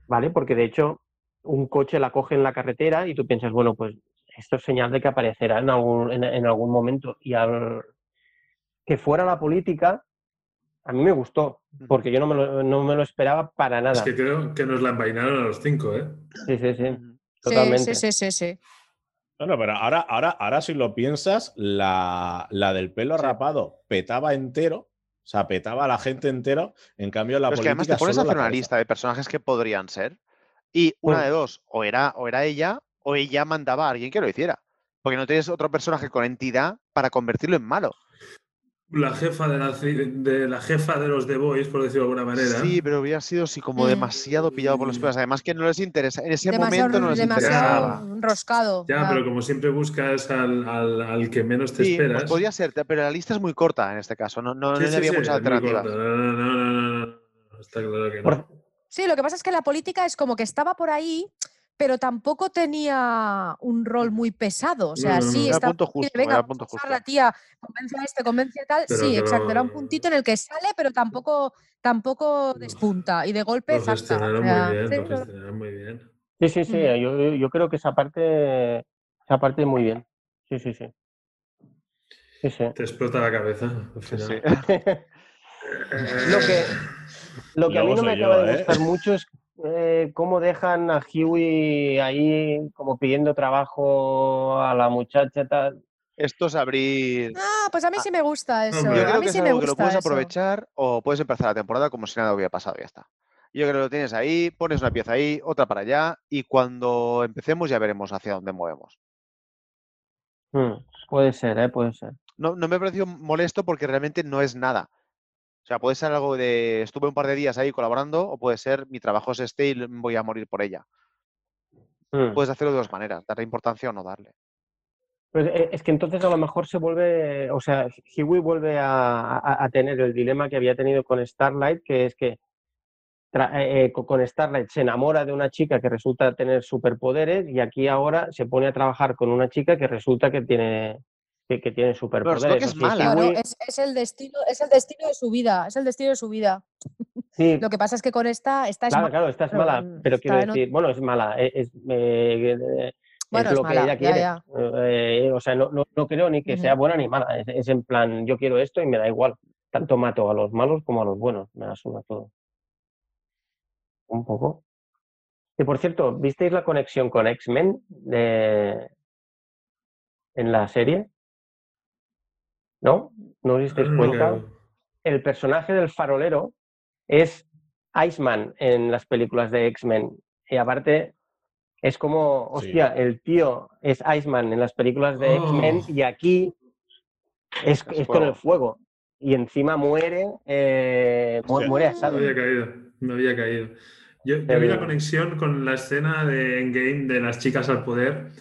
¿vale? Porque de hecho un coche la coge en la carretera y tú piensas, bueno, pues esto es señal de que aparecerá en algún, en, en algún momento. Y al que fuera la política, a mí me gustó, porque yo no me lo, no me lo esperaba para Es nada. que creo que nos la envainaron a los cinco, ¿eh? Sí, sí, sí, totalmente. sí, sí, sí, sí. Bueno, pero ahora, ahora, ahora si lo piensas, la, la del pelo Sí. rapado petaba entero, o sea, petaba a la gente entero, en cambio la Pero es que además te pones a hacer una lista de personajes que podrían ser. Y una Mm. de dos, o era, o era ella, o ella mandaba a alguien que lo hiciera. Porque no tienes otro personaje con entidad para convertirlo en malo. La jefa de la, ci- de la jefa de los The Boys, por decirlo de alguna manera. Sí, pero hubiera sido así como Mm. demasiado pillado por los pelos. Además que no les interesa. En ese Demasiado, momento no les demasiado interesaba. enroscado. Ya, ya. pero como siempre buscas al, al- al que menos te Sí, esperas. pues podría ser, pero la lista es muy corta en este caso. No, no, Sí, no sí, había sí, muchas alternativas. No, no, no, no, no, no, Está claro que no. Sí, lo que pasa es que la política es como que estaba por ahí, pero tampoco tenía un rol muy pesado. O sea, No, no, sí. Era estaba punto justo, venga, era punto justo. la tía, convence a este, convence a tal. Pero sí, exacto. Era un puntito en el que sale, pero tampoco, tampoco despunta. Y de golpe, Lo gestionaron muy bien, sí, lo no- gestionaron muy bien. Sí, sí, sí, Ujú. yo, creo que esa parte, esa parte muy bien. Sí, sí, sí. Sí, sí. Te explota la cabeza al Sí, final. sí. Lo que, lo que a mí no me yo, acaba de ¿eh? gustar mucho es eh, cómo dejan a Huey ahí como pidiendo trabajo a la muchacha tal. Esto es abrir. Ah, pues a mí sí me gusta eso. Yo a mí que sí es me algo que lo gusta puedes eso. aprovechar o puedes empezar la temporada como si nada hubiera pasado y ya está. Yo creo que lo tienes ahí, pones una pieza ahí, otra para allá y cuando empecemos ya veremos hacia dónde movemos. Mm, puede ser, ¿eh? Puede ser. No, no me pareció molesto porque realmente no es nada. O sea, puede ser algo de estuve un par de días ahí colaborando o puede ser mi trabajo es este y voy a morir por ella. Mm. Puedes hacerlo de dos maneras, darle importancia o no darle. Pues, eh, es que entonces a lo mejor se vuelve, o sea, Huey vuelve a, a- a tener el dilema que había tenido con Starlight, que es que eh, eh, co- con Starlight se enamora de una chica que resulta tener superpoderes y aquí ahora se pone a trabajar con una chica que resulta que tiene, que, que tiene superpoderes. es mala. Huey- es, es el destino, es el destino de su vida, es el destino de su vida. sí, Lo que pasa es que con esta, esta es Claro, mala, claro, esta es pero, mala, mm, pero quiero decir, bueno, es mala, e- es, eh, eh, Bueno, es es lo que mala, ella ya, quiere. ya. Eh, o sea, no, no, no creo ni que sea buena ni mala, es, es en plan, yo quiero esto y me da igual. Tanto mato a los malos como a los buenos, me da suda todo. Un poco. Y por cierto, ¿visteis la conexión con X-Men de... en la serie? ¿No? ¿No os disteis No, cuenta? el personaje del farolero es Iceman en las películas de X-Men. Y aparte, es como, Sí. hostia, el tío es Iceman en las películas de X-Men Oh. y aquí es, Es es con el fuego. Y encima muere, eh, muere No asado. había caído, no había caído. Yo, yo vi la conexión con la escena de Endgame de las chicas al poder.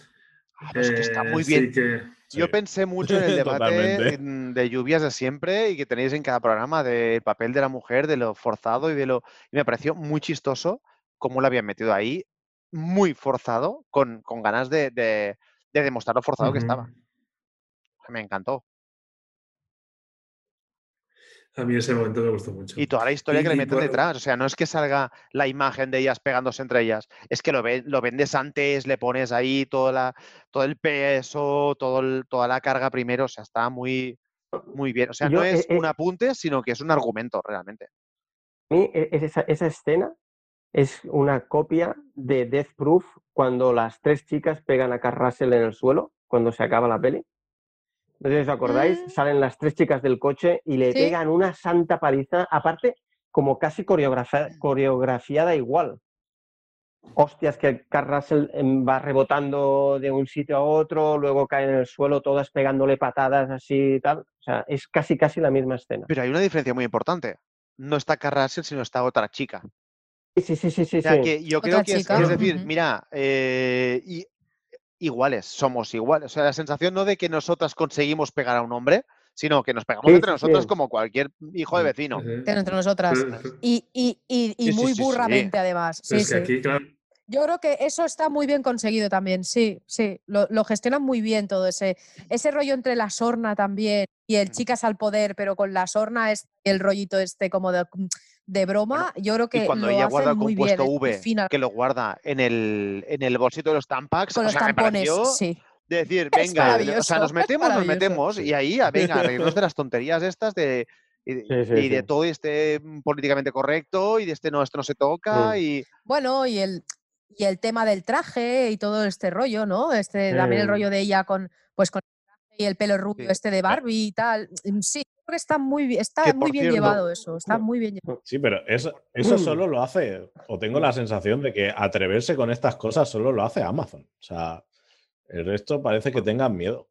Ah, es que está Eh, muy sí bien. que- Yo pensé mucho en el debate de lluvias de siempre y que tenéis en cada programa del papel de la mujer, de lo forzado y de lo... Y me pareció muy chistoso cómo lo habían metido ahí, muy forzado, con, con ganas de, de- de demostrar lo forzado que estaba. Me encantó. A mí ese momento me gustó mucho. Y toda la historia Y- que le meten detrás. O sea, no es que salga la imagen de ellas pegándose entre ellas. Es que lo, ve- lo vendes antes, le pones ahí toda la, todo el peso, todo el- toda la carga primero. O sea, está muy, muy bien. O sea, Yo, no es eh, eh, un apunte, sino que es un argumento realmente. A mí es esa, esa escena es una copia de Death Proof cuando las tres chicas pegan a Carl Russell en el suelo, cuando se acaba la peli. No sé si os acordáis, Mm. salen las tres chicas del coche y le Sí. pegan una santa paliza. Aparte, como casi coreografiada igual. Hostias que Carl Russell em, va rebotando de un sitio a otro, luego cae en el suelo, todas pegándole patadas así y tal. O sea, es casi casi la misma escena. Pero hay una diferencia muy importante. No está Carl Russell, sino está otra chica. Sí, sí, sí, sí. O sea, sí. que yo creo que es, decir, mira, eh, y- iguales, somos iguales. O sea, la sensación no de que nosotras conseguimos pegar a un hombre, sino que nos pegamos Sí, entre sí, nosotras sí. como cualquier hijo de vecino. Entre nosotras. Y, y, y, y Sí, sí, muy sí, sí. burramente, además. es que sí. aquí, claro, Yo creo que eso está muy bien conseguido también, sí, sí. Lo, lo gestionan muy bien todo ese, ese rollo entre la sorna también y el chicas al poder, pero con la sorna es el rollito este como de, de broma. yo creo que Y cuando lo ella guarda el bien. compuesto V, que lo guarda en el, en el bolsito de los tampax, con o los sea, tampones, sí. de decir, venga, o sea, nos metemos, nos metemos, y ahí, a, venga, a reírnos de las tonterías estas de, y, de- Sí, sí, y de sí. todo y este políticamente correcto, y de este no, esto no se toca, y Bueno, y el, y el tema del traje y todo este rollo, ¿no? Este, También el rollo de ella con, pues, con el traje y el pelo rubio Sí. este de Barbie y tal. Mm, Sí, creo que está muy, bi- está Que, muy bien cierto, llevado eso, está muy bien llevado. Sí, pero eso, eso solo lo hace, o tengo la sensación de que atreverse con estas cosas solo lo hace Amazon. O sea, el resto parece que tengan miedo.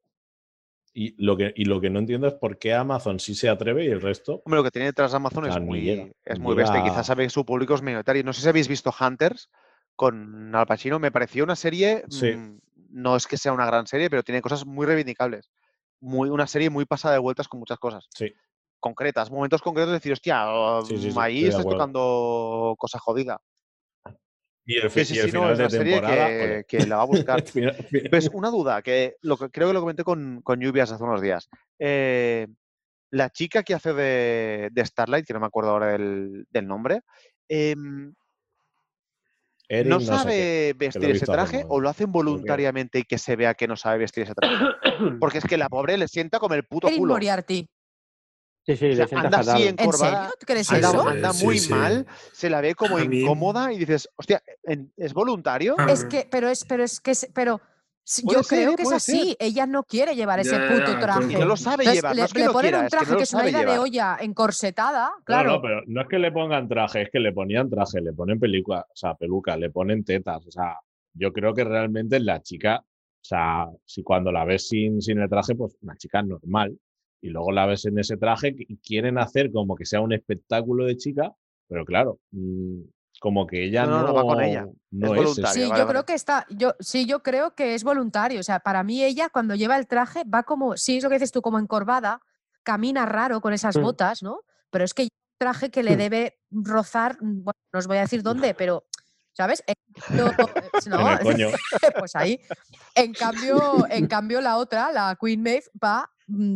Y lo que, y lo que no entiendo es por qué Amazon sí se atreve y el resto. Hombre, lo que tiene detrás Amazon es muy, llega, es muy bestia. Quizás sabe que su público es minoritario. No sé si habéis visto Hunters con Al Pacino. Me pareció una serie. Sí. mm, no es que sea una gran serie, pero tiene cosas muy reivindicables. Muy, una serie muy pasada de vueltas con muchas cosas Sí, concretas, momentos concretos de decir, hostia, Sí, sí, mm, ahí estás tocando cosa jodida. y el, Sí, sí, y el sí, no, final es de una serie que, la va a buscar. Final- Pues una duda, que, lo que creo que lo comenté con, con Lluvias hace unos días. Eh, la chica que hace de, de Starlight, que no me acuerdo ahora del, del nombre, em, Erin ¿no sabe vestir ese traje o lo hacen voluntariamente y que se vea que no sabe vestir ese traje? Porque es que la pobre le sienta como el puto Erin culo. Moriarty. Sí, sí, O sea, le sienta anda así fatal. ¿En encorvada, serio? ¿Tú crees anda, eso? anda Sí, muy sí. mal, se la ve como incómoda y dices, hostia, ¿en- ¿es voluntario? Es que, pero es, pero es que, pero yo ser, creo que es así. ser. Ella no quiere llevar ese Ya, puto traje. No lo sabe Entonces, llevar, le, no es que le no ponen quiera, un es que traje no que es una ida de olla encorsetada, claro. no, pero no es que le pongan traje, es que le ponían traje, le ponen película, o sea, peluca, le ponen tetas. O sea, yo creo que realmente la chica, o sea, si cuando la ves sin, sin el traje, pues una chica normal. Y luego la ves en ese traje y quieren hacer como que sea un espectáculo de chica, pero claro, mm, como que ella No, no, va con ella, no es es, voluntaria. Sí, vale, yo vale. creo que está, yo sí, yo creo que es voluntario. O sea, para mí ella cuando lleva el traje va como, sí, es lo que dices tú, como encorvada, camina raro con esas Mm. botas, ¿no? Pero es que lleva un traje que le Mm. debe rozar, mm, bueno, no os voy a decir dónde, pero, ¿sabes? Eh, en no, el coño. pues ahí. En cambio, en cambio la otra, la Queen Maeve, va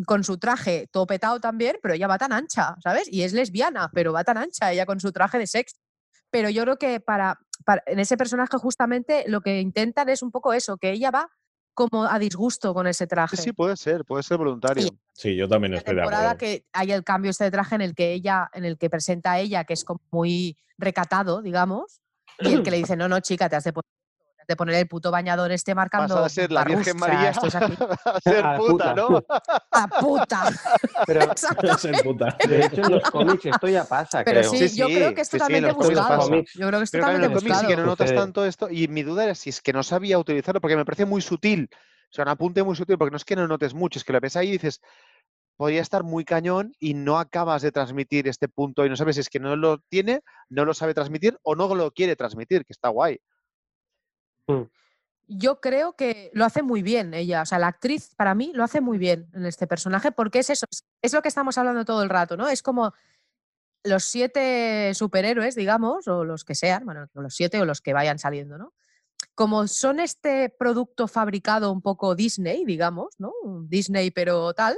con su traje topetado también, pero ella va tan ancha, ¿sabes? Y es lesbiana, pero va tan ancha ella con su traje de sexo. Pero yo creo que para, para- en ese personaje justamente lo que intentan es un poco eso, que ella va como a disgusto con ese traje. Sí, sí, puede ser, puede ser voluntario. Sí, yo también estoy de acuerdo. que hay el cambio este de traje en el que ella, en el que presenta a ella, que es como muy recatado, digamos, y el que le dice, no, no, chica, te has de poner, de poner el puto bañador este marcando. Pasa a ser la Virgen María esto es aquí. a ser A la puta, puta. ¿no? ¡A puta! Pero puta. de hecho en los cómics esto ya pasa, Pero creo. sí, Sí, yo creo que es sí, sí, en totalmente cómics buscado. Yo creo que es Pero claro, en totalmente el cómic sí buscado. que no notas tanto esto. Y mi duda era si es que no sabía utilizarlo, porque me parece muy sutil. O sea, un apunte muy sutil, porque no es que no notes mucho, es que lo ves ahí y dices, podría estar muy cañón y no acabas de transmitir este punto y no sabes si es que no lo tiene, no lo sabe transmitir o no lo quiere transmitir, que está guay. Yo creo que lo hace muy bien ella. O sea, la actriz para mí lo hace muy bien en este personaje porque es eso, es- lo que estamos hablando todo el rato, ¿no? Es como los siete superhéroes, digamos, o los que sean, bueno, los siete o los que vayan saliendo, ¿no? Como son este producto fabricado un poco Disney, digamos, ¿no? Disney pero tal,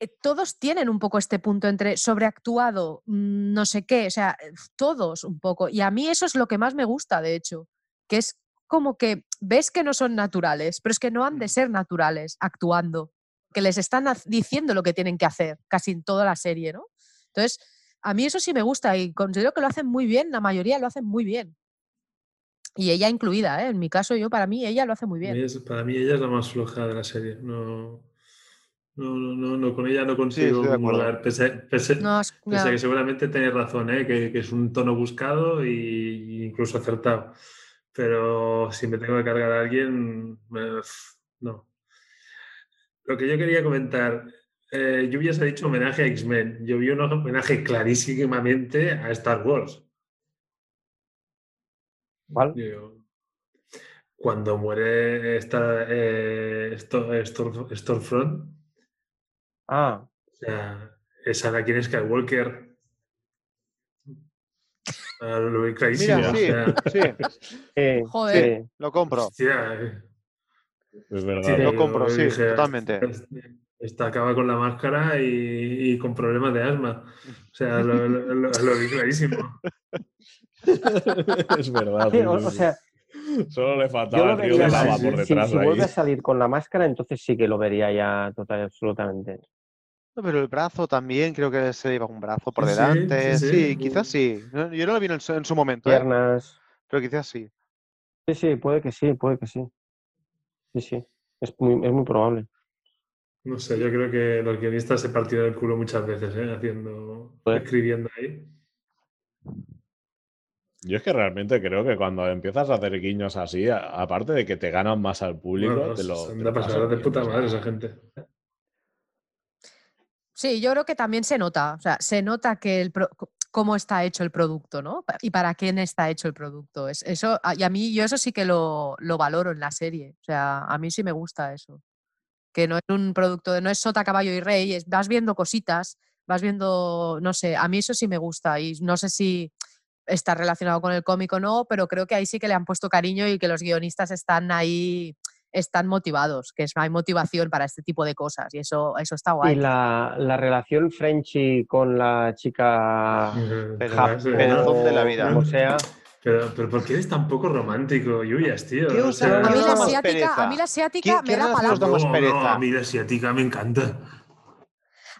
eh, todos tienen un poco este punto entre sobreactuado, mm, no sé qué, o sea, eh, todos un poco. Y a mí eso es lo que más me gusta, de hecho, que es como que ves que no son naturales, pero es que no han de ser naturales actuando, que les están diciendo lo que tienen que hacer casi en toda la serie, ¿no? Entonces, a mí eso sí me gusta y considero que lo hacen muy bien, la mayoría lo hacen muy bien. Y ella incluida, ¿eh? En mi caso, yo, para mí, ella lo hace muy bien. para mí ella es la más floja de la serie. No, No, no, no, no, con ella no Sí, consigo comulgar, pese, pese- No, es- pese a que seguramente tenéis razón, ¿eh? que, que es un tono buscado y incluso acertado. Pero si me tengo que cargar a alguien, eh, no. Lo que yo quería comentar, eh, Lluvia se ha dicho homenaje a X-Men. Yo vi un homenaje clarísimamente a Star Wars. ¿Cuál? Yo- cuando muere esta, eh, Storm- Stormfront, Ah, o sea, es Anakin Skywalker. Ah, lo clarísimo. Mira, o sí, sea, sí, eh, Joder. sí. lo compro. hostia, eh, Es verdad. sí, Lo compro, sí, dije, totalmente. Esta acaba con la máscara y, y con problemas de asma. O sea, lo, lo- lo- lo vi clarísimo. es verdad. Sí, o, sea, Solo le faltaba el río de lava sí, por si, detrás si ahí. vuelve a salir con la máscara, entonces sí que lo vería ya total, absolutamente. No, pero el brazo también, creo que se lleva un brazo por Sí, delante. sí, Sí, sí. quizás sí. Yo no lo vi en, su- en su momento, ¿eh? Piernas. pero quizás sí. Sí, sí, puede que sí, puede que sí. Sí, sí. Es muy, es muy probable. No sé, yo creo que los guionistas se partieron el culo muchas veces, ¿eh? Haciendo, Pues- escribiendo ahí. Yo es que realmente creo que cuando empiezas a hacer guiños así, aparte de que te ganan más al público, Bueno, te lo. se te anda a pasar de puta madre esa gente. Sí, yo creo que también se nota, o sea, se nota que el pro- cómo está hecho el producto, ¿no? Y para quién está hecho el producto. Es, eso, y a mí, yo eso sí que lo, lo valoro en la serie. O sea, a mí sí me gusta eso. Que no es un producto, no es sota, caballo y rey, es- vas viendo cositas, vas viendo, no sé, a mí eso sí me gusta. Y no sé si está relacionado con el cómic o no, pero creo que ahí sí que le han puesto cariño y que los guionistas están ahí, están motivados, que es, hay motivación para este tipo de cosas y eso, eso está guay. Y la, la relación Frenchy con la chica Eh, Pero- de la vida. sea. Pero, pero ¿por qué eres tan poco romántico, Yuyas, tío? ¿Qué O os sea, ha- A mí, ¿Qué la asiática, a pereza? mí la asiática ¿Qué- me qué da no, no, a mí la asiática me encanta.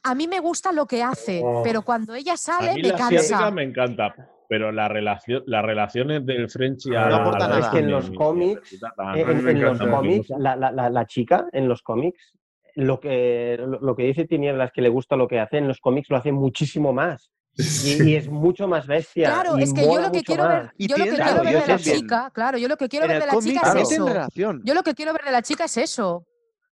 A mí me gusta lo que hace, Oh. pero cuando ella A sale mí me la asiática cansa. me encanta, pero la relación, las relaciones del Frenchy No a la- aporta nada. Es que en los cómics, Eh, En, los cómics, la, la- la- la chica en los cómics, lo que, lo, lo que dice Tinieblas que le gusta lo que hace, en los cómics lo hace muchísimo más. Y, y es mucho más bestia. Claro, y es que yo lo que quiero más. ver, Y yo lo que quiero ver de la chica, claro, yo lo que quiero En ver de la cómic chica es eso. relación. Yo lo que quiero ver de la chica es eso.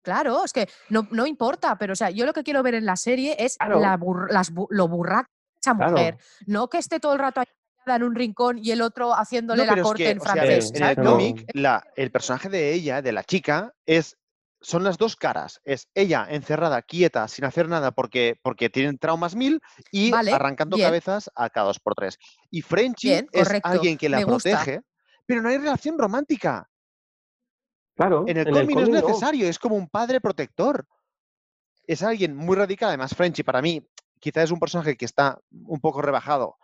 Claro, es que no, no importa, pero o sea, yo lo que quiero ver en la serie es Claro. la bur- las bu- lo burraca de esa Claro. mujer. No que esté todo el rato ahí en un rincón y el otro haciéndole No, la corte que, en o sea, francés. En el cómic, el personaje de ella, de la chica, es son las dos caras. Es ella encerrada, quieta, sin hacer nada porque, porque tienen traumas mil y Vale, arrancando bien. cabezas a cada dos por tres. Y Frenchy Bien, es correcto, alguien que la me gusta. protege, pero no hay relación romántica. Claro, En el cómic no es necesario, es como un padre protector. Es alguien muy radical, además Frenchy para mí quizás es un personaje que está un poco rebajado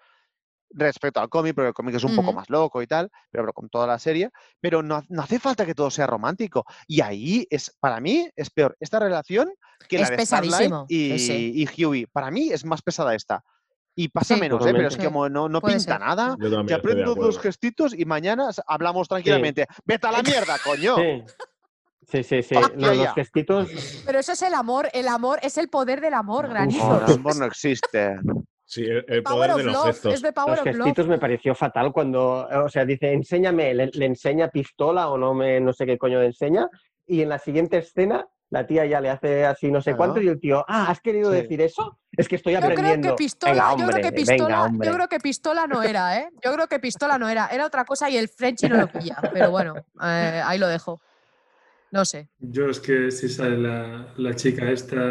respecto al cómic, porque el cómic es un poco Ujú. más loco y tal, pero, pero con toda la serie, pero no, no hace falta que todo sea romántico. Y ahí es, para mí, es peor esta relación que la Es de Starlight y, ese. y Huey. Para mí es más pesada esta. Y pasa Sí. menos, ¿eh? pero es que como no, no pinta ser. nada, te aprendo dos gestitos y mañana hablamos tranquilamente. ¡Vete a la mierda, coño! Sí, sí, sí. sí. Los gestitos. Pero eso es el amor, el amor es el poder del amor, No, granizo. el amor no existe. Sí, el, el Power poder of de los gestos. es de power Los gestitos me pareció fatal cuando, o sea, dice, enséñame, le, le enseña pistola o no me no sé qué coño le enseña, y en la siguiente escena la tía ya le hace así no sé Claro. cuánto y el tío, ah, ¿has querido Sí. decir eso? Es que estoy Yo creo aprendiendo. que pistola, venga, yo creo que pistola, hombre. yo creo que pistola no era, ¿eh? Yo creo que pistola no era, era otra cosa y el Frenchy no lo pilla. Pero bueno, eh, ahí lo dejo. No sé. Yo es que si sale la, la chica esta,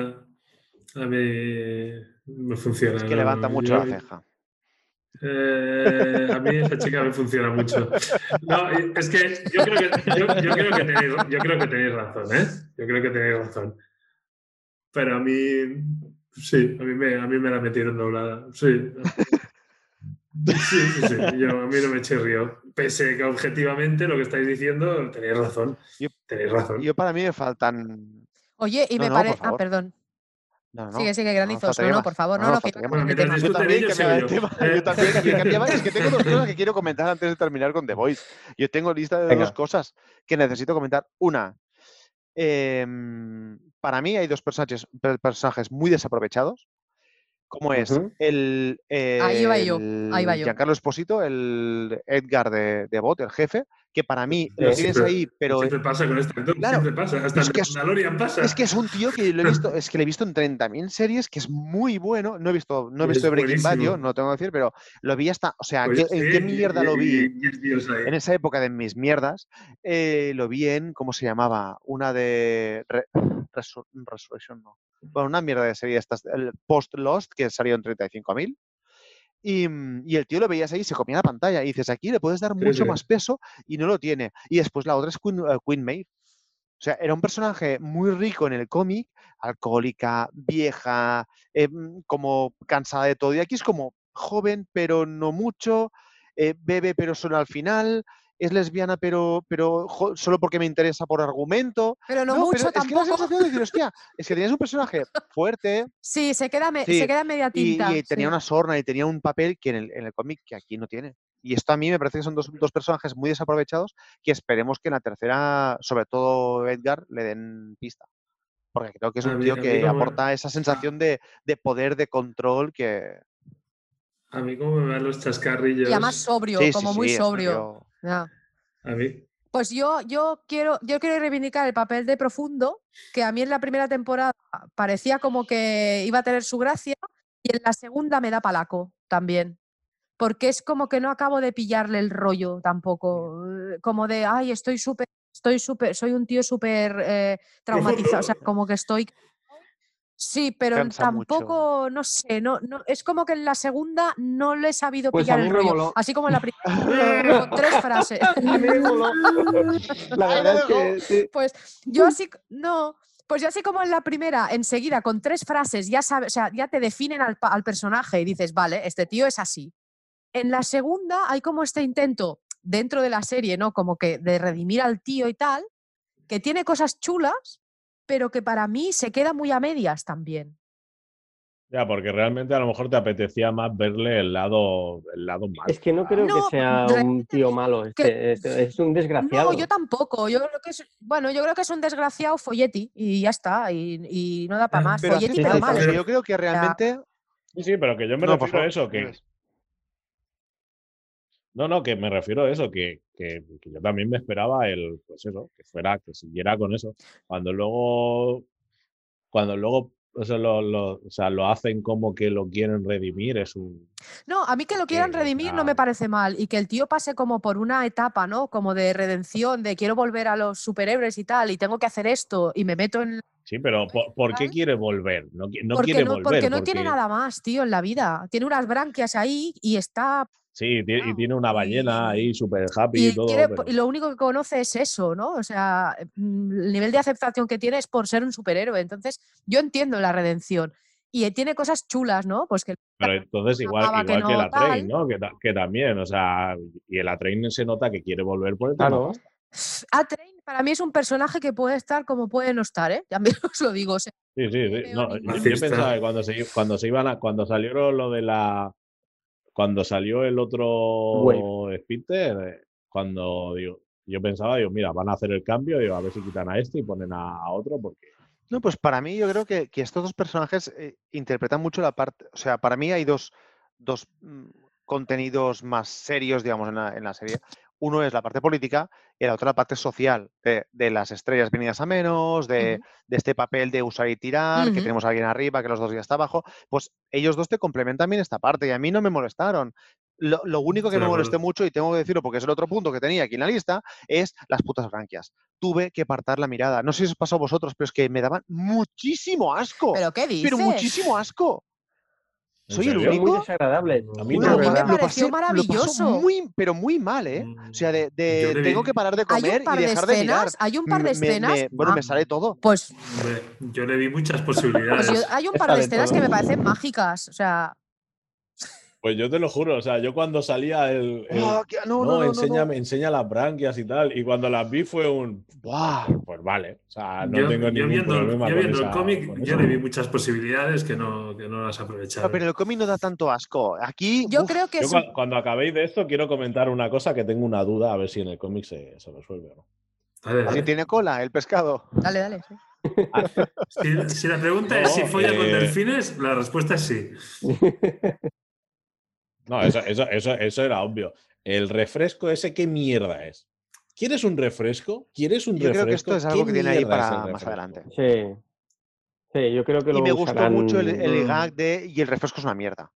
a mí me funciona. Es que ¿no? levanta mucho Yo- la ceja. Eh, a mí esa chica me funciona mucho. No, es que yo creo que, yo, yo creo que tenéis, yo creo que tenéis razón, ¿eh? Yo creo que tenéis razón. Pero a mí, sí, a mí me, a mí me la metieron doblada. Sí. Sí, sí, sí. Yo, a mí no me chirrió. Pese que objetivamente lo que estáis diciendo, tenéis razón. Yo- Tenéis razón. Yo para mí me faltan. Oye, y No, me no, parece. Ah, perdón. No, no, sigue, sigue, granizos. No, no, por favor. No, No, no, que. Yo también, Es que tengo dos cosas que quiero comentar antes de terminar con The Voice. Yo tengo lista de Venga. dos cosas que necesito comentar. Una, em, para mí hay dos personajes, per- personajes muy desaprovechados, como es el, Ahí va yo, ahí va el yo. Giancarlo Esposito, el Edgar de, de Bot, el jefe, que para mí lo tienes siempre- ahí, pero Siempre pasa con este actor, Claro, siempre pasa. Hasta es que es- pasa. es que es un tío que lo he visto, es que le he visto en 30.000 series, que es muy bueno. No he visto, no he visto Breaking Bad, yo, no lo tengo que decir, pero lo vi hasta, o sea, Pues ¿qué- ¿en qué mierda lo vi? y- y. En esa época de mis mierdas, eh, lo vi en, ¿cómo se llamaba? Una de Re- Resur- Resurrection, no. Bueno, una mierda de serie, estas, el Post Lost, que salió en 35.000. Y, mm, y el tío lo veías ahí, se comía la pantalla. Y dices, aquí le puedes dar mucho sí. más peso y no lo tiene. Y después la otra es Queen, eh, Queen Maeve. O sea, era un personaje muy rico en el cómic, alcohólica, vieja, eh, mm, como cansada de todo. Y aquí es como joven, pero no mucho, eh, bebe, pero solo al final, es lesbiana, pero, pero jo- solo porque me interesa por argumento. Pero no, pero mucho es que la tampoco. sensación de decir, hostia, es que tenías un personaje fuerte Sí, se queda, me- Sí, se queda media y, tinta. y tenía sí. una sorna y tenía un papel que en el, en el cómic que aquí no tiene. Y esto a mí me parece que son dos, dos personajes muy desaprovechados que esperemos que en la tercera, sobre todo Edgar, le den pista. Porque creo que es un mí- tío que aporta esa sensación de, de poder, de control que... A mí como me van los chascarrillos. Y además sobrio, Sí, sí, como muy sí, sobrio. Sobrio. Ya. A mí. Pues yo, yo quiero, yo quiero reivindicar el papel de profundo, que a mí en la primera temporada parecía como que iba a tener su gracia, y en la segunda me da palaco también. Porque es como que no acabo de pillarle el rollo tampoco. eh, Como de, ay, estoy súper, estoy súper, soy un tío súper eh, traumatizado. O sea, como que estoy. Sí, pero Cansa mucho. tampoco, no sé, no, no, es como que en la segunda no le he sabido Pues pillar el rollo. Así como en la primera, con tres frases. La verdad es que sí. Pues yo así, no, pues yo así como en la primera, enseguida, con tres frases, ya sabes, o sea, ya te definen al, al personaje y dices, vale, este tío es así. En la segunda hay como este intento dentro de la serie, ¿no? Como que de redimir al tío y tal, que tiene cosas chulas, pero que para mí se queda muy a medias también. Ya, porque realmente a lo mejor te apetecía más verle el lado, el lado malo. Es que no creo No, que sea un tío malo. que- Este, este- es un desgraciado. No, yo tampoco. Yo creo que es, bueno, yo creo que es un desgraciado folleti y ya está. Y, y no da para Ah, más. Pero, folleti, pero sí, tal, mal. o sea, yo creo que realmente... Sí, sí, pero que yo me No, refiero a eso, que. No, no, que me refiero a eso, que, que- que yo también me esperaba el, pues eso, que fuera, que siguiera con eso. Cuando luego, cuando luego o sea, lo, lo- o sea, lo hacen como que lo quieren redimir, es un... No, a mí que lo quieran redimir no me parece mal y que el tío pase como por una etapa, ¿no? Como de redención, de quiero volver a los superhéroes y tal, y tengo que hacer esto y me meto en... Sí, pero ¿por, por qué quiere volver? No, no porque quiere no, volver. porque no tiene nada más, tío, en la vida. Tiene unas branquias ahí y está... Sí, y Claro, tiene una ballena y- ahí súper happy y, Y, todo. quiere- pero- y lo único que conoce es eso, ¿no? O sea, mm, el nivel de aceptación que tiene es por ser un superhéroe. Entonces, yo entiendo la redención. Y eh, tiene cosas chulas, ¿no? Pues que Pero entonces igual, igual que, que el no Atrain. ¿no? Que, ta- que también, o sea, y el Atrain se nota que quiere volver por el tema Claro. A-Train para mí es un personaje que puede estar como puede no estar, ¿eh? También os lo digo. o sea, Sí, sí, sí. No, ningún- yo, pensaba que cuando se, cuando se iban a, cuando salió lo de la cuando salió el otro Wave. Cuando digo, yo pensaba, digo, mira, van a hacer el cambio, digo, a ver si quitan a este y ponen a, a otro, porque No, pues para mí yo creo que, que estos dos personajes eh, interpretan mucho la parte, o sea, para mí hay dos, dos mm, contenidos más serios, digamos, en la, en la serie. Uno es la parte política y la otra la parte social, de, de las estrellas venidas a menos, de, de este papel de usar y tirar, que tenemos a alguien arriba, que los dos ya está abajo. Pues ellos dos te complementan bien esta parte y a mí no me molestaron. Lo, lo único que me acuerdo. mucho, y tengo que decirlo porque es el otro punto que tenía aquí en la lista, es las putas franquias. Tuve que apartar la mirada. No sé si os pasó a vosotros, pero es que me daban muchísimo asco. ¿Pero qué dices? pero muchísimo asco. ¿En Soy el? Es muy único. desagradable. A mí Muy no. A mí me pareció pasé- maravilloso. muy, pero muy mal, ¿eh? O sea, de, tengo vi- que parar de comer y de dejar de mirar. hay un par de Me- me- escenas. me- bueno, ah, me sale todo. Pues, yo le vi muchas pues posibilidades. yo- hay un par Está de de escenas todo. que me parecen mágicas. O sea, Pues yo te lo juro, o sea, yo cuando salía el, el- Ah, que- no, no, no, no, enseña las branquias y tal, y cuando las vi fue un Buah. pues vale, o sea, no yo, tengo ningún viendo, el- problema yo con viendo el cómic, yo le vi muchas posibilidades que no, que no las aprovecharon. pero el cómic no da tanto asco. Aquí. yo uf, creo que Yo cuando acabéis de esto quiero comentar una cosa que tengo una duda a ver si en el cómic se, se resuelve o no. Dale, tiene cola el pescado. Dale, dale. sí. Si, si la pregunta No, es si folla con eh, delfines, la respuesta es sí. No, eso, eso, eso, eso era obvio. El refresco ese, ¿qué mierda es? ¿Quieres un refresco? ¿Quieres un Yo refresco? creo que esto es ¿Qué algo que tiene ahí para más adelante. Sí. Sí, yo creo que lo Y me gustó usarán- mucho el, el Mm. gag de y el refresco es una mierda.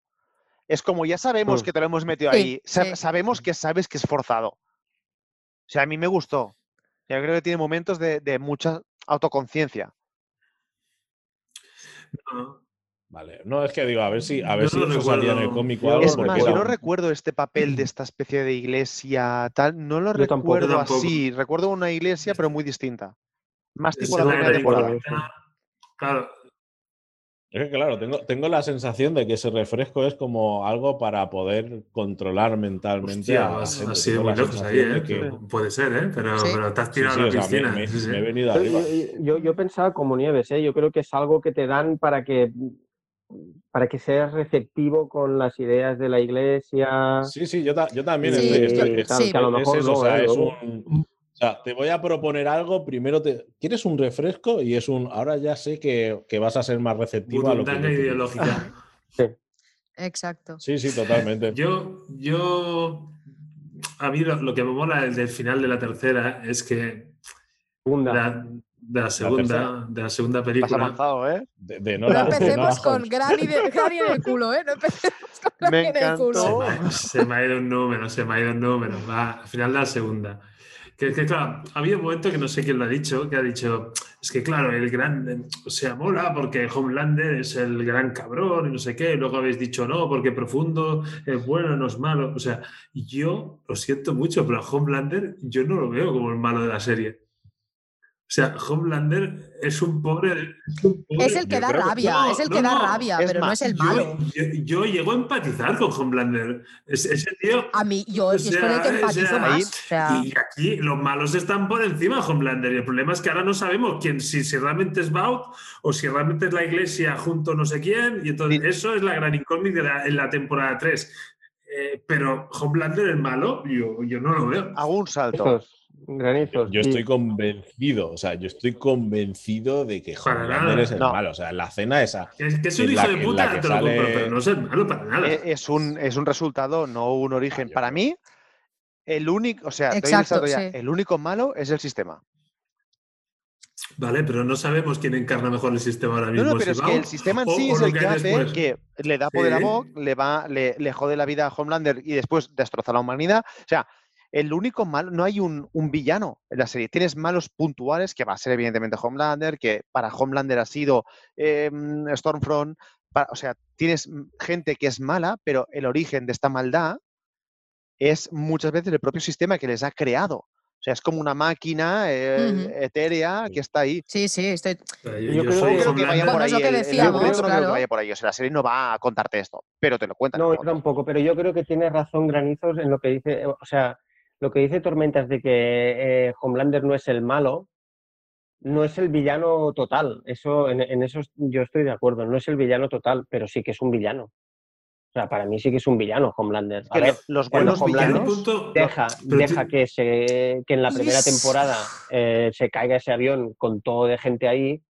Es como ya sabemos Mm. que te lo hemos metido Sí, ahí, sa- sí. sabemos que sabes que es forzado. O sea, a mí me gustó. Yo creo que tiene momentos de, de mucha autoconciencia. No, Vale, no es que digo, a ver si, a ver si no eso salía en el recuerdo- cómic o algo. Es más, yo no recuerdo este papel de esta especie de iglesia tal, no lo Yo recuerdo tampoco. así. Recuerdo una iglesia, pero muy distinta. Más tipo la la primera temporada. Claro, Es que claro, tengo, tengo la sensación de que ese refresco es como algo para poder controlar mentalmente hostia, a la vas, gente. has ido Tengo muy lejos ahí, ¿eh? que- Puede ser, ¿eh? Pero, Sí. pero te has tirado sí, a o la sea, me- piscina. me, he venido Yo, arriba. yo- yo- yo pensaba como Nieves, ¿eh? yo creo que es algo que te dan para que para que seas receptivo con las ideas de la iglesia. Sí, sí, yo, ta- yo también Sí, estoy, sí. que a lo es mejor eso, no, o sea, ¿eh? es Luego- un- o sea, te voy a proponer algo, primero te. ¿Quieres un refresco? Y es un. Ahora ya sé que, que vas a ser más receptivo a lo que. Ideológica. Exacto. Sí, sí, totalmente. Yo, yo, a mí lo, lo que me mola del, final de la tercera es que Segunda. la- de la segunda, tercera. de la segunda película, avanzado, ¿eh? De, de No Nora- de empecemos Nora con. Granny, de, Granny en el culo, ¿eh? No empecemos con Granny en el se culo. encantó. me, ha- se me ha ido un número, se me ha ido un número. Va, al final de la segunda. Que, que claro, ha habido un momento que no sé quién lo ha dicho, que ha dicho, es que claro, el gran, o sea, mola porque Homelander es el gran cabrón y no sé qué, y luego habéis dicho no, porque profundo es bueno, no es malo. O sea, yo lo siento mucho, pero a Homelander yo no lo veo como el malo de la serie. O sea, Homelander es un pobre. Es, un pobre- Es el que Yo da que- rabia, No, es el no, que da no. rabia, pero no es el malo. yo, yo llego a empatizar con Homelander. Es- ese tío. A mí, yo O es con el que sea, empatizo o sea, más. ahí- O sea, Y aquí los malos están por encima de Homelander. Y el problema es que ahora no sabemos quién, si, si realmente es Baut o si realmente es la iglesia junto no sé quién. Y entonces Sí. eso es la gran incógnita la- en la temporada 3. pero Homelander el malo, yo, yo no lo veo. Hago un salto. Estos granizos. Yo sí. estoy convencido, o sea, yo estoy convencido de que Homelander es el No. malo. O sea, la cena esa. Es, que es un hijo la de puta, te lo compro, pero no es el malo para nada. Eh, Es un, es un resultado, no un origen. Para mí, el único, o sea, el Exacto, salto ya, sí. el único malo es el sistema. Vale, pero no sabemos quién encarna mejor el sistema ahora No, mismo. no, pero si es que el sistema en sí o es el que hace después. que le da poder a Sí. Vogue, le, va, le, le jode la vida a Homelander y después destroza la humanidad. O sea, el único malo, no hay un, un villano en la serie. Tienes malos puntuales, que va a ser evidentemente Homelander, que para Homelander ha sido eh, Stormfront. o sea, tienes mm, gente que es mala, pero el origen de esta maldad es muchas veces el propio sistema que les ha creado. O sea, es como una máquina eh, Ujú. etérea que está ahí. sí, sí, estoy. O sea, Yo yo, creo- soy No creo que vaya por ahí. es lo que el- el decíamos, argumento no creo que claro. vaya por ahí. O sea, la serie no va a contarte esto, pero te lo cuentan. No, yo el tampoco, pero yo creo que tiene razón Granizos en lo que dice, o sea, lo que dice Tormentas de que eh, Homelander no es el malo, no es el villano total. Eso, en, en eso yo estoy de acuerdo, no es el villano total, pero sí que es un villano. O sea, para mí sí que es un villano Homelander. Es A ver, lo- los cuando buenos villanos. punto- deja, deja que, se, que en la primera temporada eh, se caiga ese avión con todo de gente ahí.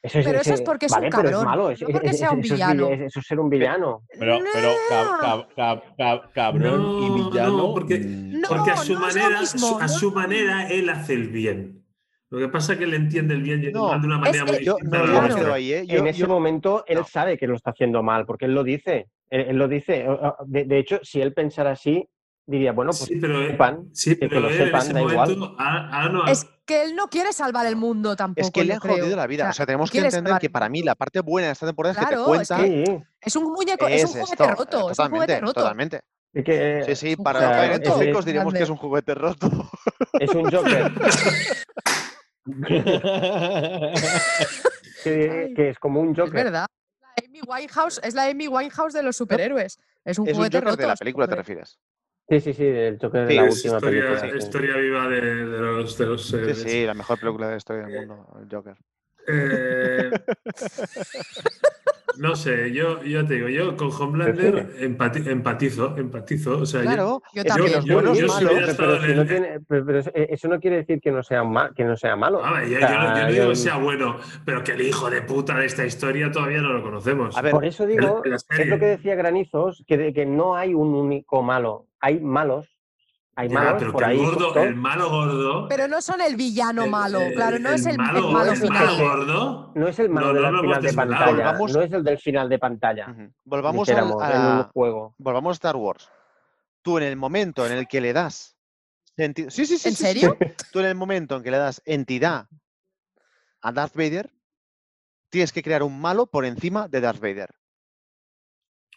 Eso Pero eso es porque es un vale, cabrón, malo, no es- porque es- sea un eso es villano. vill- Eso es ser un villano. Pero, pero cab- No. cab- cab- cab- cabrón y No, villano. no, porque- mm, No, Porque a su es manera, mismo, su- a no. su manera, él hace el bien. Lo que pasa es que él entiende el bien y el No, mal de una manera muy Yo distinta yo ahí, ¿eh? Yo, en ese yo- momento él sabe que lo está haciendo mal, porque él lo dice. Él, él lo dice. De hecho, si él pensara así, diría, bueno, pues Sí, pero, él- sepan, sí, que pero lo él en sepan, da igual. momento ah, ah, no, Es que él no quiere salvar el mundo tampoco. es que le han creo. jodido la vida. O sea, tenemos que entender salvar que para mí la parte buena de esta temporada es que te es cuenta. que Sí, Es un muñeco, es, un es juguete esto, eh, roto. Es un Totalmente, juguete roto. totalmente. es que, Sí, sí, un para o sea, no caer en tópicos diríamos que es un juguete roto. es un Joker. que, que es como un Es Joker. verdad. La Amy Winehouse es la Amy Winehouse de los superhéroes. Es un Es un juguete Joker roto. de la película, ¿te refieres? Sí, sí, sí, el Joker de Sí, la es última historia, película. historia viva de, de los, de los Sí, héroes. sí, la mejor película de la historia del mundo, el Joker. Eh, No sé, yo, yo te digo, yo con Homelander empati- empatizo, empatizo. O sea, yo- Claro, Yo también. los yo- buenos yo malos- si hubiera Pero, si no tiene- pero- eso- no quiere decir que no sea, ma- que no sea malo. Ah, yo, O no, sea, yo no digo que sea bueno, pero que el hijo de puta de esta historia todavía no lo conocemos. A ver, Por eso digo, es lo que decía Granizos, que, de- que no hay un único malo. Hay malos, hay Ya, malos pero por que ahí. el, gordo, sueltos. el malo gordo. Pero no son el villano el- malo, el- claro, no es el, el malo, malo el final. malo gordo. No es el malo No, no final de pantalla. Volvamos- No es el del final de pantalla. Volvamos, al- en a, un juego. volvamos a Star Wars. Tú en el momento en el que le das... senti- Sí, sí, sí. ¿En sí, serio? sí. Tú en el momento en que le das entidad a Darth Vader, tienes que crear un malo por encima de Darth Vader.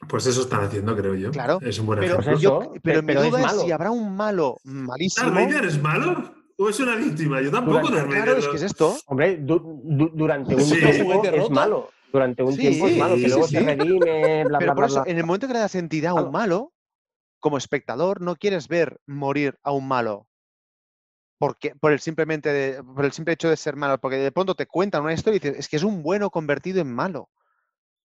Pues eso están haciendo, creo yo. Claro, Es un buen Pero, ejemplo. Pues yo- pero pe- mi pero es duda es, malo. si habrá un malo ¿Darth malísimo. Vader es malo? ¿O es una víctima? Yo tampoco Durante- Darth Vader. Claro, es que es esto. Hombre, du- du- durante un Sí. tiempo es malo. Durante un Sí, tiempo es malo, sí, que luego sí, se sí. redime, bla, Pero bla, por bla, eso, bla. en el momento que le das entidad a un malo, como espectador, no quieres ver morir a un malo. Porque, por, el simplemente de- por el simple hecho de ser malo. Porque de pronto te cuentan una historia y dices, es que es un bueno convertido en malo.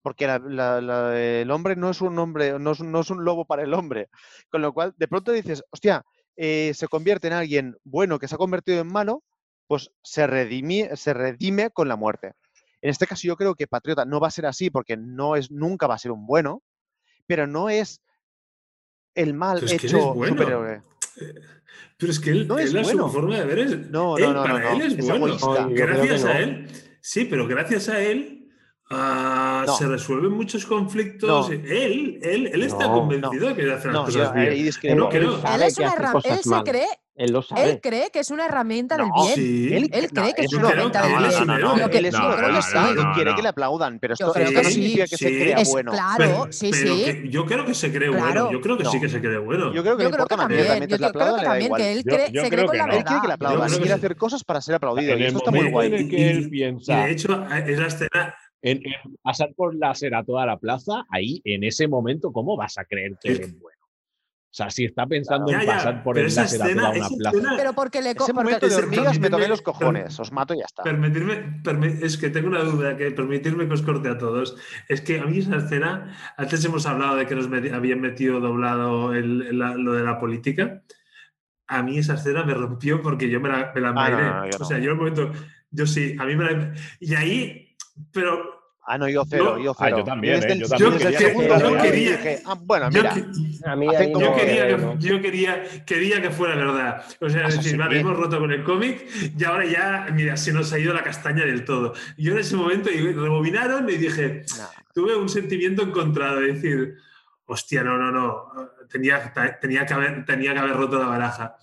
Porque la- la- la- el hombre no es un hombre, no es, un- no es un lobo para el hombre. Con lo cual, de pronto dices, hostia, eh, se convierte en alguien bueno que se ha convertido en malo, pues se redime, se redime con la muerte. En este caso, yo creo que Patriota no va a ser así porque no es, nunca va a ser un bueno, pero no es el mal Pero es que él es hecho bueno. superhéroe. Pero es que él, No es él a bueno. su forma de ver es. No, él, no, no, para no, él no, es, es bueno. gracias a él. Sí, pero gracias a él. Ah, No. Se resuelven muchos conflictos. No. Él, él, él está No, convencido de que hace las No, cosas yo bien. Él, él Él Él, es que una hace herra- cosas él se cree, Él lo él sabe. cree que es una herramienta del bien. Sí. Él, Él cree que es una herramienta del él bien. Lo que- él él quiere que le aplaudan, pero esto, creo esto que no sí. significa que se crea Es bueno. claro, Pero- sí, pero sí. que yo creo que se cree Claro. bueno. Yo creo que sí que se cree bueno. Yo creo que también, yo creo que también que él se cree con que la no. Él quiere que le verdad. aplaudan, él quiere hacer cosas para ser aplaudido. Y esto está muy guay. él de hecho, es la escena. En, en pasar por láser a toda la plaza, ahí, en ese momento, ¿cómo vas a creer que Es- él es bueno? O sea, si está pensando Ya, en ya, pasar por el esa láser a escena, toda una plaza. escena- Pero porque le... Ese porque- momento de hormigas me toqué los cojones. Os mato y ya está. Permitirme, permi- es que tengo una duda, que permitirme que os corte a todos. Es que a mí esa escena, antes hemos hablado de que nos meti- habían metido doblado el- el- la- lo de la política. A mí esa escena me rompió porque yo me la, me la Ah, no, no, yo O no. sea, yo en el momento, yo sí, a mí me la. Y ahí, pero Ah, no, yo cero, Yo- yo Ah, cero. yo también, Desde ¿eh? el- Yo también desde el quería- segundo yo quería- dije, ah, bueno, yo mira, que- A mí como Yo no- quería, que, no. yo quería, quería que fuera verdad. O sea, es Eso decir, sí. vale, hemos roto con el cómic y ahora ya, mira, se nos ha ido la castaña del todo. Yo en ese momento y rebobinaron y dije, nah, tuve un sentimiento encontrado de decir, hostia, no, no, no, tenía, tenía, que, haber, tenía que haber roto la baraja.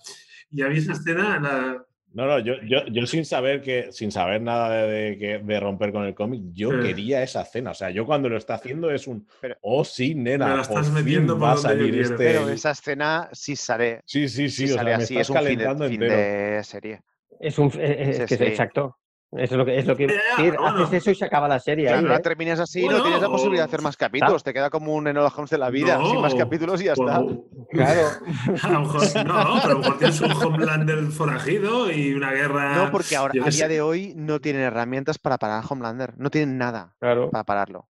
Y había esa escena, la- No, no, yo, yo, yo sin saber que, sin saber nada de, de que- de romper con el cómic, yo Sí. quería esa escena. O sea, yo cuando lo está haciendo es un Pero- oh sí, nena, Me la estás metiendo por va a donde yo salir quiero". este. pero esa escena sí sale, Sí, sí, sí, sí o sale sea, me así, estás es un fin de, calentando fin entero. de serie. Es un. es- es Sí, que es sí. exacto. Eso es lo que es lo que. Bueno. haces eso y se acaba la serie Claro, ahí. no ¿eh? terminas así, Bueno, no tienes la posibilidad de hacer más capítulos, te queda como un Enola Holmes de la vida, sin más capítulos y ya está. Claro. A lo mejor, no, pero a lo mejor tienes un Homelander forajido y una guerra. No, porque ahora, a día sé. de hoy no tienen herramientas para parar a Homelander, no tienen nada Claro. para pararlo.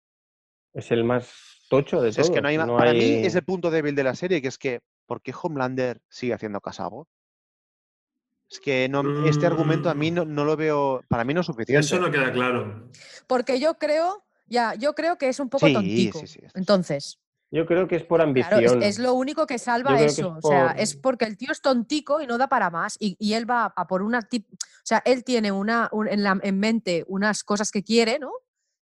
Es el más tocho de sea, es todos. que no hay, no para mí es el punto débil de la serie, que es que, ¿por qué Homelander sigue haciendo casa a Bot? Es que no, este argumento a mí no, no lo veo, para mí no es suficiente. Eso no queda claro. Porque yo creo, ya, yo creo que es un poco Sí, tontico. sí, sí. Entonces, Yo creo que es por claro, ambición. es, es lo único que salva que es eso. O sea, es porque el tío es tontico y no da para más. Y, y él va a por una tip. O sea, él tiene una, un- en, la, en mente unas cosas que quiere, ¿no?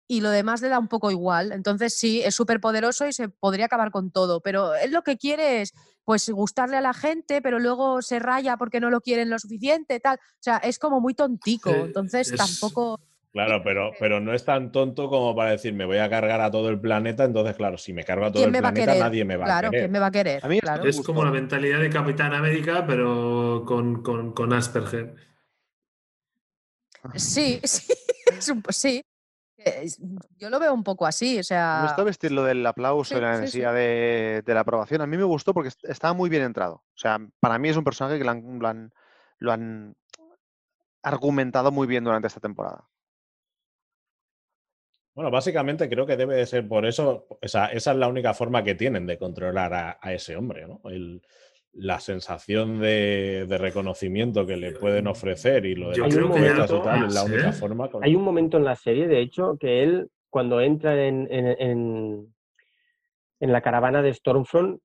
Y lo demás le da un poco igual. Entonces, sí, es súper poderoso y se podría acabar con todo. Pero él lo que quiere es, pues, gustarle a la gente, pero luego se raya porque no lo quieren lo suficiente, tal. O sea, es como muy tontico. Entonces, es- tampoco. Claro, pero, pero no es tan tonto como para decir me voy a cargar a todo el planeta. Entonces, claro, si me cargo a todo ¿Quién el planeta, querer? nadie me va claro, a querer. ¿quién me va a querer? A mí Claro. Es como la mentalidad de Capitán América, pero con, con, con Asperger. Sí, sí, es un sí. Es- Yo lo veo un poco así, o Me sea, gustó vestir lo del aplauso Sí, y la sí, sí. necesidad de, de la aprobación. A mí me gustó porque est- estaba muy bien entrado. O sea, para mí es un personaje que lo han, lo han- lo han argumentado muy bien durante esta temporada. Bueno, básicamente creo que debe de ser por eso, esa, esa es la única forma que tienen de controlar a, a ese hombre, ¿no? El, la sensación de, de, reconocimiento que le pueden ofrecer y lo de Yo y tal, es la única ¿eh? forma. Con... Hay un momento en la serie, de hecho, que él, cuando entra en, en, en, en la caravana de Stormfront,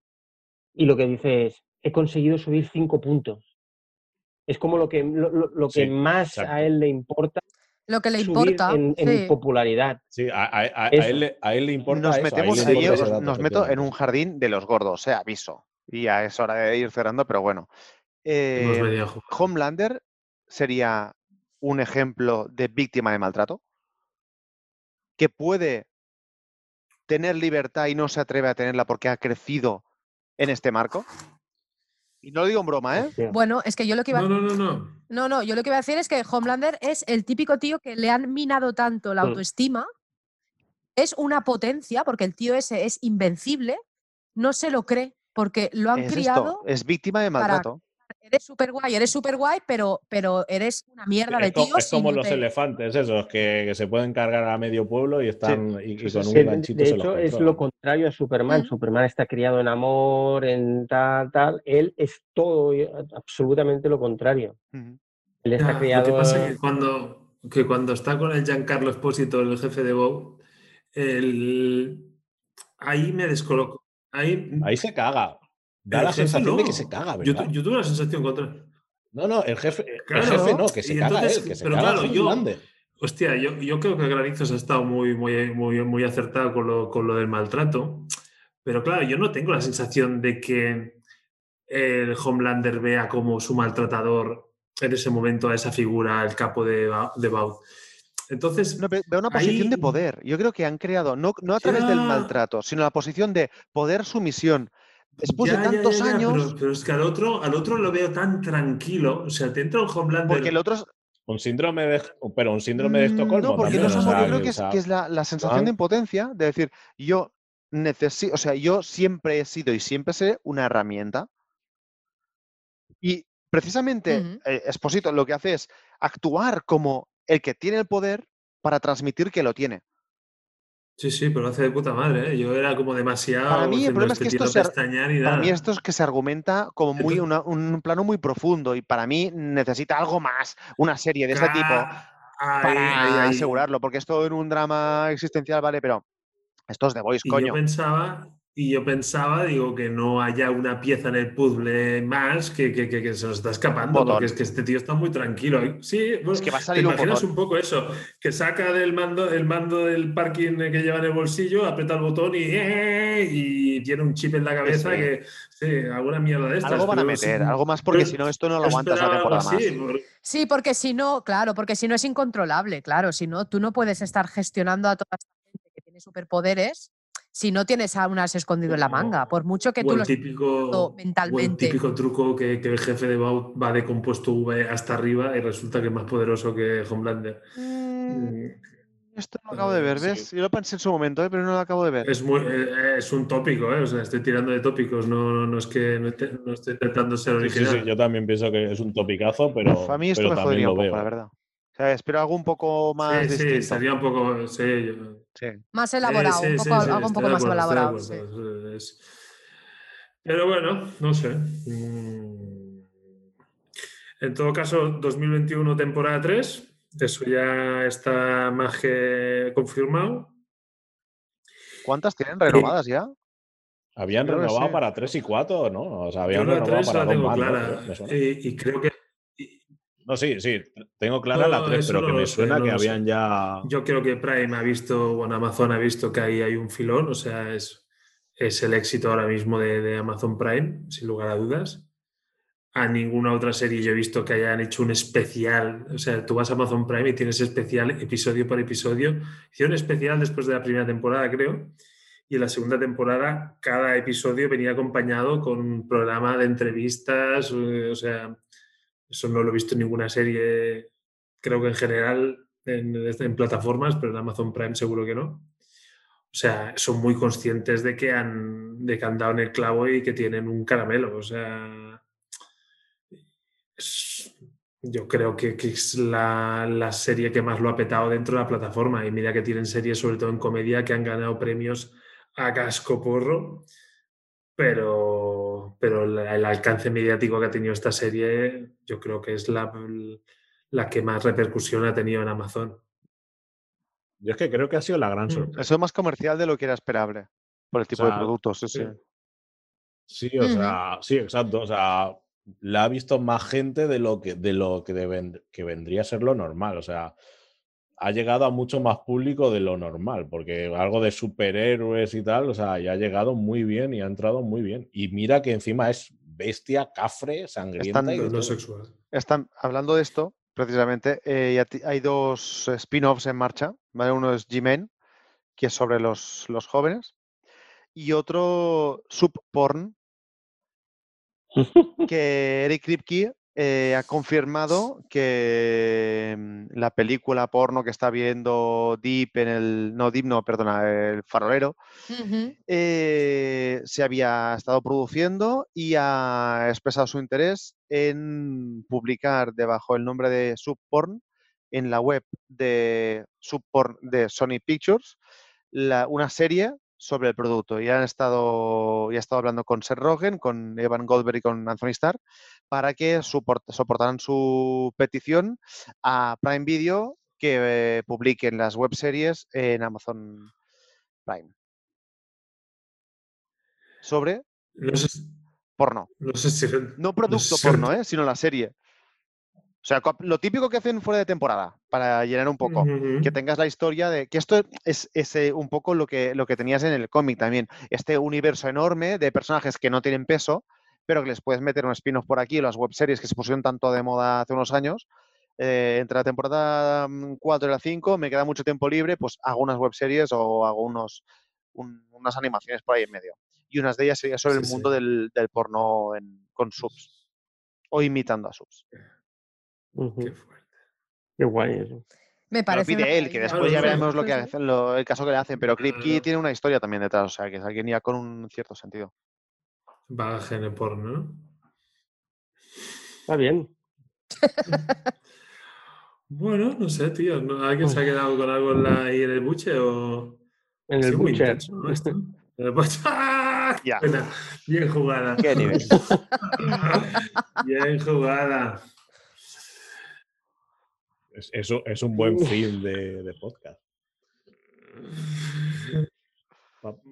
y lo que dice es, he conseguido subir cinco puntos. Es como lo que, lo, lo que Sí, más exacto. a él le importa Lo que le subir importa. en, en sí. popularidad. Sí, a, él, le- a él le importa Nos eso, a él metemos le importa dato, nos meto en un jardín de los gordos, eh, aviso. Y ya es hora de ir cerrando, pero bueno. Eh, a. Homelander sería un ejemplo de víctima de maltrato que puede tener libertad y no se atreve a tenerla porque ha crecido en este marco. Y no lo digo en broma, ¿eh? Bueno, es que yo lo que iba No, no, no, no. No, no, yo lo que iba a decir es que Homelander es el típico tío que le han minado tanto la Mm. autoestima. Es una potencia, porque el tío ese es invencible. No se lo cree, porque lo han Es esto, criado. es víctima de para- maltrato. Eres súper guay, eres súper guay, pero, pero eres una mierda de tío. es como los te- elefantes, esos que, que se pueden cargar a medio pueblo y están y, y sí, con sí, un ganchito de se los hecho, es lo contrario a Superman. Mm. Superman está criado en amor, en tal, tal. Él es todo absolutamente lo contrario. Él está Ya, lo criado. que pasa es que cuando, que cuando está con el Giancarlo Espósito, el jefe de Bow, el- ahí me descoloco. Ahí, Ahí se caga. Da el la sensación de que no. se caga, yo, ¿verdad? tu- yo tuve la sensación contraria. No, no, el jefe, el Claro. jefe no, que se Y caga entonces, él, que se pero caga claro, yo-. Hostia, yo, yo creo que Granizos ha estado muy, muy, muy, muy acertado con lo, con lo del maltrato. Pero claro, yo no tengo la sensación de que el Homelander vea como su maltratador en ese momento a esa figura, el capo de, de Baut. Entonces, No, veo una posición de poder. Yo creo que han creado, no, no a través del maltrato, sino la posición de poder sumisión. Después ya, de ya, ya, tantos ya, años, Pero, pero es que al otro, al otro lo veo tan tranquilo. O sea, te entra un Homelander. porque el otro es, Un síndrome de, pero un síndrome de Mm, Estocolmo No, porque también. no somos, yo creo que, es, sea, que es la, la sensación de impotencia de decir, yo necesito, o sea, yo siempre he sido y siempre seré una herramienta. Y precisamente eh, Esposito lo que hace es actuar como el que tiene el poder para transmitir que lo tiene. Sí, sí, pero lo hace de puta madre. ¿eh? Yo era como demasiado. Para mí, el problema es "Este que esto se Para mí nada". esto es que se argumenta como muy una- un plano muy profundo y para mí necesita algo más, una serie de este tipo ahí, para ahí, ahí. asegurarlo, porque esto en un drama existencial vale, pero esto es The Voice, coño. yo pensaba, y yo pensaba, digo, que no haya una pieza en el puzzle más que, que, que- que se nos está escapando, Botón. porque es que este tío está muy tranquilo. Sí, bueno, Es que va a te salir imaginas botón. un poco eso, que saca del mando, el mando del parking que lleva en el bolsillo, aprieta el botón y, ¡eh! y tiene un chip en la cabeza sí. que, sí, alguna mierda de estas. Algo van a meter, sí, algo más, porque si no, esto no lo aguantas la temporada más. por- Sí, porque si no, claro, porque si no es incontrolable, claro. Si no, tú no puedes estar gestionando a toda esta gente que tiene superpoderes si no tienes a unas escondido en la manga. Por mucho que o tú el lo típico, o el mentalmente. típico truco que, que el jefe de Baut va de compuesto V hasta arriba y resulta que es más poderoso que Homelander. Mm, Mm, Esto no lo acabo de ver, Sí. ¿ves? Yo lo pensé en su momento, ¿eh? pero no lo acabo de ver. Es, muy, eh, es un tópico, ¿eh? o sea, estoy tirando de tópicos, no, no, no es que no, te- no estoy intentando ser Sí, sí, original. sí, yo también pienso que es un topicazo, pero, Uf, a mí esto pero me lo un poco, veo. la ¿eh? verdad. Sea, espero algo un poco más sí, sí, distinto. sería un poco. Sí, yo- Sí. Más elaborado, sí, un sí, poco, sí, algo un poco más acuerdo, elaborado. sí. es- Pero bueno, no sé. Mm. En todo caso, 2021 temporada 3, eso ya está más que confirmado. ¿Cuántas tienen renovadas ya? Habían Creo renovado sí. para 3 y 4, ¿no? O sea, Yo habían la renovado 3 para la dos tengo clara y creo que No, sí, sí, tengo clara la No, 3, eso pero que me sé, suena no que sé. habían ya... Yo creo que Prime ha visto, bueno, Amazon ha visto que ahí hay un filón, o sea, es, es el éxito ahora mismo de, de Amazon Prime, sin lugar a dudas. A ninguna otra serie yo he visto que hayan hecho un especial, o sea, tú vas a Amazon Prime y tienes especial episodio por episodio. Hicieron especial después de la primera temporada, creo, y en la segunda temporada cada episodio venía acompañado con un programa de entrevistas, eh, o sea, eso no lo he visto en ninguna serie, creo que en general en, plataformas, pero en Amazon Prime seguro que no. O sea, son muy conscientes de que han, de que dado en el clavo y que tienen un caramelo. O sea, yo creo que, que es la, la, serie que más lo ha petado dentro de la plataforma. Y mira que tienen series, sobre todo en comedia, que han ganado premios a casco porro. Pero, pero el alcance mediático que ha tenido esta serie, yo creo que es la, la que más repercusión ha tenido en Amazon. Yo es que creo que ha sido la gran Mm, sorpresa. Eso es más comercial de lo que era esperable por el tipo sea, de productos. Sí, sí. Sí, o sea, sí, exacto. O sea, la ha visto más gente de lo que, de lo que, deben- que vendría a ser lo normal. O sea, ha llegado a mucho más público de lo normal, porque algo de superhéroes y tal, o sea, ya ha llegado muy bien y ha entrado muy bien. Y mira que encima es bestia, cafre, sangrienta Están- y no sexual. Están hablando de esto, precisamente, eh, hay dos spin-offs en marcha. ¿vale? Uno es G-Men, que es sobre los, los jóvenes, y otro Subporn, que Eric Kripke eh, ha confirmado que mm, la película porno que está viendo Deep en el. No, Deep no, perdona, el farolero, eh, se había estado produciendo y ha expresado su interés en publicar debajo el nombre de Subporn en la web de Subporn de Sony Pictures la- una serie sobre el producto. Y han estado, ya he estado hablando con Seth Rogen, con Evan Goldberg y con Anthony Starr para que soportaran su petición a Prime Video que eh, publiquen las webseries en Amazon Prime sobre No sé, porno. no sé si. No producto sé- porno, ¿eh? sino la serie. O sea, lo típico que hacen fuera de temporada, para llenar un poco. Que tengas la historia de. Que esto es, es, eh, un poco lo que, lo que tenías en el cómic también. Este universo enorme de personajes que no tienen peso, pero que les puedes meter un spin-off por aquí, las webseries que se pusieron tanto de moda hace unos años. eh, entre la temporada 4 y la 5 me queda mucho tiempo libre, pues hago unas webseries o hago unos, un- unas animaciones por ahí en medio. Y unas de ellas sería sobre Sí, el sí. mundo del, del porno en- con subs. O imitando a subs. Qué fuerte. Qué guay eso. Me lo parece. pide él, que después ya veremos lo que lo- el caso que le hacen. Pero Kripke Claro. tiene una historia también detrás, o sea, que es alguien ya con un cierto sentido. Bagaje en el porno, ¿no? Está bien. Bueno, no sé, tío. ¿no? ¿Alguien se ha quedado con algo en la, ahí en el buche o.? En el intenso, ¿no? Esto. En el buche. ¡Ah! Ya. Buena. Bien jugada. ¿Qué nivel? Bien jugada. Es, es un- es un buen film de, de podcast.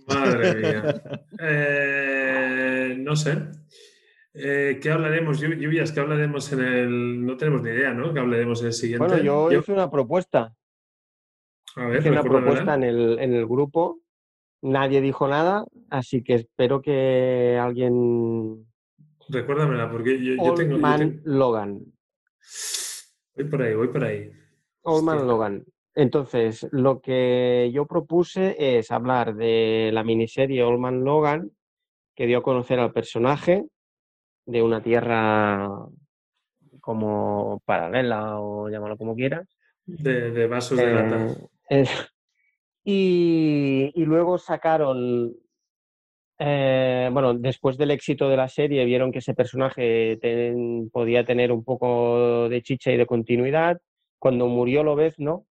Madre mía. Eh, no sé. Eh, ¿Qué hablaremos, Llu- lluvias? ¿Qué hablaremos en el.? No tenemos ni idea, ¿no? ¿Qué hablaremos en el siguiente? Bueno, yo hice una propuesta. A ver, Hice una propuesta en el, en el grupo. Nadie dijo nada, así que espero que alguien. Recuérdamela, porque yo, yo Old tengo. yo tengo- Logan. Voy por ahí, voy por ahí. Old Man Hostia. Logan. Entonces, lo que yo propuse es hablar de la miniserie Old Man Logan, que dio a conocer al personaje de una tierra como paralela o llámalo como quieras. De, de vasos de lata. Eh, eh, y, y luego sacaron, eh, bueno, después del éxito de la serie, vieron que ese personaje ten- podía tener un poco de chicha y de continuidad. Cuando murió Lobezno,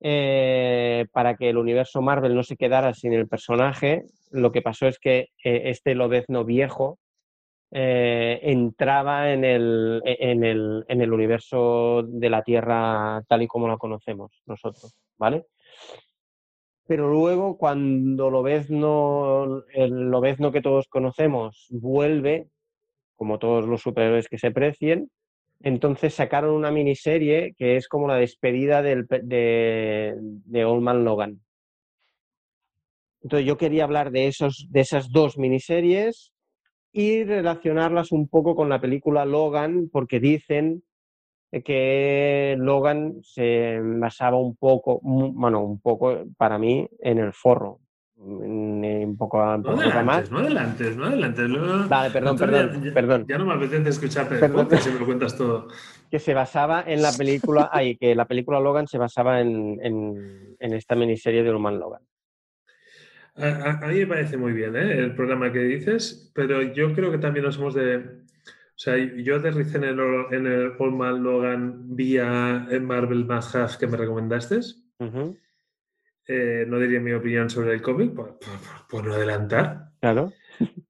eh, para que el universo Marvel no se quedara sin el personaje, lo que pasó es que eh, este Lobezno viejo eh, entraba en el, en el universo de la Tierra tal y como la conocemos nosotros, ¿vale? Pero luego cuando Lobezno, el Lobezno que todos conocemos vuelve, como todos los superhéroes que se precien, entonces sacaron una miniserie que es como la despedida del, de, de Old Man Logan. Entonces yo quería hablar de, esos, de esas dos miniseries y relacionarlas un poco con la película Logan, porque dicen que Logan se basaba un poco, bueno, un poco para mí en el forro. Mm, Un poco, un No poco más. no adelantes, no adelantes. luego- Vale, perdón, perdón, ya, perdón. Ya no me apetece escucharte podcast si me lo cuentas todo. que se basaba en la película, ay, que la película Logan se basaba en, en, en esta miniserie de Human Logan. A, a- a mí me parece muy bien ¿eh? el programa que dices, pero yo creo que también nos hemos de O sea, yo aterricé en el, en el Old Man Logan vía el Marvel Must Have que me recomendaste. Eh, no diría mi opinión sobre el cómic, por, por, no adelantar. Claro.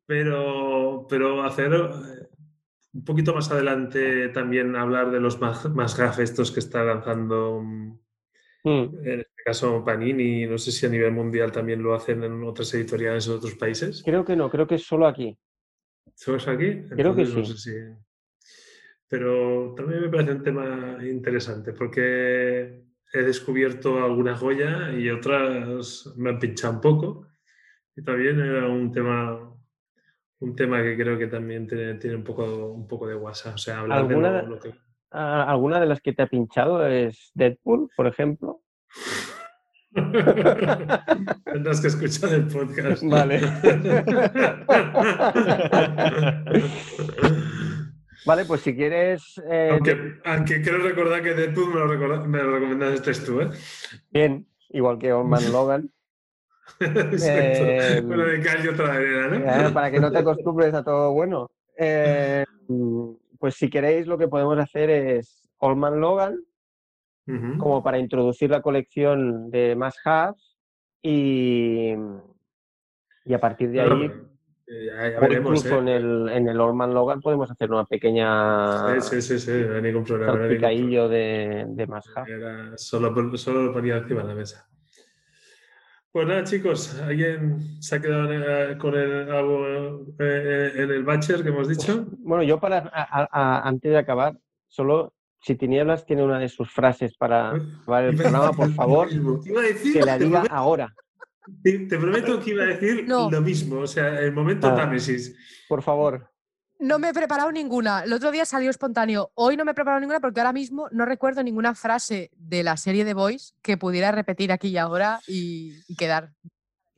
Pero, pero hacer eh, un poquito más adelante también hablar de los más, más estos que está lanzando, mm, en este caso Panini, no sé si a nivel mundial también lo hacen en otras editoriales en otros países. Creo que no, creo que es solo aquí. ¿Solo es aquí? Creo que sí. Pero también me parece un tema interesante porque he descubierto alguna joya y otras me han pinchado un poco. Y también era un tema un tema que creo que también tiene, un, poco, un poco de WhatsApp. O sea, hablar ¿Alguna, de lo, que... ¿Alguna de las que te ha pinchado es Deadpool, por ejemplo? Tendrás que escuchar el podcast. Vale. vale, pues si quieres. Eh, aunque, aunque, quiero recordar que Deadpool me lo, me lo recomendaste tú, ¿eh? Bien, igual que Old Man Logan. Eh, bueno, de calle otra vez, ¿no? para que no te acostumbres a todo bueno. Eh, pues si queréis, lo que podemos hacer es Old Man Logan, como para introducir la colección de más Hubs y, y a partir de ahí, o incluso en, el, en el Old Man Logan, podemos hacer una pequeña. Sí, sí, sí, no hay ningún problema. de, de más Solo, solo lo ponía encima de la mesa. Pues nada, chicos, ¿alguien se ha quedado con el, algo eh, en el batcher que hemos dicho? Bueno, yo para antes de acabar, solo si Tinieblas tiene una de sus frases para acabar el programa, por favor, que la diga ahora. Te, prometo que iba a decir lo mismo, o sea, el momento ah, Támesis. Por favor. No me he preparado ninguna. El otro día salió espontáneo. Hoy no me he preparado ninguna porque ahora mismo no recuerdo ninguna frase de la serie de Boys que pudiera repetir aquí y ahora y, quedar.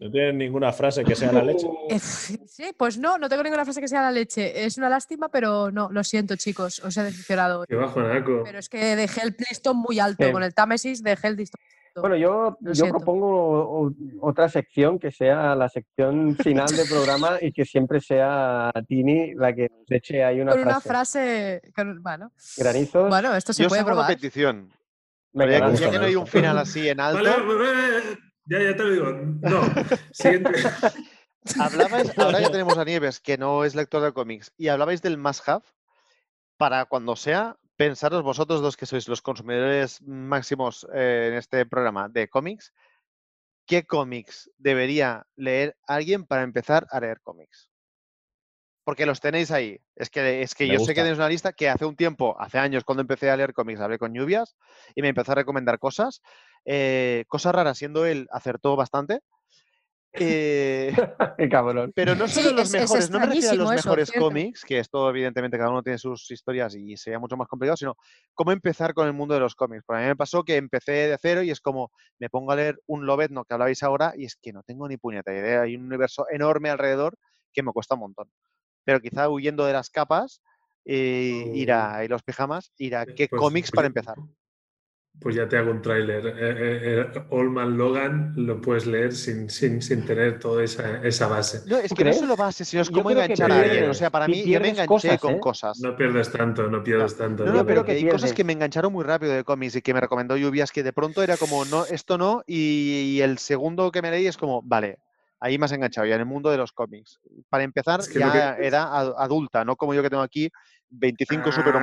¿No tienes ninguna frase que sea la leche? sí, pues no, no tengo ninguna frase que sea la leche. Es una lástima, pero no, lo siento, chicos. Os he decepcionado. Qué bajo, Naco. Pero es que dejé el listón muy alto. Con el Támesis dejé el listón bueno, yo, yo propongo otra sección que sea la sección final del programa y que siempre sea Tini la que nos eche ahí una con frase. una frase, bueno. Granizos. Bueno, esto se puede probar. una petición. ya, que no hay un final así en alto. Ya, ya te lo digo. No. Siguiente. Hablabais, ahora ya tenemos a Nieves, que no es lector de cómics, y hablabais del must have para cuando sea pensaros vosotros dos que sois los consumidores máximos eh, en este programa de cómics, ¿qué cómics debería leer alguien para empezar a leer cómics? Porque los tenéis ahí. Es que, es que yo sé que tenéis una lista que hace un tiempo, hace años, cuando empecé a leer cómics, hablé con Lluvias y me empezó a recomendar cosas. Eh, cosas raras, siendo él acertó bastante. Eh, pero no son los mejores, no me refiero a los mejores cómics, que esto evidentemente cada uno tiene sus historias y sería mucho más complicado, sino cómo empezar con el mundo de los cómics. Porque a mí me pasó que empecé de cero y es como, me pongo a leer un Lobezno que hablabais ahora y es que no tengo ni puñeta idea, hay un universo enorme alrededor que me cuesta un montón. Pero quizá huyendo de las capas, eh, ir a, y los pijamas, ir a qué pues, cómics para empezar. Pues ya te hago un tráiler. Eh, eh, eh Man Logan lo puedes leer sin, sin, sin tener toda esa, esa, base. No, es que no solo base, sino es como enganchar a alguien. O sea, para mí yo me enganché con ¿eh? cosas. No pierdes tanto, no pierdes tanto. No, pero que hay cosas que me engancharon muy rápido de cómics y que me recomendó Lluvias que de pronto era como, no, esto no, y, el segundo que me leí es como, vale, ahí me has enganchado ya en el mundo de los cómics. Para empezar, ya era adulta, no como yo que tengo aquí 25 super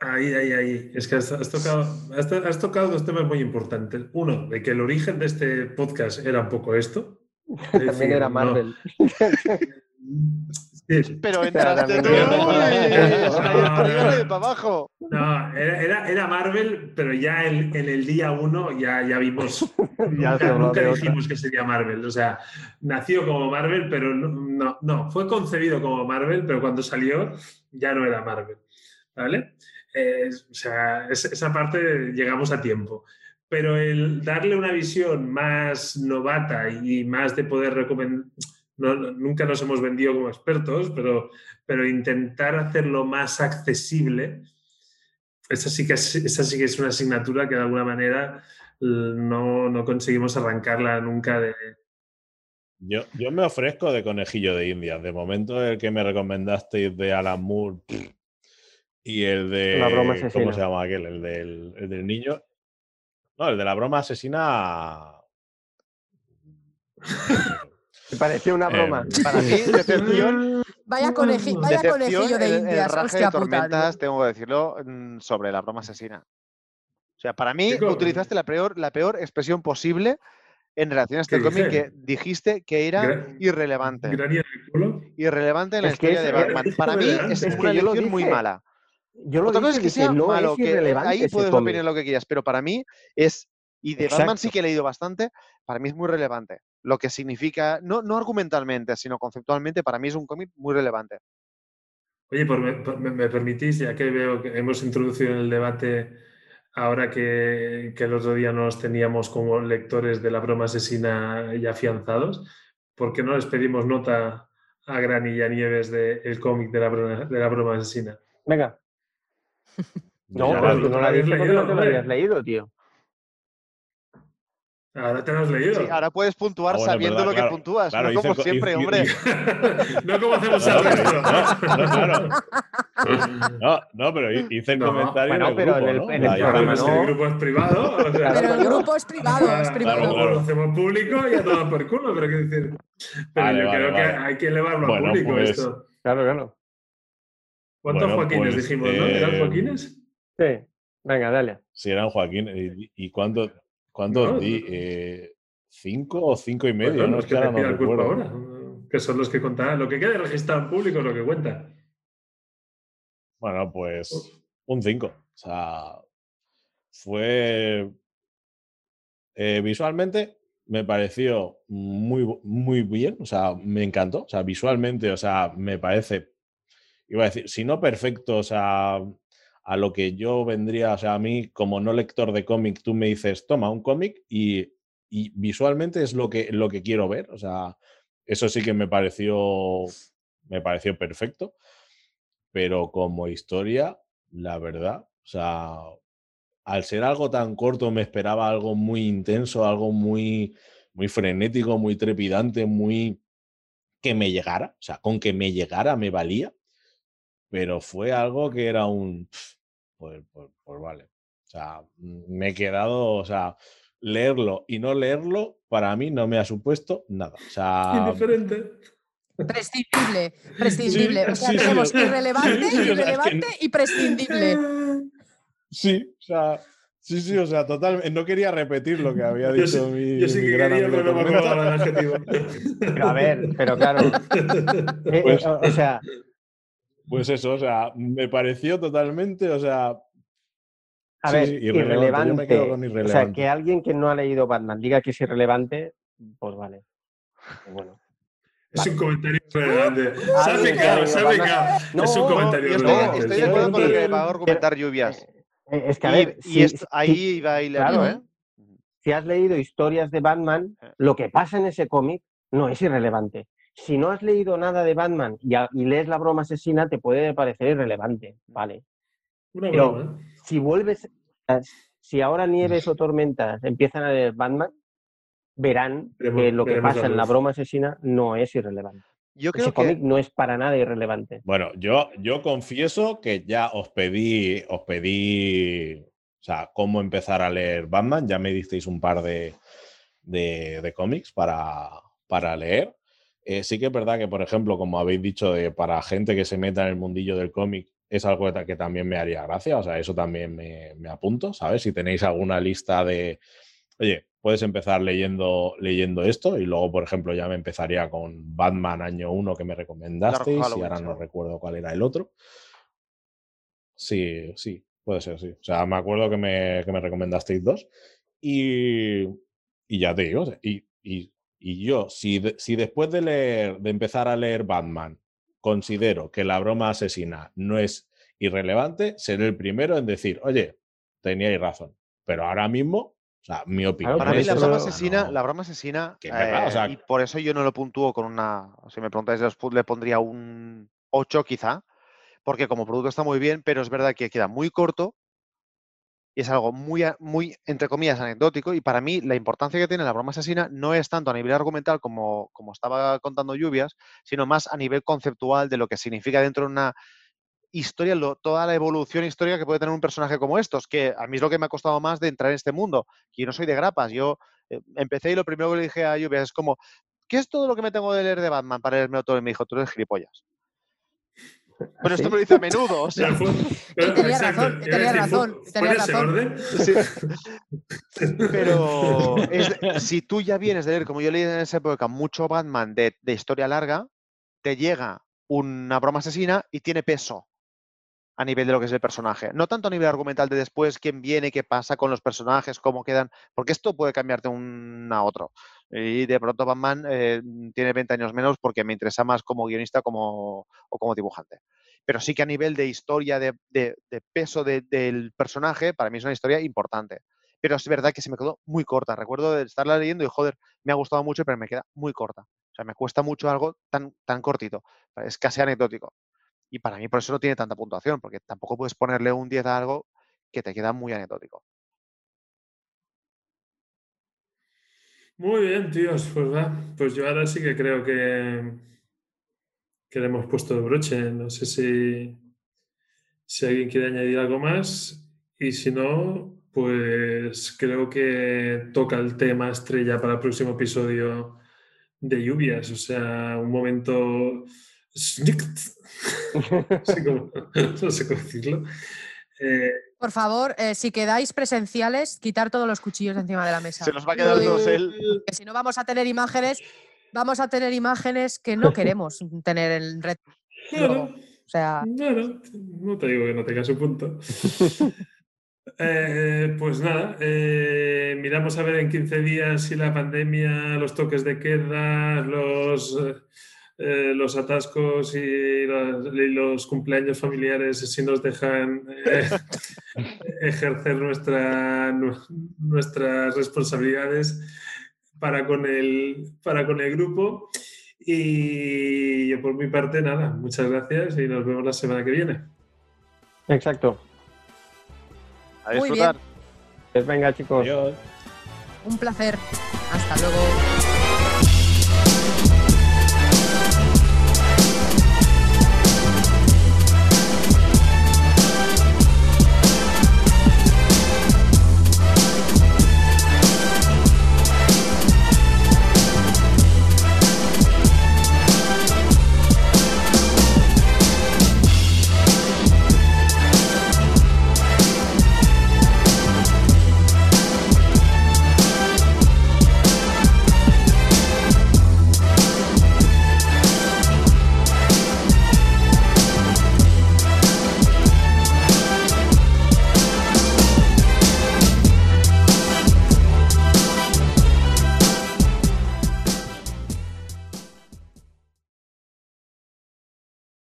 Ahí, ahí, ahí. Es que has, tocado, has, tocado dos temas muy importantes. Uno, de que el origen de este podcast era un poco esto. También era Marvel. Pero entraste tú para abajo. No, era, era, Marvel, pero ya en, el día uno ya, ya vimos. nunca, dijimos que sería Marvel. O sea, nació como Marvel, pero no, no, fue concebido como Marvel, pero cuando salió ya no era Marvel. ¿Vale? O sea, esa parte llegamos a tiempo. Pero el darle una visión más novata y más de poder recomendar, nunca nos hemos vendido como expertos, pero, pero intentar hacerlo más accesible, esa sí, que es, esa que es una asignatura que de alguna manera no, no conseguimos arrancarla nunca de, Yo, yo me ofrezco de conejillo de Indias. De momento, el que me recomendasteis de Alan y el de. La broma ¿Cómo se llama aquel? El del, el del niño. No, el de la broma asesina. Me pareció una Eh, broma. Para mí, decepción, Vaya, coneji- vaya decepción conejillo de el- el indias. raje Hostia de puta. tormentas, tengo que decirlo, mm, sobre la broma asesina. O sea, para mí utilizaste la peor, la peor expresión posible en relación a este ¿Qué cómic que dijiste que era irrelevante. Irrelevante en la Es historia es- de Batman. es Para mí es Es que una yo lo elección muy mala. Yo lo Otra cosa es que sea no malo, es que irrelevante ahí puedes opinar lo que quieras, pero para mí es, y de Batman sí Exacto. que he leído bastante, para mí es muy relevante. Lo que significa, no, no argumentalmente, sino conceptualmente, para mí es un cómic muy relevante. Oye, por me, por- me- me permitís, ya que veo que hemos introducido en el debate, ahora que, que el otro día nos teníamos como lectores de la broma asesina ya afianzados, ¿por qué no les pedimos nota a Granny y a Nieves del cómic de la, broma, de la broma asesina? Venga. No, Claro, pero tú no lo la porque leído, no te lo habías leído, tío. Ahora te lo has leído. Sí, ahora puedes puntuar Ah, bueno, sabiendo verdad, lo que puntúas, Claro, no como co- siempre, hombre. no como hacemos No, no, no, claro. No, no, pero hi- hice el No, comentario bueno, en el pero grupo, en el- ¿no? en programa no. el grupo es privado. O sea, Pero el grupo es privado, es privado. Claro, lo hacemos público y a tomar por culo, pero qué decir. Pero Vale, yo vale, creo vale. que hay que elevarlo Bueno, al público pues, esto. Claro, claro. ¿Cuántos bueno, Joaquines pues, dijimos, no? ¿Eran eh, Joaquines? Sí. Venga, dale. Si eran Joaquín. ¿Y, y cuánto- cuántos No, di? Eh, ¿Cinco o cinco y medio? Bueno, no es es que ahora no recuerdo. ahora. Que son los que contarán. Lo que quede registrado en público es lo que cuenta. Bueno, pues un 5. O sea, fue. eh, visualmente me pareció muy, muy bien. O sea, me encantó. O sea, visualmente, o sea, me parece. Iba a decir, si no perfecto, o sea, a lo que yo vendría, o sea, a mí como no lector de cómic, tú me dices, toma un cómic y, y visualmente es lo que, lo que quiero ver. O sea, eso sí que me pareció, me pareció perfecto pero como historia, la verdad, o sea, al ser algo tan corto me esperaba algo muy intenso, algo muy, muy frenético, muy trepidante, muy que me llegara, o sea, con que me llegara me valía, pero fue algo que era un, pues, pues, pues vale, o sea, me he quedado, o sea, leerlo y no leerlo para mí no me ha supuesto nada, o sea, Indiferente. Prescindible, prescindible. Sí, o sea, sí, tenemos irrelevante, sí, que- irrelevante y prescindible. Sí, o sea, sí, sí, o sea, totalmente. No quería repetir lo que había Yo dicho sí, mi, yo sí que gran quería, amigo pero no me del adjetivo. Pero a ver, pero claro. eh, Pues- eh, o, o sea, Pues eso, o sea, me pareció totalmente, o sea, a Sí, ver, sí, irrelevante, yo me quedo con O sea, irrelevante. que alguien que no ha leído Batman diga que es irrelevante, pues vale. Bueno. Es un comentario relevante. Se ha haya se ha. No, Es un comentario Yo estoy, estoy de acuerdo con lo que va a argumentar Lluvias. Eh, Es que a Y, ver, y si, si- ahí iba a hilarlo, claro. ¿eh? si has leído historias de Batman, Eh. lo que pasa en ese cómic no es irrelevante. Si no has leído nada de Batman y, a- y lees la broma asesina, te puede parecer irrelevante, ¿vale? Una Pero- broma. Si vuelves, a- si ahora Nieves o Tormentas empiezan a leer Batman, verán Veremos- que lo que pasa en la broma asesina no es irrelevante. Yo creo Ese que cómic no es para nada irrelevante. bueno, yo, yo confieso que ya os pedí, os pedí, o sea, cómo empezar a leer Batman, ya me disteis un par de, de, de cómics para, para leer. Eh, sí que es verdad que, por ejemplo, como habéis dicho, de, para gente que se meta en el mundillo del cómic, es algo que, ta- que también me haría gracia, o sea, eso también me, me apunto, ¿sabes? Si tenéis alguna lista de, oye, puedes empezar leyendo, leyendo esto y luego, por ejemplo, ya me empezaría con Batman año 1 que me recomendasteis y ahora no recuerdo cuál era el otro. Sí, sí, puede ser, sí. O sea, me acuerdo que me, que me recomendasteis dos y, y ya te digo, y- y yo, si, de- si después de leer, de empezar a leer Batman, considero que la broma asesina no es irrelevante, seré el primero en decir, oye, teníais razón. Pero ahora mismo, o sea, mi opinión para mí es la broma asesina, no- la broma asesina, Que es verdad, o sea- y por eso yo no lo puntúo con una, si me preguntáis, los pu- le pondría un 8 quizá, porque como producto está muy bien, pero es verdad que queda muy corto y es algo muy, muy, entre comillas, anecdótico. Y para mí, la importancia que tiene la broma asesina no es tanto a nivel argumental como, como estaba contando Lluvias, sino más a nivel conceptual de lo que significa dentro de una historia, toda la evolución histórica que puede tener un personaje como estos, que a mí es lo que me ha costado más de entrar en este mundo. Y no soy de grapas. Yo eh, empecé y lo primero que le dije a Lluvias es como, ¿qué es todo lo que me tengo de leer de Batman para leerme todo? Y me dijo, tú eres gilipollas. Pero esto me lo dice a menudo. O sea, Pero tenía exacto, razón, tenía razón, tenía razón. orden. Sí. Pero es si tú ya vienes de leer, como yo leí en esa época, mucho Batman de, de historia larga, te llega una broma asesina y tiene peso a nivel de lo que es el personaje. No tanto a nivel argumental de después quién viene, qué pasa con los personajes, cómo quedan, porque esto puede cambiar de un a otro. Y de pronto Batman eh, tiene 20 años menos porque me interesa más como guionista como, o como dibujante. Pero sí que a nivel de historia, de, de- peso de- del personaje, para mí es una historia importante. Pero es verdad que se me quedó muy corta. Recuerdo de estarla leyendo y, joder, me ha gustado mucho, pero me queda muy corta. O sea, me cuesta mucho algo tan, tan cortito. Es casi anecdótico. Y para mí por eso no tiene tanta puntuación, porque tampoco puedes ponerle un 10 a algo que te queda muy anecdótico. Muy bien, tíos, pues va. Pues yo ahora sí que creo que, que le hemos puesto de broche. No sé si, si alguien quiere añadir algo más. Y si no, pues creo que toca el tema estrella para el próximo episodio de lluvias. O sea, un momento. Como- no sé cómo decirlo. Eh, Por favor, eh, si quedáis presenciales, quitar todos los cuchillos de encima de la mesa. Se nos va a quedar todos él. porque si no vamos a tener imágenes, vamos a tener imágenes que no queremos tener en red. Claro. O sea, Bueno, no te digo que no tenga su punto. Eh, pues nada, eh, miramos a ver en 15 días si la pandemia, los toques de queda, los, eh, los atascos y los, y los cumpleaños familiares, si nos dejan eh, ejercer nuestra, nu- nuestras responsabilidades para con, el, para con el grupo. Y yo por mi parte, nada, muchas gracias y nos vemos la semana que viene. Exacto. A Muy disfrutar. Pues venga, chicos. Adiós. un placer. Hasta luego.